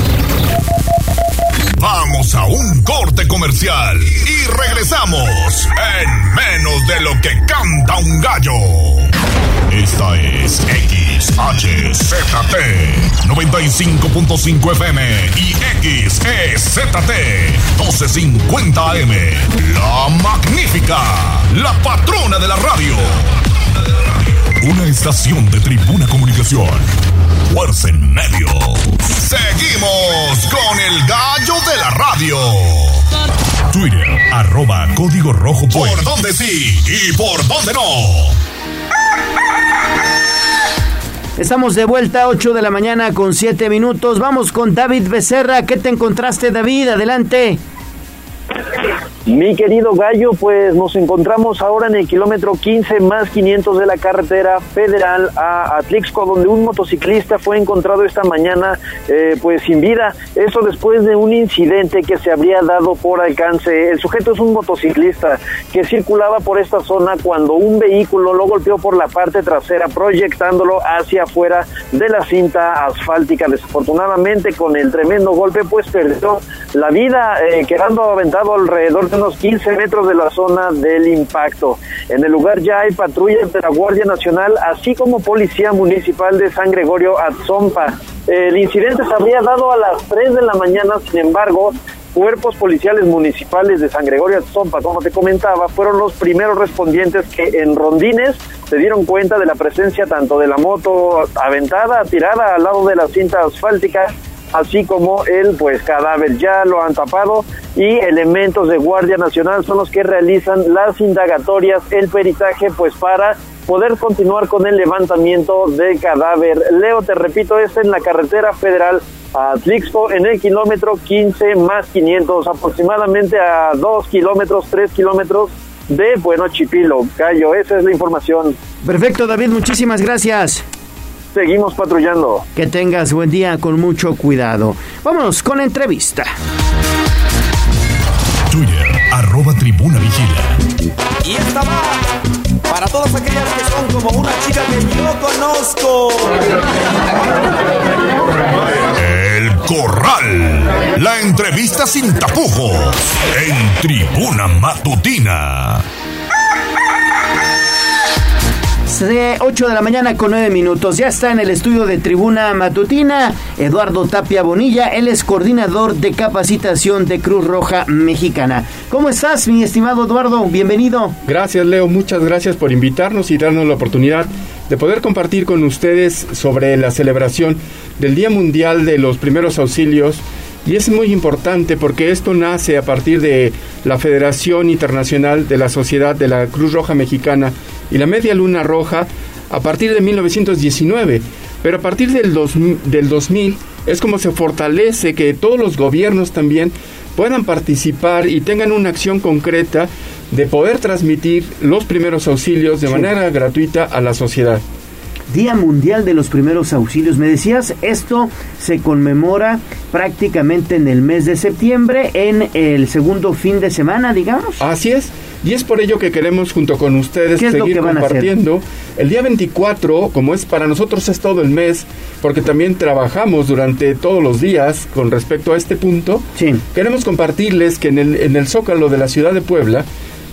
Vamos a un corte comercial y regresamos en menos de lo que canta un gallo. Esta es XHZT 95.5 FM y XEZT 1250 AM. La magnífica, la patrona de la radio. Una estación de tribuna comunicación. Fuerza en medio. Seguimos con el gallo de la radio. Twitter, arroba código rojo. Por donde sí y por donde no. Estamos de vuelta, 8 de la mañana con 7 minutos. Vamos con David Becerra. ¿Qué te encontraste, David? Adelante. Mi querido Gallo, pues nos encontramos ahora en el kilómetro 15 más 500 de la carretera federal a Atlixco, donde un motociclista fue encontrado esta mañana eh, pues sin vida. Eso después de un incidente que se habría dado por alcance. El sujeto es un motociclista que circulaba por esta zona cuando un vehículo lo golpeó por la parte trasera, proyectándolo hacia afuera de la cinta asfáltica. Desafortunadamente, con el tremendo golpe, pues perdió la vida, eh, quedando aventado alrededor unos 15 metros de la zona del impacto. En el lugar ya hay patrullas de la Guardia Nacional, así como Policía Municipal de San Gregorio Atzompa. El incidente se habría dado a las 3 de la mañana, sin embargo, cuerpos policiales municipales de San Gregorio Atzompa, como te comentaba, fueron los primeros respondientes que en rondines se dieron cuenta de la presencia tanto de la moto aventada, tirada al lado de la cinta asfáltica, así como el pues cadáver ya lo han tapado y elementos de Guardia Nacional son los que realizan las indagatorias, el peritaje pues para poder continuar con el levantamiento del cadáver. Leo, te repito, es en la carretera federal a Tlixco en el kilómetro 15 más 500, aproximadamente a 2 kilómetros, 3 kilómetros de Bueno Chipilo. Gallo, esa es la información. Perfecto, David, muchísimas gracias seguimos patrullando. Que tengas buen día con mucho cuidado. Vámonos con entrevista. Twitter, arroba tribuna vigila. Y esta va para todas aquellas que son como una chica que yo conozco. Corral. La entrevista sin tapujos en Tribuna Matutina. 8 de la mañana con 9 minutos. Ya está en el estudio de Tribuna Matutina Eduardo Tapia Bonilla. Él es coordinador de capacitación de Cruz Roja Mexicana. ¿Cómo estás, mi estimado Eduardo? Bienvenido. Gracias, Leo. Muchas gracias por invitarnos y darnos la oportunidad de poder compartir con ustedes sobre la celebración del Día Mundial de los Primeros Auxilios. Y es muy importante porque esto nace a partir de la Federación Internacional de la Sociedad de la Cruz Roja Mexicana y la Media Luna Roja a partir de 1919. Pero a partir del, del 2000 es como se fortalece que todos los gobiernos también puedan participar y tengan una acción concreta de poder transmitir los primeros auxilios de manera gratuita a la sociedad. Día Mundial de los Primeros Auxilios. Me decías, esto se conmemora prácticamente en el mes de septiembre, en el segundo fin de semana, digamos. Así es. Y es por ello que queremos junto con ustedes seguir compartiendo. El día 24, como es para nosotros es todo el mes, porque también trabajamos durante todos los días con respecto a este punto, queremos compartirles que en el, en el Zócalo de la ciudad de Puebla,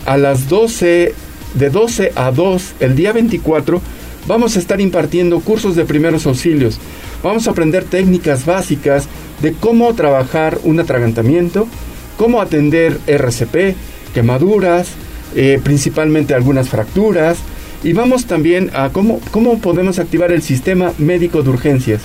a las 12, de 12 a 2, el día 24, vamos a estar impartiendo cursos de primeros auxilios. Vamos a aprender técnicas básicas de cómo trabajar un atragantamiento, cómo atender RCP, quemaduras, eh, principalmente algunas fracturas, y vamos también a cómo, cómo podemos activar el sistema médico de urgencias.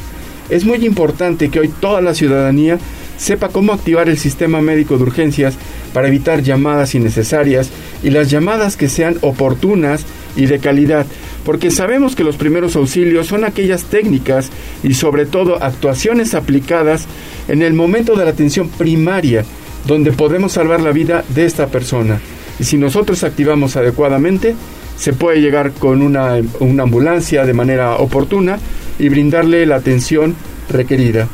Es muy importante que hoy toda la ciudadanía sepa cómo activar el sistema médico de urgencias para evitar llamadas innecesarias y las llamadas que sean oportunas y de calidad, porque sabemos que los primeros auxilios son aquellas técnicas y sobre todo actuaciones aplicadas en el momento de la atención primaria, donde podemos salvar la vida de esta persona. Y si nosotros activamos adecuadamente, se puede llegar con una, una ambulancia de manera oportuna y brindarle la atención requerida.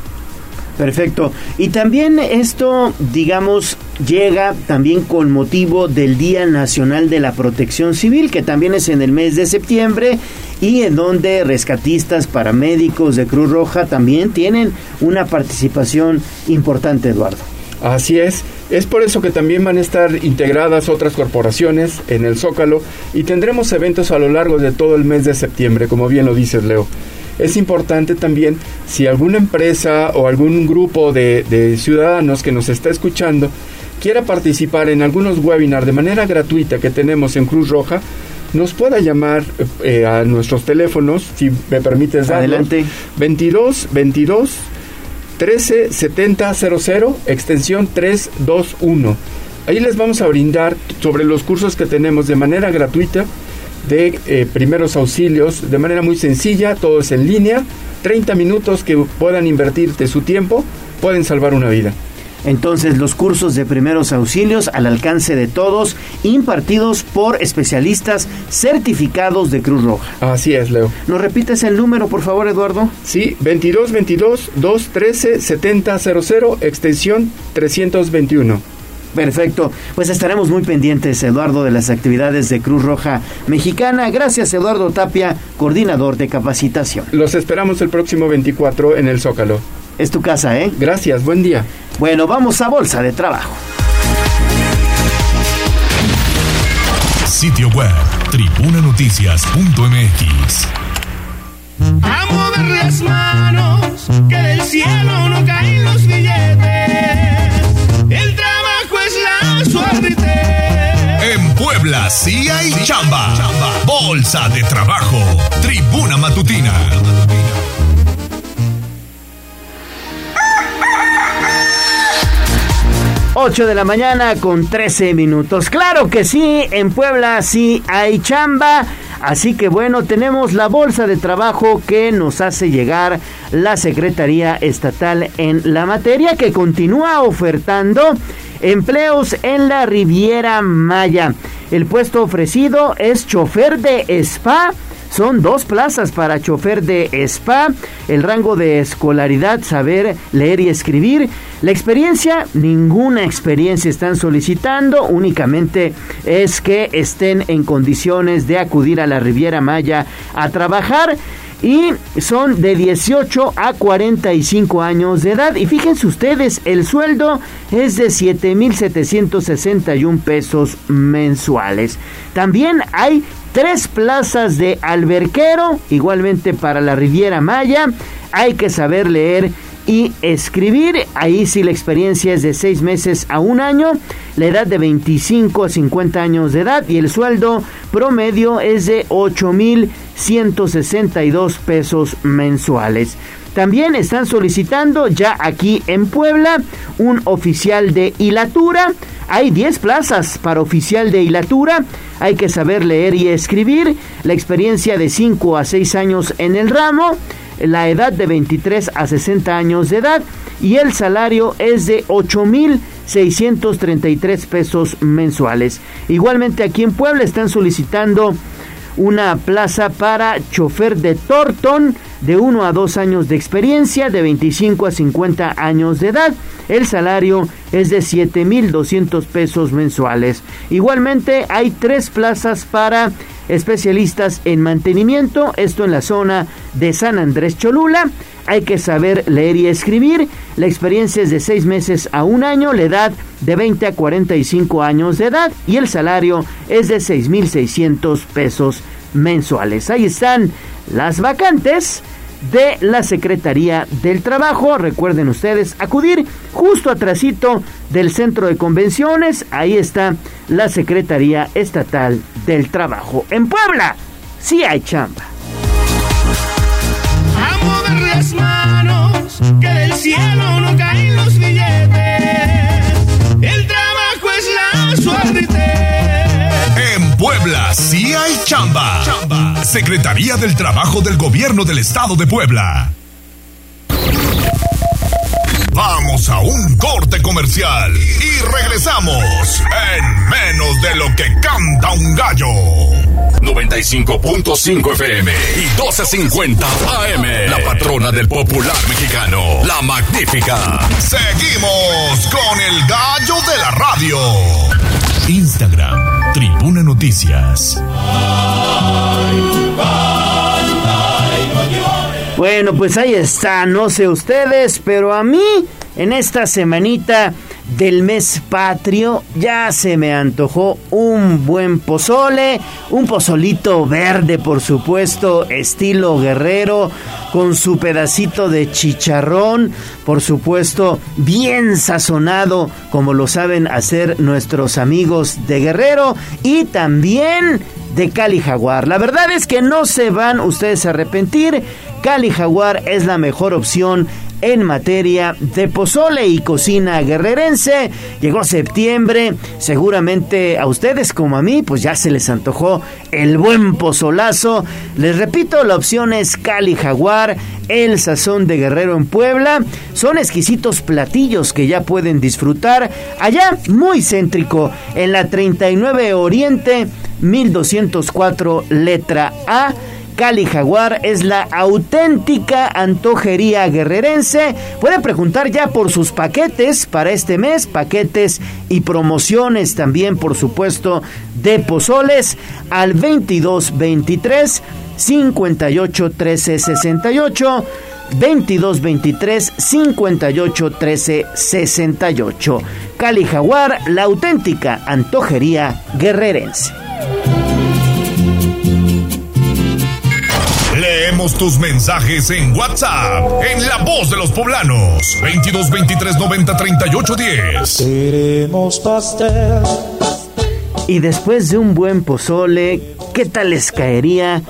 Perfecto. Y también esto, digamos, llega también con motivo del Día Nacional de la Protección Civil, que también es en el mes de septiembre y en donde rescatistas, paramédicos de Cruz Roja también tienen una participación importante, Eduardo. Así es, es por eso que también van a estar integradas otras corporaciones en el Zócalo y tendremos eventos a lo largo de todo el mes de septiembre, como bien lo dices, Leo es importante también si alguna empresa o algún grupo de, ciudadanos que nos está escuchando quiera participar en algunos webinars de manera gratuita que tenemos en Cruz Roja, nos pueda llamar eh, a nuestros teléfonos, si me permites darlo. Adelante. 22 22 13 70 00, extensión 321. Ahí les vamos a brindar sobre los cursos que tenemos de manera gratuita de eh, primeros auxilios de manera muy sencilla, todo es en línea, 30 minutos que puedan invertir de su tiempo pueden salvar una vida. Entonces, los cursos de primeros auxilios al alcance de todos, impartidos por especialistas certificados de Cruz Roja. Así es, Leo. ¿Nos repites el número, por favor, Eduardo? Sí, 2222 213 7000, extensión 321. Perfecto, pues estaremos muy pendientes, Eduardo, de las actividades de Cruz Roja Mexicana. Gracias, Eduardo Tapia, coordinador de capacitación. Los esperamos el próximo 24 en el Zócalo. Es tu casa, ¿eh? Gracias, buen día. Bueno, vamos a Bolsa de Trabajo. Sitio web, tribunanoticias.mx. A mover las manos, que del cielo no caen los billetes. El en Puebla sí hay chamba. Bolsa de trabajo. Tribuna matutina. Ocho de la mañana con 13 minutos. Claro que sí, en Puebla sí hay chamba. Así que bueno, tenemos la bolsa de trabajo que nos hace llegar la Secretaría Estatal en la materia que continúa ofertando Empleos en la Riviera Maya. El puesto ofrecido es chofer de spa. Son dos plazas para chofer de spa. El rango de escolaridad, saber leer y escribir. La experiencia, ninguna experiencia están solicitando. Únicamente es que estén en condiciones de acudir a la Riviera Maya a trabajar. y son de 18 a 45 años de edad. Y fíjense ustedes, el sueldo es de 7.761 pesos mensuales. También hay tres plazas de alberquero, igualmente para la Riviera Maya. Hay que saber leer y escribir. Ahí sí la experiencia es de 6 meses a un año, la edad de 25 a 50 años de edad y el sueldo promedio es de 8.162 pesos mensuales. También están solicitando ya aquí en Puebla un oficial de hilatura. Hay 10 plazas para oficial de hilatura. Hay que saber leer y escribir. La experiencia de 5 a 6 años en el ramo la edad de 23 a 60 años de edad y el salario es de 8.633 pesos mensuales. Igualmente aquí en Puebla están solicitando una plaza para chofer de Torton de 1 a 2 años de experiencia, de 25 a 50 años de edad. El salario es de 7.200 pesos mensuales. Igualmente hay tres plazas para especialistas en mantenimiento, esto en la zona de San Andrés Cholula. Hay que saber leer y escribir. La experiencia es de 6 meses a un año, la edad de 20 a 45 años de edad y el salario es de 6.600 pesos mensuales. Ahí están las vacantes de la Secretaría del Trabajo. Recuerden ustedes acudir justo atrásito del Centro de Convenciones. Ahí está la Secretaría Estatal del Trabajo. En Puebla, sí hay chamba. A mover las manos, que del cielo no caen los billetes. El trabajo es la suerte. En Puebla sí hay chamba. Secretaría del Trabajo del Gobierno del Estado de Puebla. Vamos a un corte comercial y regresamos en menos de lo que canta un gallo. 95.5 FM y 12.50 AM. La patrona del popular mexicano, la magnífica. Seguimos con el gallo de la radio. Instagram, Tribuna Noticias. Bueno, pues ahí está, no sé ustedes, pero a mí en esta semanita del mes patrio ya se me antojó un buen pozole, un pozolito verde por supuesto, estilo guerrero, con su pedacito de chicharrón, por supuesto bien sazonado como lo saben hacer nuestros amigos de Guerrero y también de Cali Jaguar. La verdad es que no se van ustedes a arrepentir. Cali Jaguar es la mejor opción en materia de pozole y cocina guerrerense. Llegó septiembre, seguramente a ustedes como a mí, pues ya se les antojó el buen pozolazo. Les repito, la opción es Cali Jaguar, el sazón de Guerrero en Puebla. Son exquisitos platillos que ya pueden disfrutar allá, muy céntrico, en la 39 Oriente, 1204 letra A Cali Jaguar es la auténtica antojería guerrerense. Puede preguntar ya por sus paquetes para este mes, paquetes y promociones también, por supuesto, de pozoles al 2223 58 13 68. 22 23 58 13 68. Cali Jaguar, la auténtica antojería guerrerense. Leemos tus mensajes en WhatsApp, en La Voz de los Poblanos, 22 23 90 38 10. Queremos pastel. Y después de un buen pozole, ¿qué tal les caería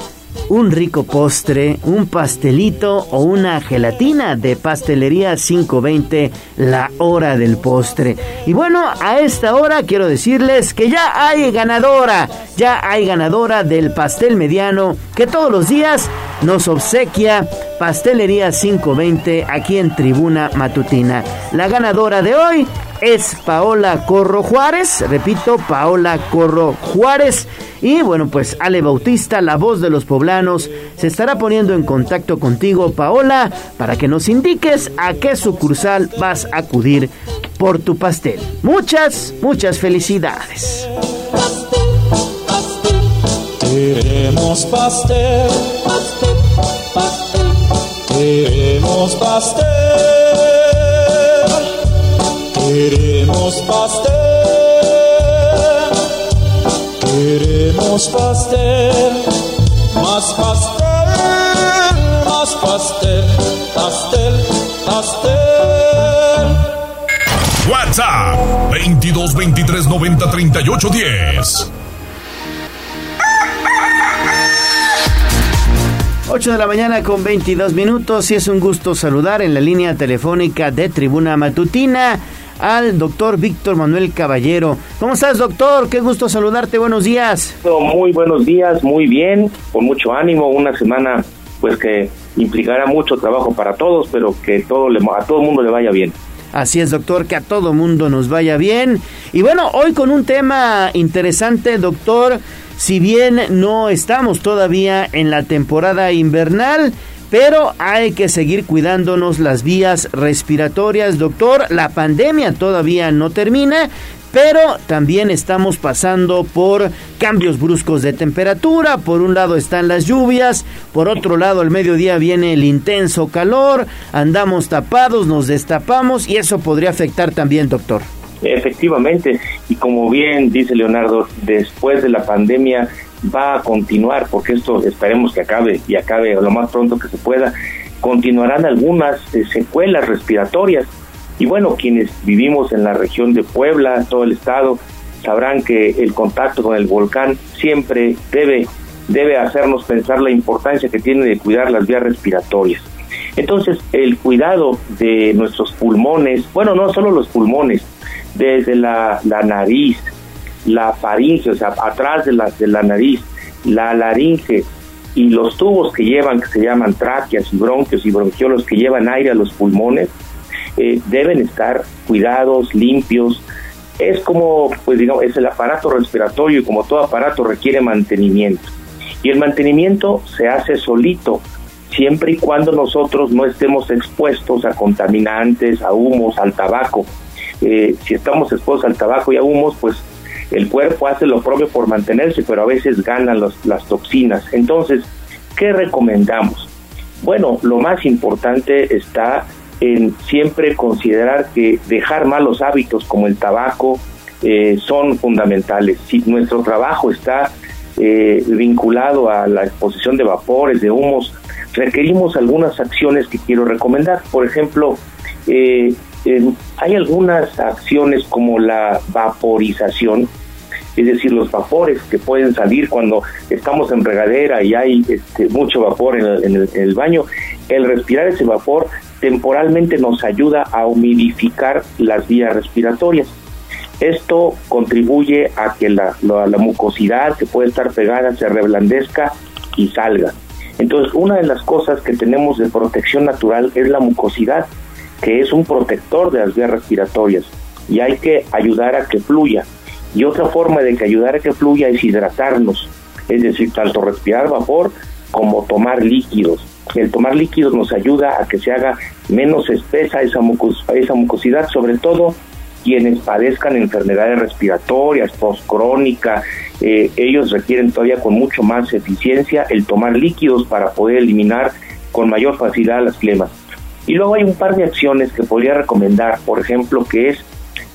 un rico postre, un pastelito o una gelatina de pastelería 520, la hora del postre. Y bueno, a esta hora quiero decirles que ya hay ganadora, ya hay ganadora del pastel mediano que todos los días nos obsequia Pastelería 520 aquí en Tribuna Matutina. La ganadora de hoy es Paola Corro Juárez, repito, Paola Corro Juárez. Y bueno, pues Ale Bautista, la voz de los poblanos, se estará poniendo en contacto contigo, Paola, para que nos indiques a qué sucursal vas a acudir por tu pastel. Muchas, muchas felicidades. Queremos pastel, pastel Queremos pastel, queremos pastel, queremos pastel, más pastel, más pastel, pastel, pastel. WhatsApp 22 23 90 38 10. 8 de la mañana con 22 minutos y es un gusto saludar en la línea telefónica de Tribuna Matutina al doctor Víctor Manuel Caballero. ¿Cómo estás, doctor? Qué gusto saludarte. Buenos días. Muy buenos días, muy bien, con mucho ánimo. Una semana, pues que implicará mucho trabajo para todos, pero que todo le, a todo el mundo le vaya bien. Así es, doctor, que a todo mundo nos vaya bien. Y bueno, hoy con un tema interesante, doctor si bien no estamos todavía en la temporada invernal, pero hay que seguir cuidándonos las vías respiratorias, doctor. La pandemia todavía no termina, pero también estamos pasando por cambios bruscos de temperatura. Por un lado están las lluvias, por otro lado al mediodía viene el intenso calor, andamos tapados, nos destapamos y eso podría afectar también, doctor. Efectivamente, y como bien dice Leonardo, después de la pandemia va a continuar, porque esto esperemos que acabe y acabe lo más pronto que se pueda, continuarán algunas eh, secuelas respiratorias. Y bueno, quienes vivimos en la región de Puebla, todo el estado, sabrán que el contacto con el volcán siempre debe, debe hacernos pensar la importancia que tiene de cuidar las vías respiratorias. Entonces, el cuidado de nuestros pulmones, bueno, no solo los pulmones, desde la, nariz, la faringe, o sea, atrás de la, de la nariz, la laringe y los tubos que llevan, que se llaman tráqueas y bronquios y bronquiolos, que llevan aire a los pulmones, eh, deben estar cuidados, limpios. Es como, pues digamos, es el aparato respiratorio y como todo aparato requiere mantenimiento. Y el mantenimiento se hace solito, siempre y cuando nosotros no estemos expuestos a contaminantes, a humos, al tabaco. Eh, si estamos expuestos al tabaco y a humos, pues el cuerpo hace lo propio por mantenerse, pero a veces ganan las toxinas. Entonces, ¿qué recomendamos? Bueno, lo más importante está en siempre considerar que dejar malos hábitos como el tabaco eh, son fundamentales. Si nuestro trabajo está eh, vinculado a la exposición de vapores, de humos, requerimos algunas acciones que quiero recomendar. Por ejemplo, eh, hay algunas acciones como la vaporización, es decir, los vapores que pueden salir cuando estamos en regadera y hay este, mucho vapor en el, baño, el respirar ese vapor temporalmente nos ayuda a humidificar las vías respiratorias. Esto contribuye a que la, mucosidad que puede estar pegada se reblandezca y salga. Entonces, una de las cosas que tenemos de protección natural es la mucosidad que es un protector de las vías respiratorias y hay que ayudar a que fluya. Y otra forma de que ayudar a que fluya es hidratarnos, es decir, tanto respirar vapor como tomar líquidos. El tomar líquidos nos ayuda a que se haga menos espesa esa, esa mucosidad, sobre todo quienes padezcan enfermedades respiratorias, postcrónica, eh, ellos requieren todavía con mucho más eficiencia el tomar líquidos para poder eliminar con mayor facilidad las flemas. Y luego hay un par de acciones que podría recomendar, por ejemplo, que es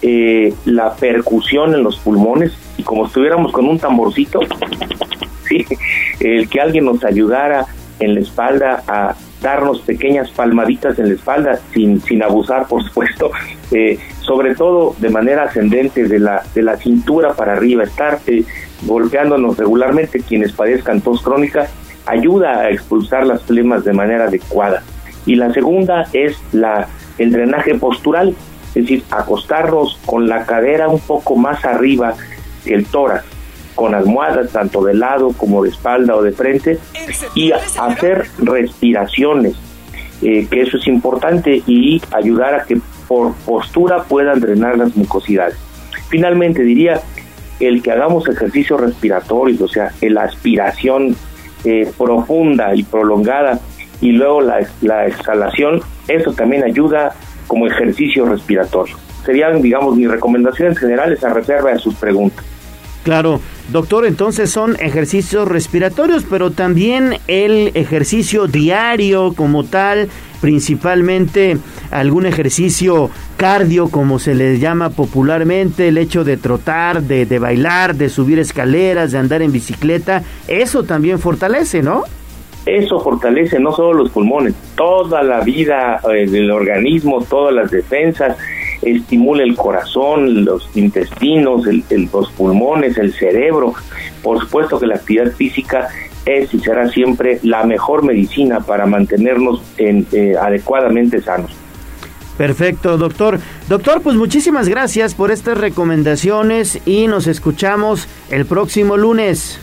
eh, la percusión en los pulmones y como estuviéramos con un tamborcito, <laughs> ¿sí? el que alguien nos ayudara en la espalda a darnos pequeñas palmaditas en la espalda sin, sin abusar, por supuesto, eh, sobre todo de manera ascendente de la, de la cintura para arriba, estar eh, golpeándonos regularmente quienes padezcan tos crónica, ayuda a expulsar las flemas de manera adecuada y la segunda es la, el drenaje postural, es decir, acostarnos con la cadera un poco más arriba que el tórax, con almohadas tanto de lado como de espalda o de frente y hacer respiraciones, eh, que eso es importante y ayudar a que por postura puedan drenar las mucosidades. Finalmente diría el que hagamos ejercicios respiratorios, o sea, la aspiración eh, profunda y prolongada y luego la, la exhalación, eso también ayuda como ejercicio respiratorio. Serían, digamos, mis recomendaciones generales a reserva de sus preguntas. Claro, doctor, entonces son ejercicios respiratorios, pero también el ejercicio diario como tal, principalmente algún ejercicio cardio, como se le llama popularmente, el hecho de trotar, de, de bailar, de subir escaleras, de andar en bicicleta, eso también fortalece, ¿no? Eso fortalece no solo los pulmones, toda la vida eh, del organismo, todas las defensas, estimula el corazón, los intestinos, el, los pulmones, el cerebro. Por supuesto que la actividad física es y será siempre la mejor medicina para mantenernos en, eh, adecuadamente sanos. Perfecto, doctor. Doctor, pues muchísimas gracias por estas recomendaciones y nos escuchamos el próximo lunes.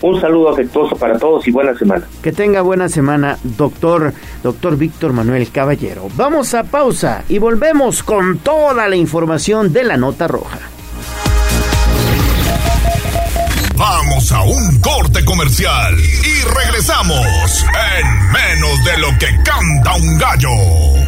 Un saludo afectuoso para todos y buena semana. Que tenga buena semana, doctor, doctor Víctor Manuel Caballero. Vamos a pausa y volvemos con toda la información de la nota roja. Vamos a un corte comercial y regresamos en menos de lo que canta un gallo.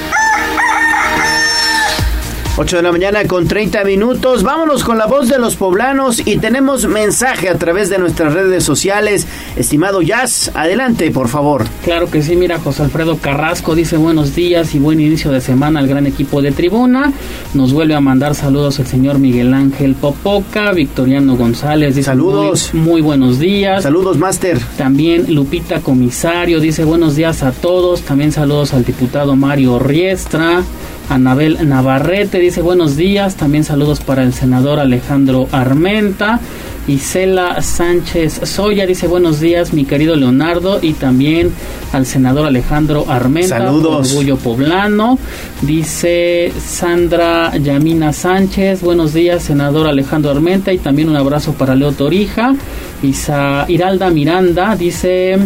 8 de la mañana con 30 minutos. Vámonos con la voz de los poblanos y tenemos mensaje a través de nuestras redes sociales. Estimado Jazz, adelante, por favor. Claro que sí, mira, José Alfredo Carrasco dice buenos días y buen inicio de semana al gran equipo de tribuna. Nos vuelve a mandar saludos el señor Miguel Ángel Popoca, Victoriano González dice saludos. Muy, muy buenos días. Saludos, Máster. También Lupita Comisario dice buenos días a todos. También saludos al diputado Mario Riestra. Anabel Navarrete dice buenos días, también saludos para el senador Alejandro Armenta. Isela Sánchez Soya dice buenos días, mi querido Leonardo, y también al senador Alejandro Armenta, Saludos. Orgullo Poblano. Dice Sandra Yamina Sánchez, buenos días, senador Alejandro Armenta, y también un abrazo para Leo Torija. Isa Iralda Miranda dice.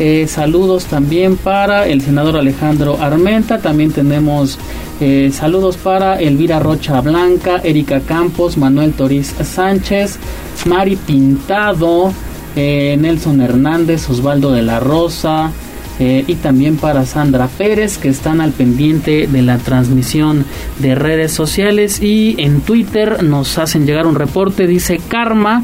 Eh, saludos también para el senador Alejandro Armenta. También tenemos eh, saludos para Elvira Rocha Blanca, Erika Campos, Manuel Toriz Sánchez, Mari Pintado, eh, Nelson Hernández, Osvaldo de la Rosa, eh, y también para Sandra Pérez que están al pendiente de la transmisión de redes sociales y en Twitter nos hacen llegar un reporte dice Karma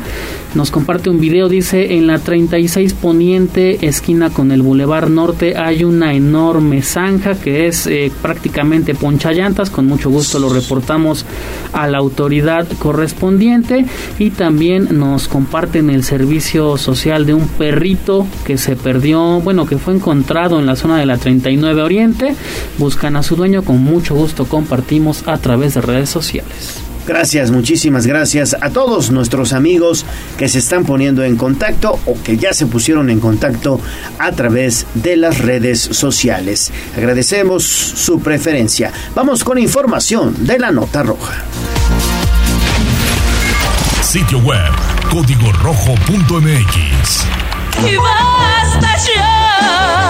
nos comparte un video dice en la 36 poniente esquina con el Boulevard Norte hay una enorme zanja que es eh, prácticamente ponchallantas con mucho gusto lo reportamos a la autoridad correspondiente. Y también nos comparten el servicio social de un perrito que se perdió bueno que fue encontrado en la zona de la 39 Oriente. Buscan a su dueño, con mucho gusto compartimos a través de redes sociales. Gracias, muchísimas gracias a todos nuestros amigos que se están poniendo en contacto o que ya se pusieron en contacto a través de las redes sociales. Agradecemos su preferencia. Vamos con información de la nota roja. Sitio web código rojo.mx. Y basta ya.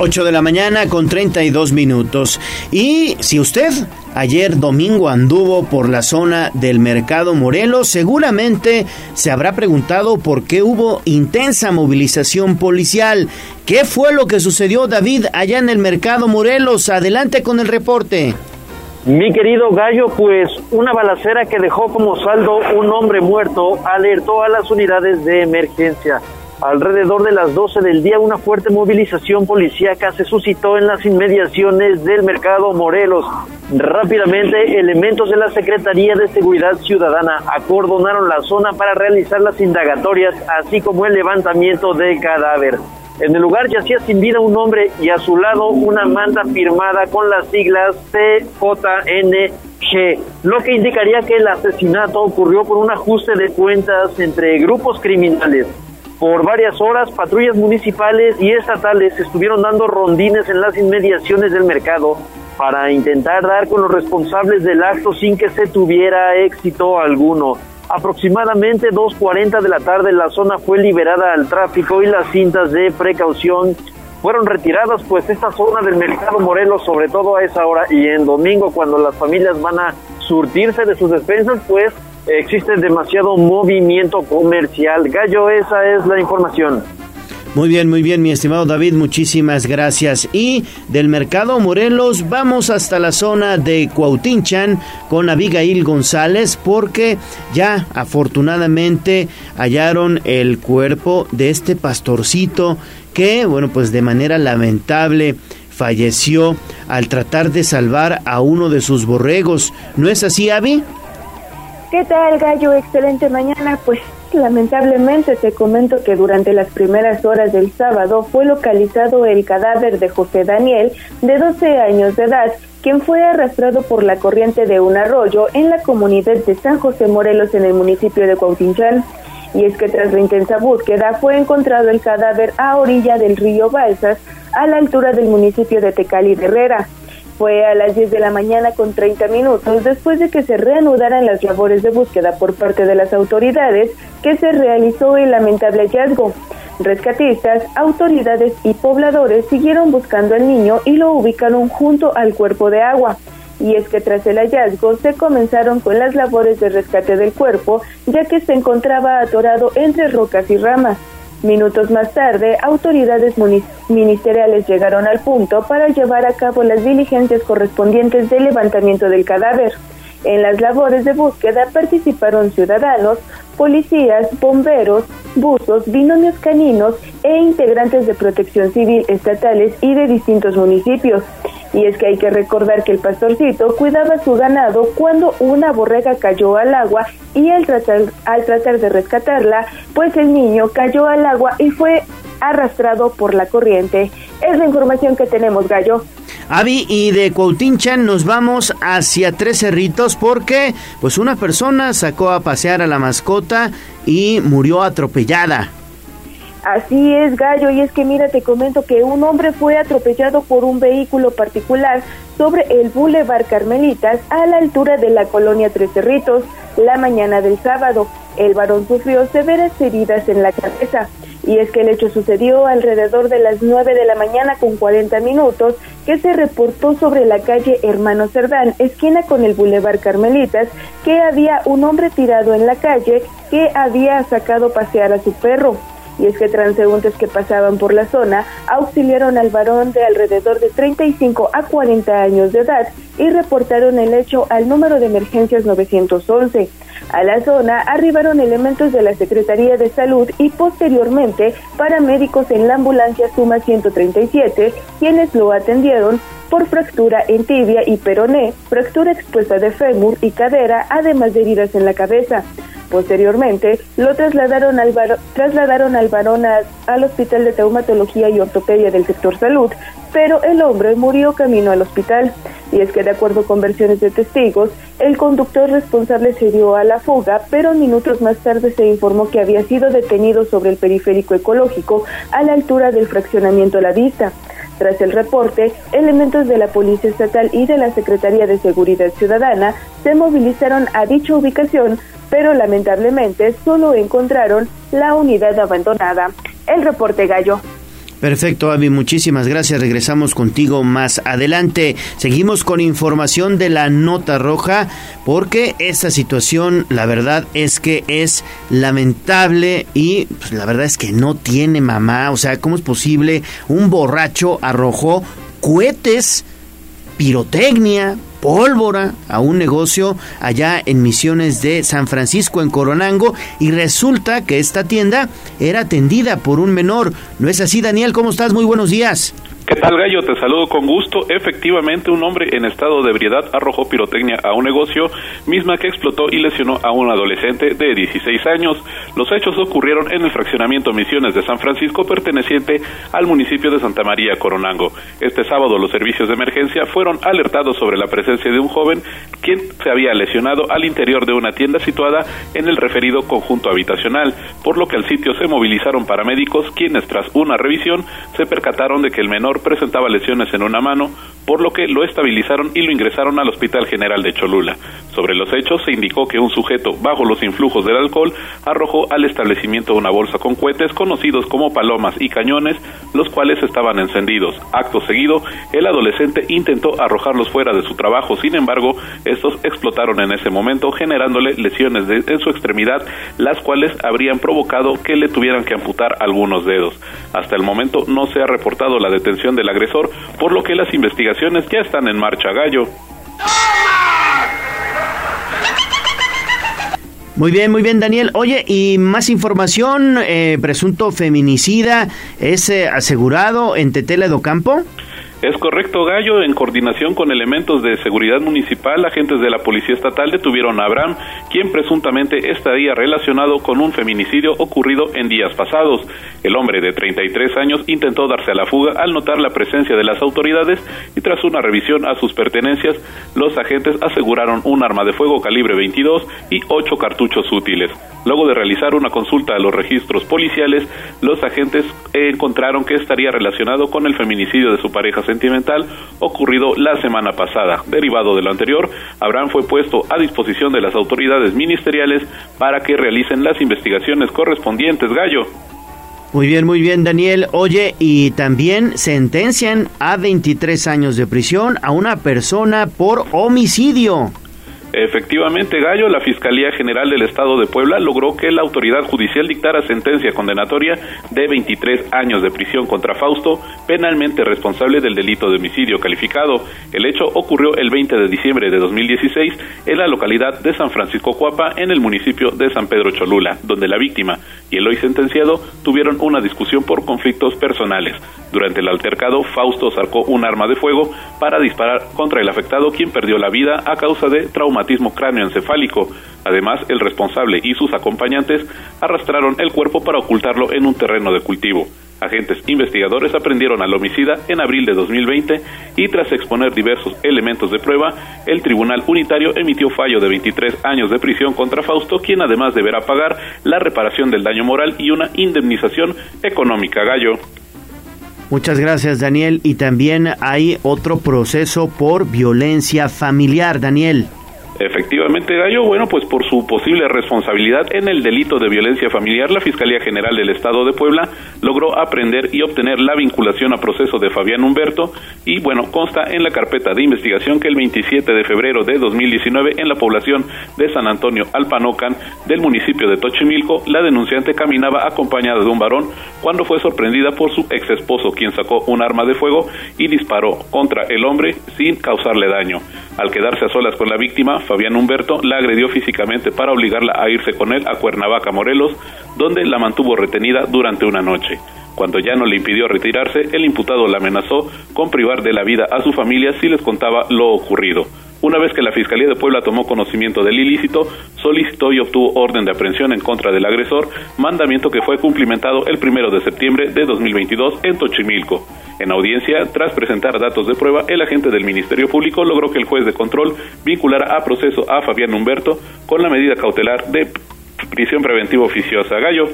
8 de la mañana con 32 minutos. Y si usted ayer domingo anduvo por la zona del Mercado Morelos, seguramente se habrá preguntado por qué hubo intensa movilización policial. ¿Qué fue lo que sucedió, David, allá en el Mercado Morelos? Adelante con el reporte. Mi querido Gallo, pues una balacera que dejó como saldo un hombre muerto alertó a las unidades de emergencia. Alrededor de las 12 del día, una fuerte movilización policíaca se suscitó en las inmediaciones del mercado Morelos. Rápidamente, elementos de la Secretaría de Seguridad Ciudadana acordonaron la zona para realizar las indagatorias, así como el levantamiento del cadáver. En el lugar yacía sin vida un hombre y a su lado una manta firmada con las siglas CJNG, lo que indicaría que el asesinato ocurrió por un ajuste de cuentas entre grupos criminales. Por varias horas, patrullas municipales y estatales estuvieron dando rondines en las inmediaciones del mercado para intentar dar con los responsables del acto sin que se tuviera éxito alguno. Aproximadamente 2.40 de la tarde la zona fue liberada al tráfico y las cintas de precaución fueron retiradas, pues esta zona del mercado Morelos, sobre todo a esa hora y en domingo cuando las familias van a surtirse de sus despensas, pues existe demasiado movimiento comercial. Gallo, esa es la información. Muy bien, muy bien, mi estimado David, muchísimas gracias. Y del mercado Morelos vamos hasta la zona de Cuautinchan con Abigail González porque ya afortunadamente hallaron el cuerpo de este pastorcito que, bueno, pues de manera lamentable falleció al tratar de salvar a uno de sus borregos. ¿No es así, Avi? ¿Qué tal, gallo? Excelente mañana. Pues lamentablemente te comento que durante las primeras horas del sábado fue localizado el cadáver de José Daniel, de 12 años de edad, quien fue arrastrado por la corriente de un arroyo en la comunidad de San José Morelos en el municipio de Cuautinchán. Y es que tras la intensa búsqueda fue encontrado el cadáver a orilla del río Balsas, a la altura del municipio de Tecali de Herrera. Fue a las 10 de la mañana con 30 minutos después de que se reanudaran las labores de búsqueda por parte de las autoridades que se realizó el lamentable hallazgo. Rescatistas, autoridades y pobladores siguieron buscando al niño y lo ubicaron junto al cuerpo de agua. Y es que tras el hallazgo se comenzaron con las labores de rescate del cuerpo, ya que se encontraba atorado entre rocas y ramas. Minutos más tarde, autoridades ministeriales llegaron al punto para llevar a cabo las diligencias correspondientes del levantamiento del cadáver. En las labores de búsqueda participaron ciudadanos, policías, bomberos, buzos, binomios caninos e integrantes de protección civil estatales y de distintos municipios. Y es que hay que recordar que el pastorcito cuidaba su ganado cuando una borrega cayó al agua y al tratar, al tratar de rescatarla, pues el niño cayó al agua y fue arrastrado por la corriente. Es la información que tenemos, Gallo. Avi, y de Cuautinchan nos vamos hacia Tres Cerritos porque pues una persona sacó a pasear a la mascota y murió atropellada. Así es, Gallo, y es que mira, te comento que un hombre fue atropellado por un vehículo particular sobre el Boulevard Carmelitas a la altura de la colonia Tres Cerritos la mañana del sábado. El varón sufrió severas heridas en la cabeza. Y es que el hecho sucedió alrededor de las 9 de la mañana con 40 minutos que se reportó sobre la calle Hermano Cerdán, esquina con el Boulevard Carmelitas, que había un hombre tirado en la calle que había sacado pasear a su perro y es que transeúntes que pasaban por la zona auxiliaron al varón de alrededor de 35 a 40 años de edad y reportaron el hecho al número de emergencias 911. A la zona arribaron elementos de la Secretaría de Salud y posteriormente paramédicos en la ambulancia Suma 137, quienes lo atendieron por fractura en tibia y peroné, fractura expuesta de fémur y cadera, además de heridas en la cabeza. Posteriormente, lo trasladaron al, trasladaron al varón al Hospital de Traumatología y Ortopedia del sector salud, pero el hombre murió camino al hospital. Y es que, de acuerdo con versiones de testigos, el conductor responsable se dio a la fuga, pero minutos más tarde se informó que había sido detenido sobre el periférico ecológico a la altura del fraccionamiento La Vista. Tras el reporte, elementos de la Policía Estatal y de la Secretaría de Seguridad Ciudadana se movilizaron a dicha ubicación pero lamentablemente solo encontraron la unidad abandonada. El reporte gallo. Perfecto, Avi, muchísimas gracias. Regresamos contigo más adelante. Seguimos con información de la nota roja porque esta situación, la verdad es que es lamentable y pues, la verdad es que no tiene mamá. O sea, ¿cómo es posible? Un borracho arrojó cohetes, pirotecnia, pólvora a un negocio allá en Misiones de San Francisco en Coronango y resulta que esta tienda era atendida por un menor. ¿No es así, Daniel? ¿Cómo estás? Muy buenos días. ¿Qué tal, Gallo? Te saludo con gusto. Efectivamente, un hombre en estado de ebriedad arrojó pirotecnia a un negocio, misma que explotó y lesionó a un adolescente de 16 años. Los hechos ocurrieron en el fraccionamiento Misiones de San Francisco, perteneciente al municipio de Santa María Coronango. Este sábado, los servicios de emergencia fueron alertados sobre la presencia de un joven quien se había lesionado al interior de una tienda situada en el referido conjunto habitacional, por lo que al sitio se movilizaron paramédicos, quienes tras una revisión se percataron de que el menor presentaba lesiones en una mano, por lo que lo estabilizaron y lo ingresaron al Hospital General de Cholula. Sobre los hechos se indicó que un sujeto bajo los influjos del alcohol arrojó al establecimiento una bolsa con cohetes conocidos como palomas y cañones, los cuales estaban encendidos. Acto seguido, el adolescente intentó arrojarlos fuera de su trabajo, sin embargo, estos explotaron en ese momento, generándole lesiones en su extremidad, las cuales habrían provocado que le tuvieran que amputar algunos dedos. Hasta el momento no se ha reportado la detención del agresor, por lo que las investigaciones ya están en marcha, Gallo. Muy bien, muy bien, Daniel. Oye, y más información, eh, presunto feminicida, ¿es eh, asegurado en Tetela do Campo? Es correcto, Gallo. En coordinación con elementos de seguridad municipal, agentes de la Policía Estatal detuvieron a Abraham, quien presuntamente estaría relacionado con un feminicidio ocurrido en días pasados. El hombre de 33 años intentó darse a la fuga al notar la presencia de las autoridades y tras una revisión a sus pertenencias, los agentes aseguraron un arma de fuego calibre 22 y ocho cartuchos útiles. Luego de realizar una consulta a los registros policiales, los agentes encontraron que estaría relacionado con el feminicidio de su pareja sentimental ocurrido la semana pasada. Derivado de lo anterior, Abraham fue puesto a disposición de las autoridades ministeriales para que realicen las investigaciones correspondientes. Gallo. Muy bien, muy bien, Daniel. Oye, y también sentencian a 23 años de prisión a una persona por homicidio. Efectivamente, Gallo, la Fiscalía General del Estado de Puebla logró que la autoridad judicial dictara sentencia condenatoria de 23 años de prisión contra Fausto, penalmente responsable del delito de homicidio calificado. El hecho ocurrió el 20 de diciembre de 2016 en la localidad de San Francisco Cuapa, en el municipio de San Pedro Cholula, donde la víctima y el hoy sentenciado tuvieron una discusión por conflictos personales. Durante el altercado, Fausto sacó un arma de fuego para disparar contra el afectado, quien perdió la vida a causa de trauma cráneo encefálico. Además, el responsable y sus acompañantes arrastraron el cuerpo para ocultarlo en un terreno de cultivo. Agentes investigadores aprendieron al homicida en abril de 2020 y tras exponer diversos elementos de prueba, el Tribunal Unitario emitió fallo de 23 años de prisión contra Fausto, quien además deberá pagar la reparación del daño moral y una indemnización económica. Gallo. Muchas gracias, Daniel. Y también hay otro proceso por violencia familiar, Daniel. Efectivamente, Gallo, bueno, pues por su posible responsabilidad en el delito de violencia familiar, la Fiscalía General del Estado de Puebla logró aprender y obtener la vinculación a proceso de Fabián Humberto y, bueno, consta en la carpeta de investigación que el 27 de febrero de 2019 en la población de San Antonio Alpanocan del municipio de Tochimilco, la denunciante caminaba acompañada de un varón cuando fue sorprendida por su ex esposo, quien sacó un arma de fuego y disparó contra el hombre sin causarle daño. Al quedarse a solas con la víctima, Fabián Humberto la agredió físicamente para obligarla a irse con él a Cuernavaca, Morelos, donde la mantuvo retenida durante una noche. Cuando ya no le impidió retirarse, el imputado la amenazó con privar de la vida a su familia si les contaba lo ocurrido. Una vez que la Fiscalía de Puebla tomó conocimiento del ilícito, solicitó y obtuvo orden de aprehensión en contra del agresor, mandamiento que fue cumplimentado el primero de septiembre de 2022 en Tochimilco. En audiencia, tras presentar datos de prueba, el agente del Ministerio Público logró que el juez de control vinculara a proceso a Fabián Humberto con la medida cautelar de prisión preventiva oficiosa. Gallo.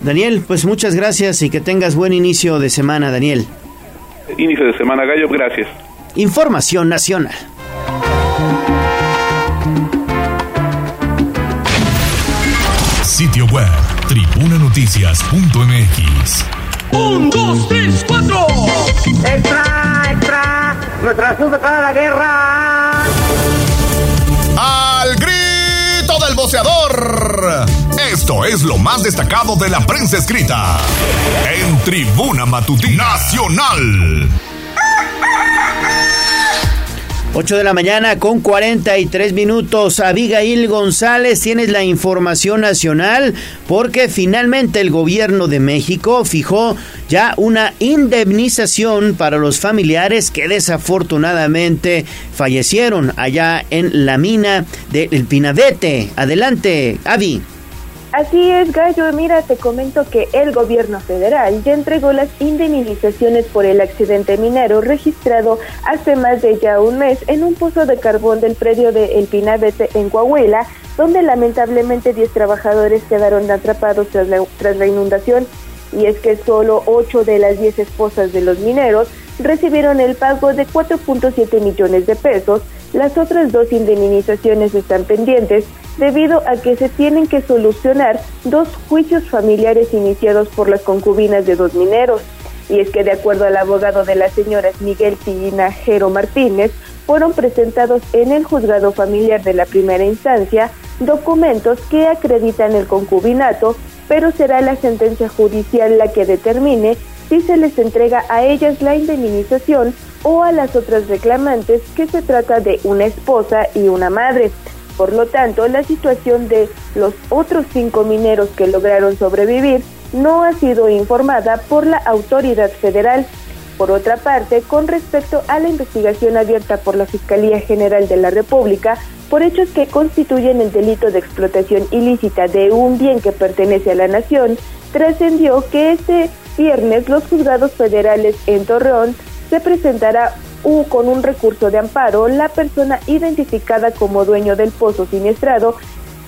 Daniel, pues muchas gracias y que tengas buen inicio de semana, Daniel. Inicio de semana, Gallo, gracias. Información nacional. Sitio web, tribunanoticias.mx. Un, dos, tres, cuatro. ¡Extra, extra! ¡Nuestra asunto para la guerra! ¡Al grito del boceador! Esto es lo más destacado de la prensa escrita en Tribuna Matutina Nacional. 8 de la mañana con 43 minutos. Abigail González, tienes la información nacional porque finalmente el gobierno de México fijó ya una indemnización para los familiares que desafortunadamente fallecieron allá en la mina del Pinabete. Adelante, Avi. Así es, Gallo. Mira, te comento que el gobierno federal ya entregó las indemnizaciones por el accidente minero registrado hace más de ya un mes en un pozo de carbón del predio de El Pinabete en Coahuila, donde lamentablemente 10 trabajadores quedaron atrapados tras la, tras la inundación. Y es que solo 8 de las 10 esposas de los mineros recibieron el pago de 4.7 millones de pesos. Las otras dos indemnizaciones están pendientes debido a que se tienen que solucionar dos juicios familiares iniciados por las concubinas de dos mineros. Y es que de acuerdo al abogado de las señoras Miguel Tinajero Martínez, fueron presentados en el juzgado familiar de la primera instancia documentos que acreditan el concubinato, pero será la sentencia judicial la que determine si se les entrega a ellas la indemnización o a las otras reclamantes que se trata de una esposa y una madre. Por lo tanto, la situación de los otros cinco mineros que lograron sobrevivir no ha sido informada por la autoridad federal. Por otra parte, con respecto a la investigación abierta por la Fiscalía General de la República por hechos que constituyen el delito de explotación ilícita de un bien que pertenece a la nación, trascendió que este viernes los juzgados federales en Torreón se presentará con un recurso de amparo la persona identificada como dueño del pozo siniestrado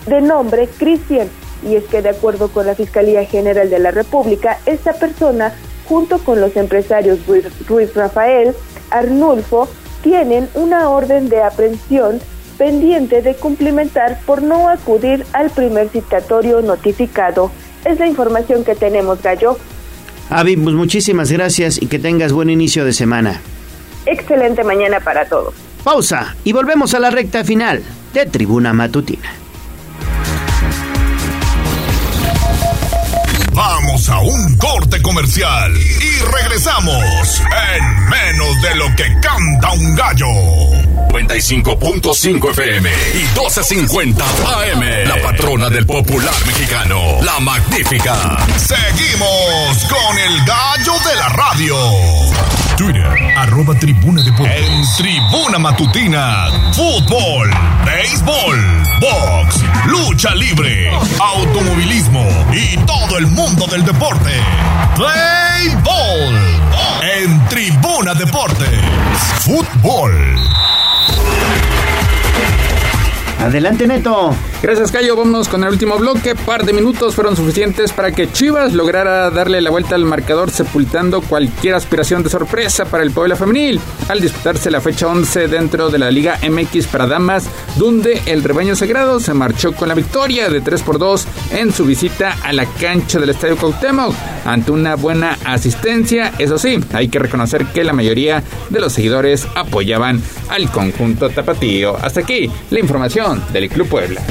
de nombre Cristian. Y es que de acuerdo con la Fiscalía General de la República, esta persona, junto con los empresarios Ruiz Rafael, Arnulfo, tienen una orden de aprehensión pendiente de cumplimentar por no acudir al primer citatorio notificado. Es la información que tenemos, Gallo. Avi, pues muchísimas gracias y que tengas buen inicio de semana. Excelente mañana para todos. Pausa y volvemos a la recta final de Tribuna Matutina. Vamos a un corte comercial y regresamos en menos de lo que canta un gallo. 95.5 FM y 12.50 AM. La patrona del popular mexicano, la magnífica. Seguimos con el gallo de la radio. Twitter, arroba tribuna de En tribuna matutina, fútbol, béisbol, box, lucha libre, automovilismo y todo el mundo del deporte. Play Ball en Tribuna Deportes. Fútbol. Adelante, Neto. Gracias, Cayo. Vámonos con el último bloque. Par de minutos fueron suficientes para que Chivas lograra darle la vuelta al marcador, sepultando cualquier aspiración de sorpresa para el Puebla Femenil al disputarse la fecha 11 dentro de la Liga MX para Damas, donde el rebaño sagrado se marchó con la victoria de 3 por 2 en su visita a la cancha del Estadio Cuauhtémoc, ante una buena asistencia. Eso sí, hay que reconocer que la mayoría de los seguidores apoyaban al conjunto tapatío. Hasta aquí la información del Club Puebla.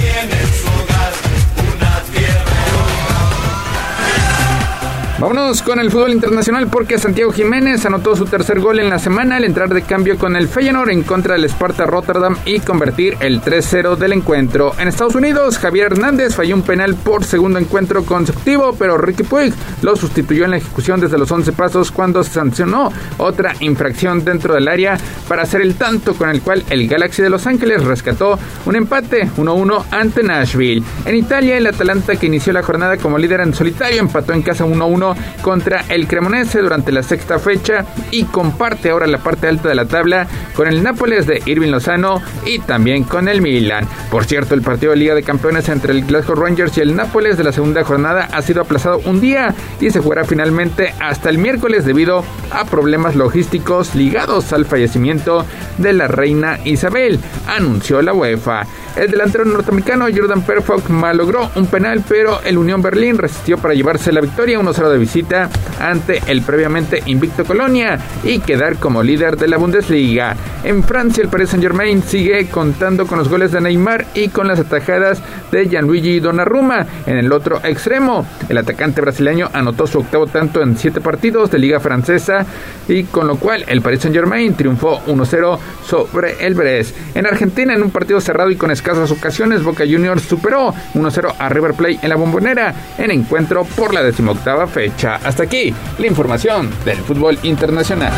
Vámonos con el fútbol internacional porque Santiago Jiménez anotó su tercer gol en la semana al entrar de cambio con el Feyenoord en contra del Sparta Rotterdam y convertir el 3-0 del encuentro. En Estados Unidos, Javier Hernández falló un penal por segundo encuentro consecutivo, pero Ricky Puig lo sustituyó en la ejecución desde los 11 pasos cuando sancionó otra infracción dentro del área para hacer el tanto con el cual el Galaxy de Los Ángeles rescató un empate 1-1 ante Nashville. En Italia, el Atalanta que inició la jornada como líder en solitario empató en casa 1-1 contra el Cremonese durante la sexta fecha y comparte ahora la parte alta de la tabla con el Nápoles de Irving Lozano y también con el Milan. Por cierto, el partido de Liga de Campeones entre el Glasgow Rangers y el Nápoles de la segunda jornada ha sido aplazado un día y se jugará finalmente hasta el miércoles debido a problemas logísticos ligados al fallecimiento de la reina Isabel, anunció la UEFA. El delantero norteamericano Jordan Perfok malogró un penal, pero el Unión Berlín resistió para llevarse la victoria 1-0 de visita ante el previamente invicto Colonia y quedar como líder de la Bundesliga. En Francia, el Paris Saint-Germain sigue contando con los goles de Neymar y con las atajadas de Gianluigi Donnarumma. En el otro extremo, el atacante brasileño anotó su octavo tanto en siete partidos de Liga Francesa y con lo cual el Paris Saint-Germain triunfó 1-0 sobre el Brest. En Argentina, en un partido cerrado y con escasas ocasiones, Boca Juniors superó 1-0 a River Plate en la bombonera en encuentro por la decimoctava fecha. Hasta aquí la información del fútbol internacional.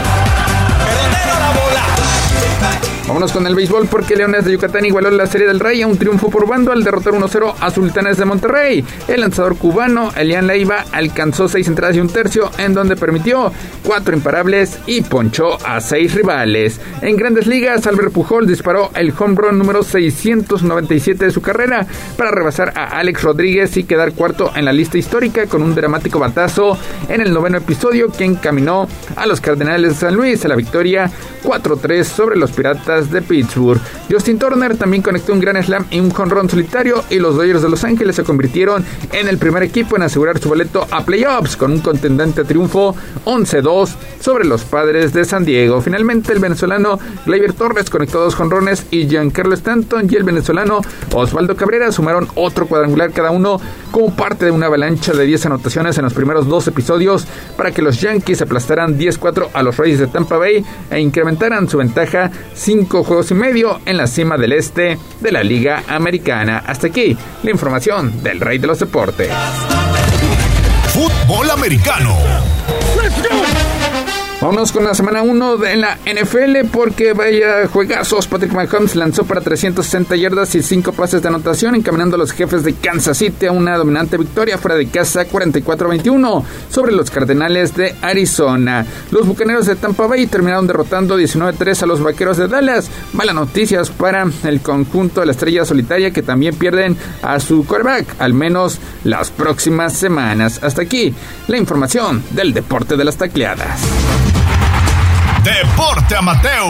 Vámonos con el béisbol porque Leones de Yucatán igualó la Serie del Rey a un triunfo por bando al derrotar 1-0 a Sultanes de Monterrey. El lanzador cubano Elian Leiva alcanzó seis entradas y un tercio en donde permitió cuatro imparables y ponchó a seis rivales. En Grandes Ligas, Albert Pujol disparó el home run número 697 de su carrera para rebasar a Alex Rodríguez y quedar cuarto en la lista histórica con un dramático batazo en el noveno episodio que encaminó a los Cardenales de San Luis a la victoria 4-3 sobre los Piratas de Pittsburgh. Justin Turner también conectó un gran slam y un jonrón solitario y los Dodgers de Los Ángeles se convirtieron en el primer equipo en asegurar su boleto a playoffs con un contendente triunfo 11-2 sobre los Padres de San Diego. Finalmente el venezolano Gleyber Torres conectó dos jonrones y Giancarlo Stanton y el venezolano Osvaldo Cabrera sumaron otro cuadrangular cada uno como parte de una avalancha de 10 anotaciones en los primeros dos episodios para que los Yankees aplastaran 10-4 a los Reyes de Tampa Bay e incrementaran su ventaja 5 juegos y medio en la cima del este de la Liga Americana. Hasta aquí la información del Rey de los Deportes. Fútbol Americano. Vámonos con la semana 1 de la NFL porque vaya juegazos. Patrick Mahomes lanzó para 360 yardas y 5 pases de anotación, encaminando a los jefes de Kansas City a una dominante victoria fuera de casa 44-21 sobre los Cardenales de Arizona. Los Bucaneros de Tampa Bay terminaron derrotando 19-3 a los Vaqueros de Dallas. Malas noticias para el conjunto de la estrella solitaria que también pierden a su quarterback, al menos las próximas semanas. Hasta aquí la información del deporte de las tacleadas. Deporte Amateur.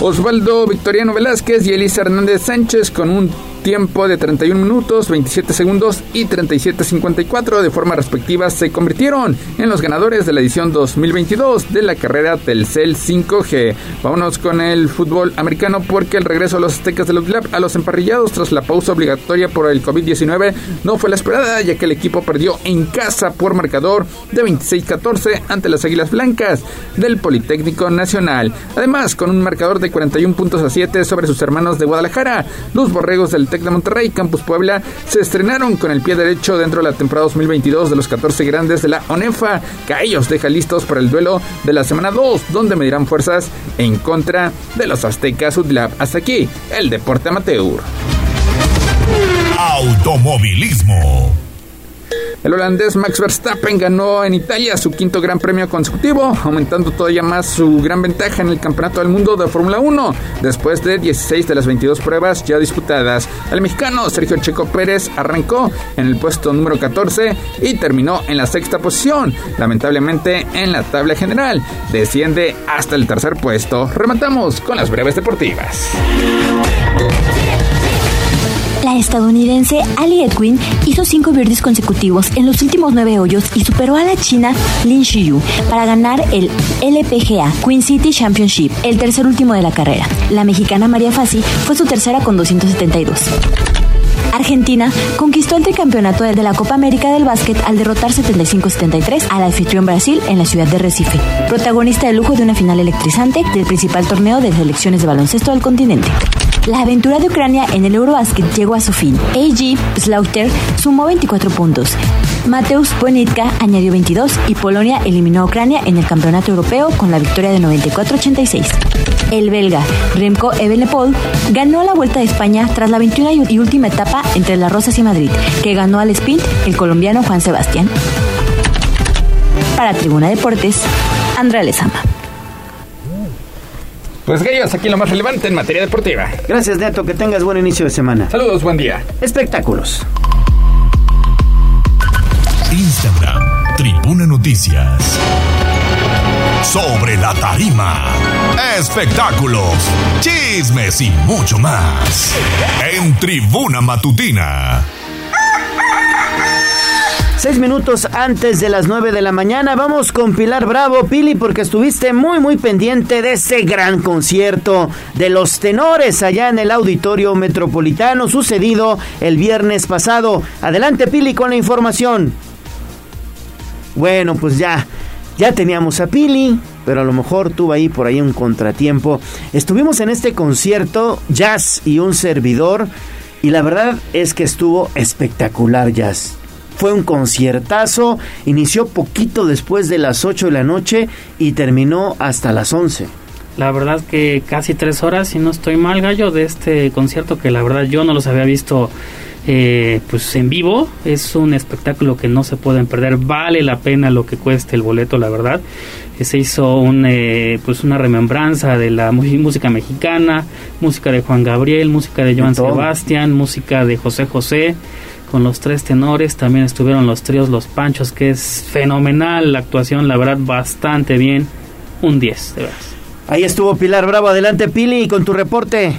Osvaldo Victoriano Velázquez y Elisa Hernández Sánchez con un tiempo de 31 minutos, 27 segundos y 37.54 de forma respectiva se convirtieron en los ganadores de la edición 2022 de la carrera Telcel 5G. Vámonos con el fútbol americano porque el regreso a los aztecas de los Lab a los emparrillados tras la pausa obligatoria por el COVID-19 no fue la esperada ya que el equipo perdió en casa por marcador de 26-14 ante las Águilas Blancas del Politécnico Nacional. Además, con un marcador de 41 puntos a 7 sobre sus hermanos de Guadalajara, los borregos del Tec de Monterrey Campus Puebla se estrenaron con el pie derecho dentro de la temporada 2022 de los 14 grandes de la ONEFA, que a ellos deja listos para el duelo de la semana 2, donde medirán fuerzas en contra de los Aztecas Udlab. Hasta aquí, el deporte amateur. Automovilismo. El holandés Max Verstappen ganó en Italia su quinto gran premio consecutivo, aumentando todavía más su gran ventaja en el Campeonato del Mundo de Fórmula 1, después de 16 de las 22 pruebas ya disputadas. El mexicano Sergio Checo Pérez arrancó en el puesto número 14 y terminó en la sexta posición, lamentablemente en la tabla general. Desciende hasta el tercer puesto. Rematamos con las breves deportivas. La estadounidense Ali Edwin hizo cinco birdies consecutivos en los últimos nueve hoyos y superó a la china Lin Shiyu para ganar el LPGA Queen City Championship, el tercer último de la carrera. La mexicana María Fassi fue su tercera con 272. Argentina conquistó el tricampeonato de la Copa América del Básquet al derrotar 75-73 al anfitrión Brasil en la ciudad de Recife, protagonista de lujo de una final electrizante del principal torneo de selecciones de baloncesto del continente. La aventura de Ucrania en el Eurobasket llegó a su fin. AG Slaughter sumó 24 puntos. Mateusz Bonitka añadió 22 y Polonia eliminó a Ucrania en el Campeonato Europeo con la victoria de 94-86. El belga Remco Evenepoel ganó la Vuelta de España tras la 21 y última etapa entre Las Rosas y Madrid, que ganó al sprint el colombiano Juan Sebastián. Para Tribuna Deportes, Andrea Lezama. Pues gallos, aquí lo más relevante en materia deportiva. Gracias, Neto. Que tengas buen inicio de semana. Saludos, buen día. Espectáculos. Instagram, Tribuna Noticias. sobre la tarima, espectáculos, chismes y mucho más. En Tribuna Matutina. Seis minutos antes de las nueve de la mañana, vamos con Pilar Bravo, Pili, porque estuviste muy, muy pendiente de ese gran concierto de los tenores allá en el Auditorio Metropolitano, sucedido el viernes pasado. Adelante, Pili, con la información. Bueno, pues ya, ya teníamos a Pili, pero a lo mejor tuvo ahí por ahí un contratiempo. Estuvimos en este concierto, Jazz y un servidor, y la verdad es que estuvo espectacular, Jazz. Fue un conciertazo, inició poquito después de las 8 de la noche y terminó hasta las 11. La verdad que casi tres horas, si no estoy mal, gallo, de este concierto que la verdad yo no los había visto eh, pues en vivo. Es un espectáculo que no se pueden perder. Vale la pena lo que cueste el boleto, la verdad. Eh, se hizo un, eh, pues una remembranza de la música mexicana, música de Juan Gabriel, música de Joan Sebastián, música de José José con los tres tenores, también estuvieron los tríos Los Panchos, que es fenomenal la actuación, la verdad, bastante bien, un 10, de verdad. Ahí estuvo Pilar Bravo, adelante Pili, con tu reporte.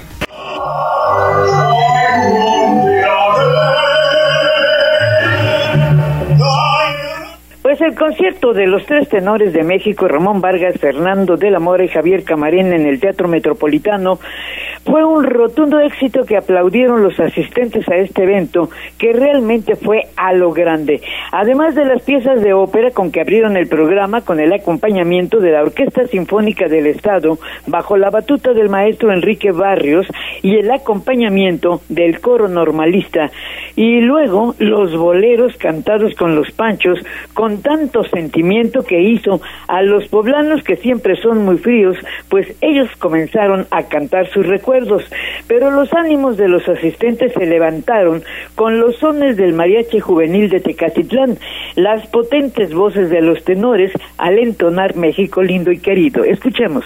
Pues el concierto de los tres tenores de México, Ramón Vargas, Fernando de la Mora y Javier Camarena en el Teatro Metropolitano, fue un rotundo éxito que aplaudieron los asistentes a este evento, que realmente fue a lo grande. Además de las piezas de ópera con que abrieron el programa, con el acompañamiento de la Orquesta Sinfónica del Estado, bajo la batuta del maestro Enrique Barrios, y el acompañamiento del coro normalista, y luego los boleros cantados con los panchos, con tanto sentimiento que hizo a los poblanos que siempre son muy fríos, pues ellos comenzaron a cantar sus recuerdos, pero los ánimos de los asistentes se levantaron con los sones del mariachi juvenil de Tecatitlán, las potentes voces de los tenores al entonar México lindo y querido. Escuchemos.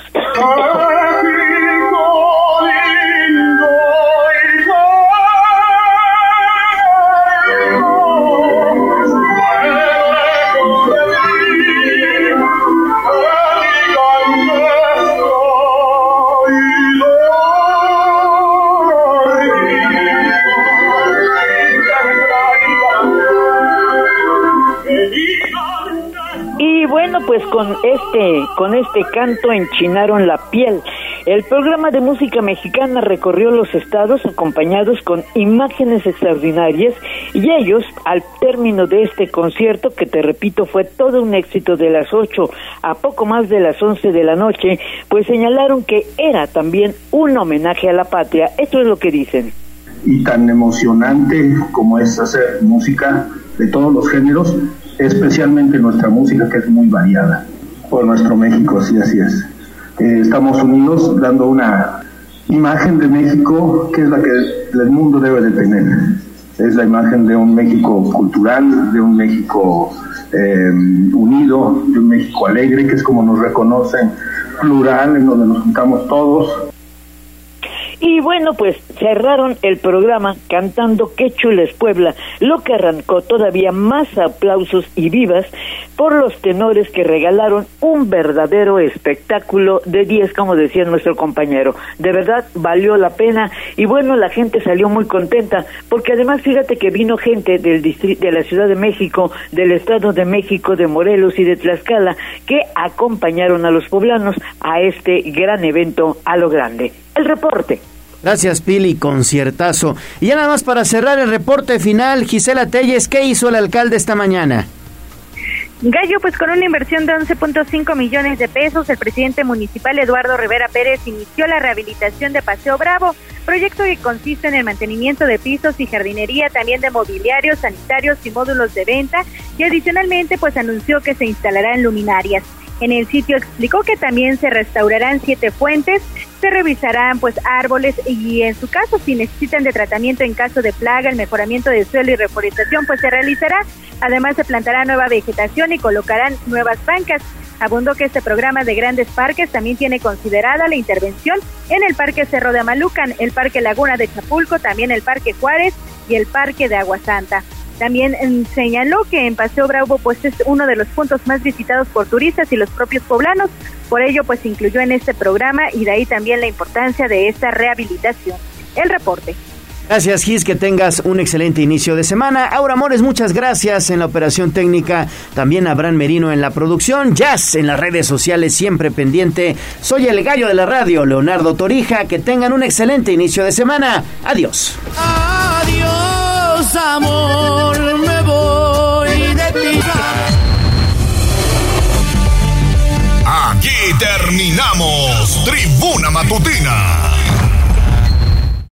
Pues con este, con este canto enchinaron la piel. El programa de música mexicana recorrió los estados acompañados con imágenes extraordinarias y ellos, al término de este concierto, que te repito fue todo un éxito de las 8 a poco más de las 11 de la noche, pues señalaron que era también un homenaje a la patria. Esto es lo que dicen. Y tan emocionante como es hacer música de todos los géneros, especialmente nuestra música que es muy variada por nuestro México, sí, así es. Eh, estamos unidos dando una imagen de México que es la que el mundo debe de tener. Es la imagen de un México cultural, de un México eh, unido, de un México alegre, que es como nos reconocen, plural, en donde nos juntamos todos y bueno, pues cerraron el programa cantando Qué chules Puebla, lo que arrancó todavía más aplausos y vivas por los tenores que regalaron un verdadero espectáculo de 10, como decía nuestro compañero. De verdad valió la pena y bueno, la gente salió muy contenta porque además fíjate que vino gente del distrito de la Ciudad de México, del Estado de México, de Morelos y de Tlaxcala que acompañaron a los poblanos a este gran evento a lo grande. El reporte. Gracias, Pili, conciertazo. Y ya nada más para cerrar el reporte final, Gisela Telles, ¿qué hizo el alcalde esta mañana? Gallo, pues con una inversión de 11.5 millones de pesos, el presidente municipal Eduardo Rivera Pérez inició la rehabilitación de Paseo Bravo, proyecto que consiste en el mantenimiento de pisos y jardinería, también de mobiliarios, sanitarios y módulos de venta, y adicionalmente pues anunció que se instalarán luminarias. En el sitio explicó que también se restaurarán siete fuentes, se revisarán pues árboles y en su caso si necesitan de tratamiento en caso de plaga, el mejoramiento del suelo y reforestación pues se realizará. Además se plantará nueva vegetación y colocarán nuevas bancas. Abundo que este programa de grandes parques también tiene considerada la intervención en el Parque Cerro de Amalucan, el Parque Laguna de Chapulco, también el Parque Juárez y el Parque de Agua Santa. También mm, señaló que en Paseo Bravo pues es uno de los puntos más visitados por turistas y los propios poblanos, por ello pues incluyó en este programa y de ahí también la importancia de esta rehabilitación. El reporte. Gracias, Gis, que tengas un excelente inicio de semana. Aura Amores, muchas gracias en la operación técnica. También Abraham Merino en la producción. Jazz en las redes sociales, siempre pendiente. Soy el gallo de la radio, Leonardo Torija. Que tengan un excelente inicio de semana. Adiós. Adiós, amor, me voy de ti. Aquí terminamos Tribuna Matutina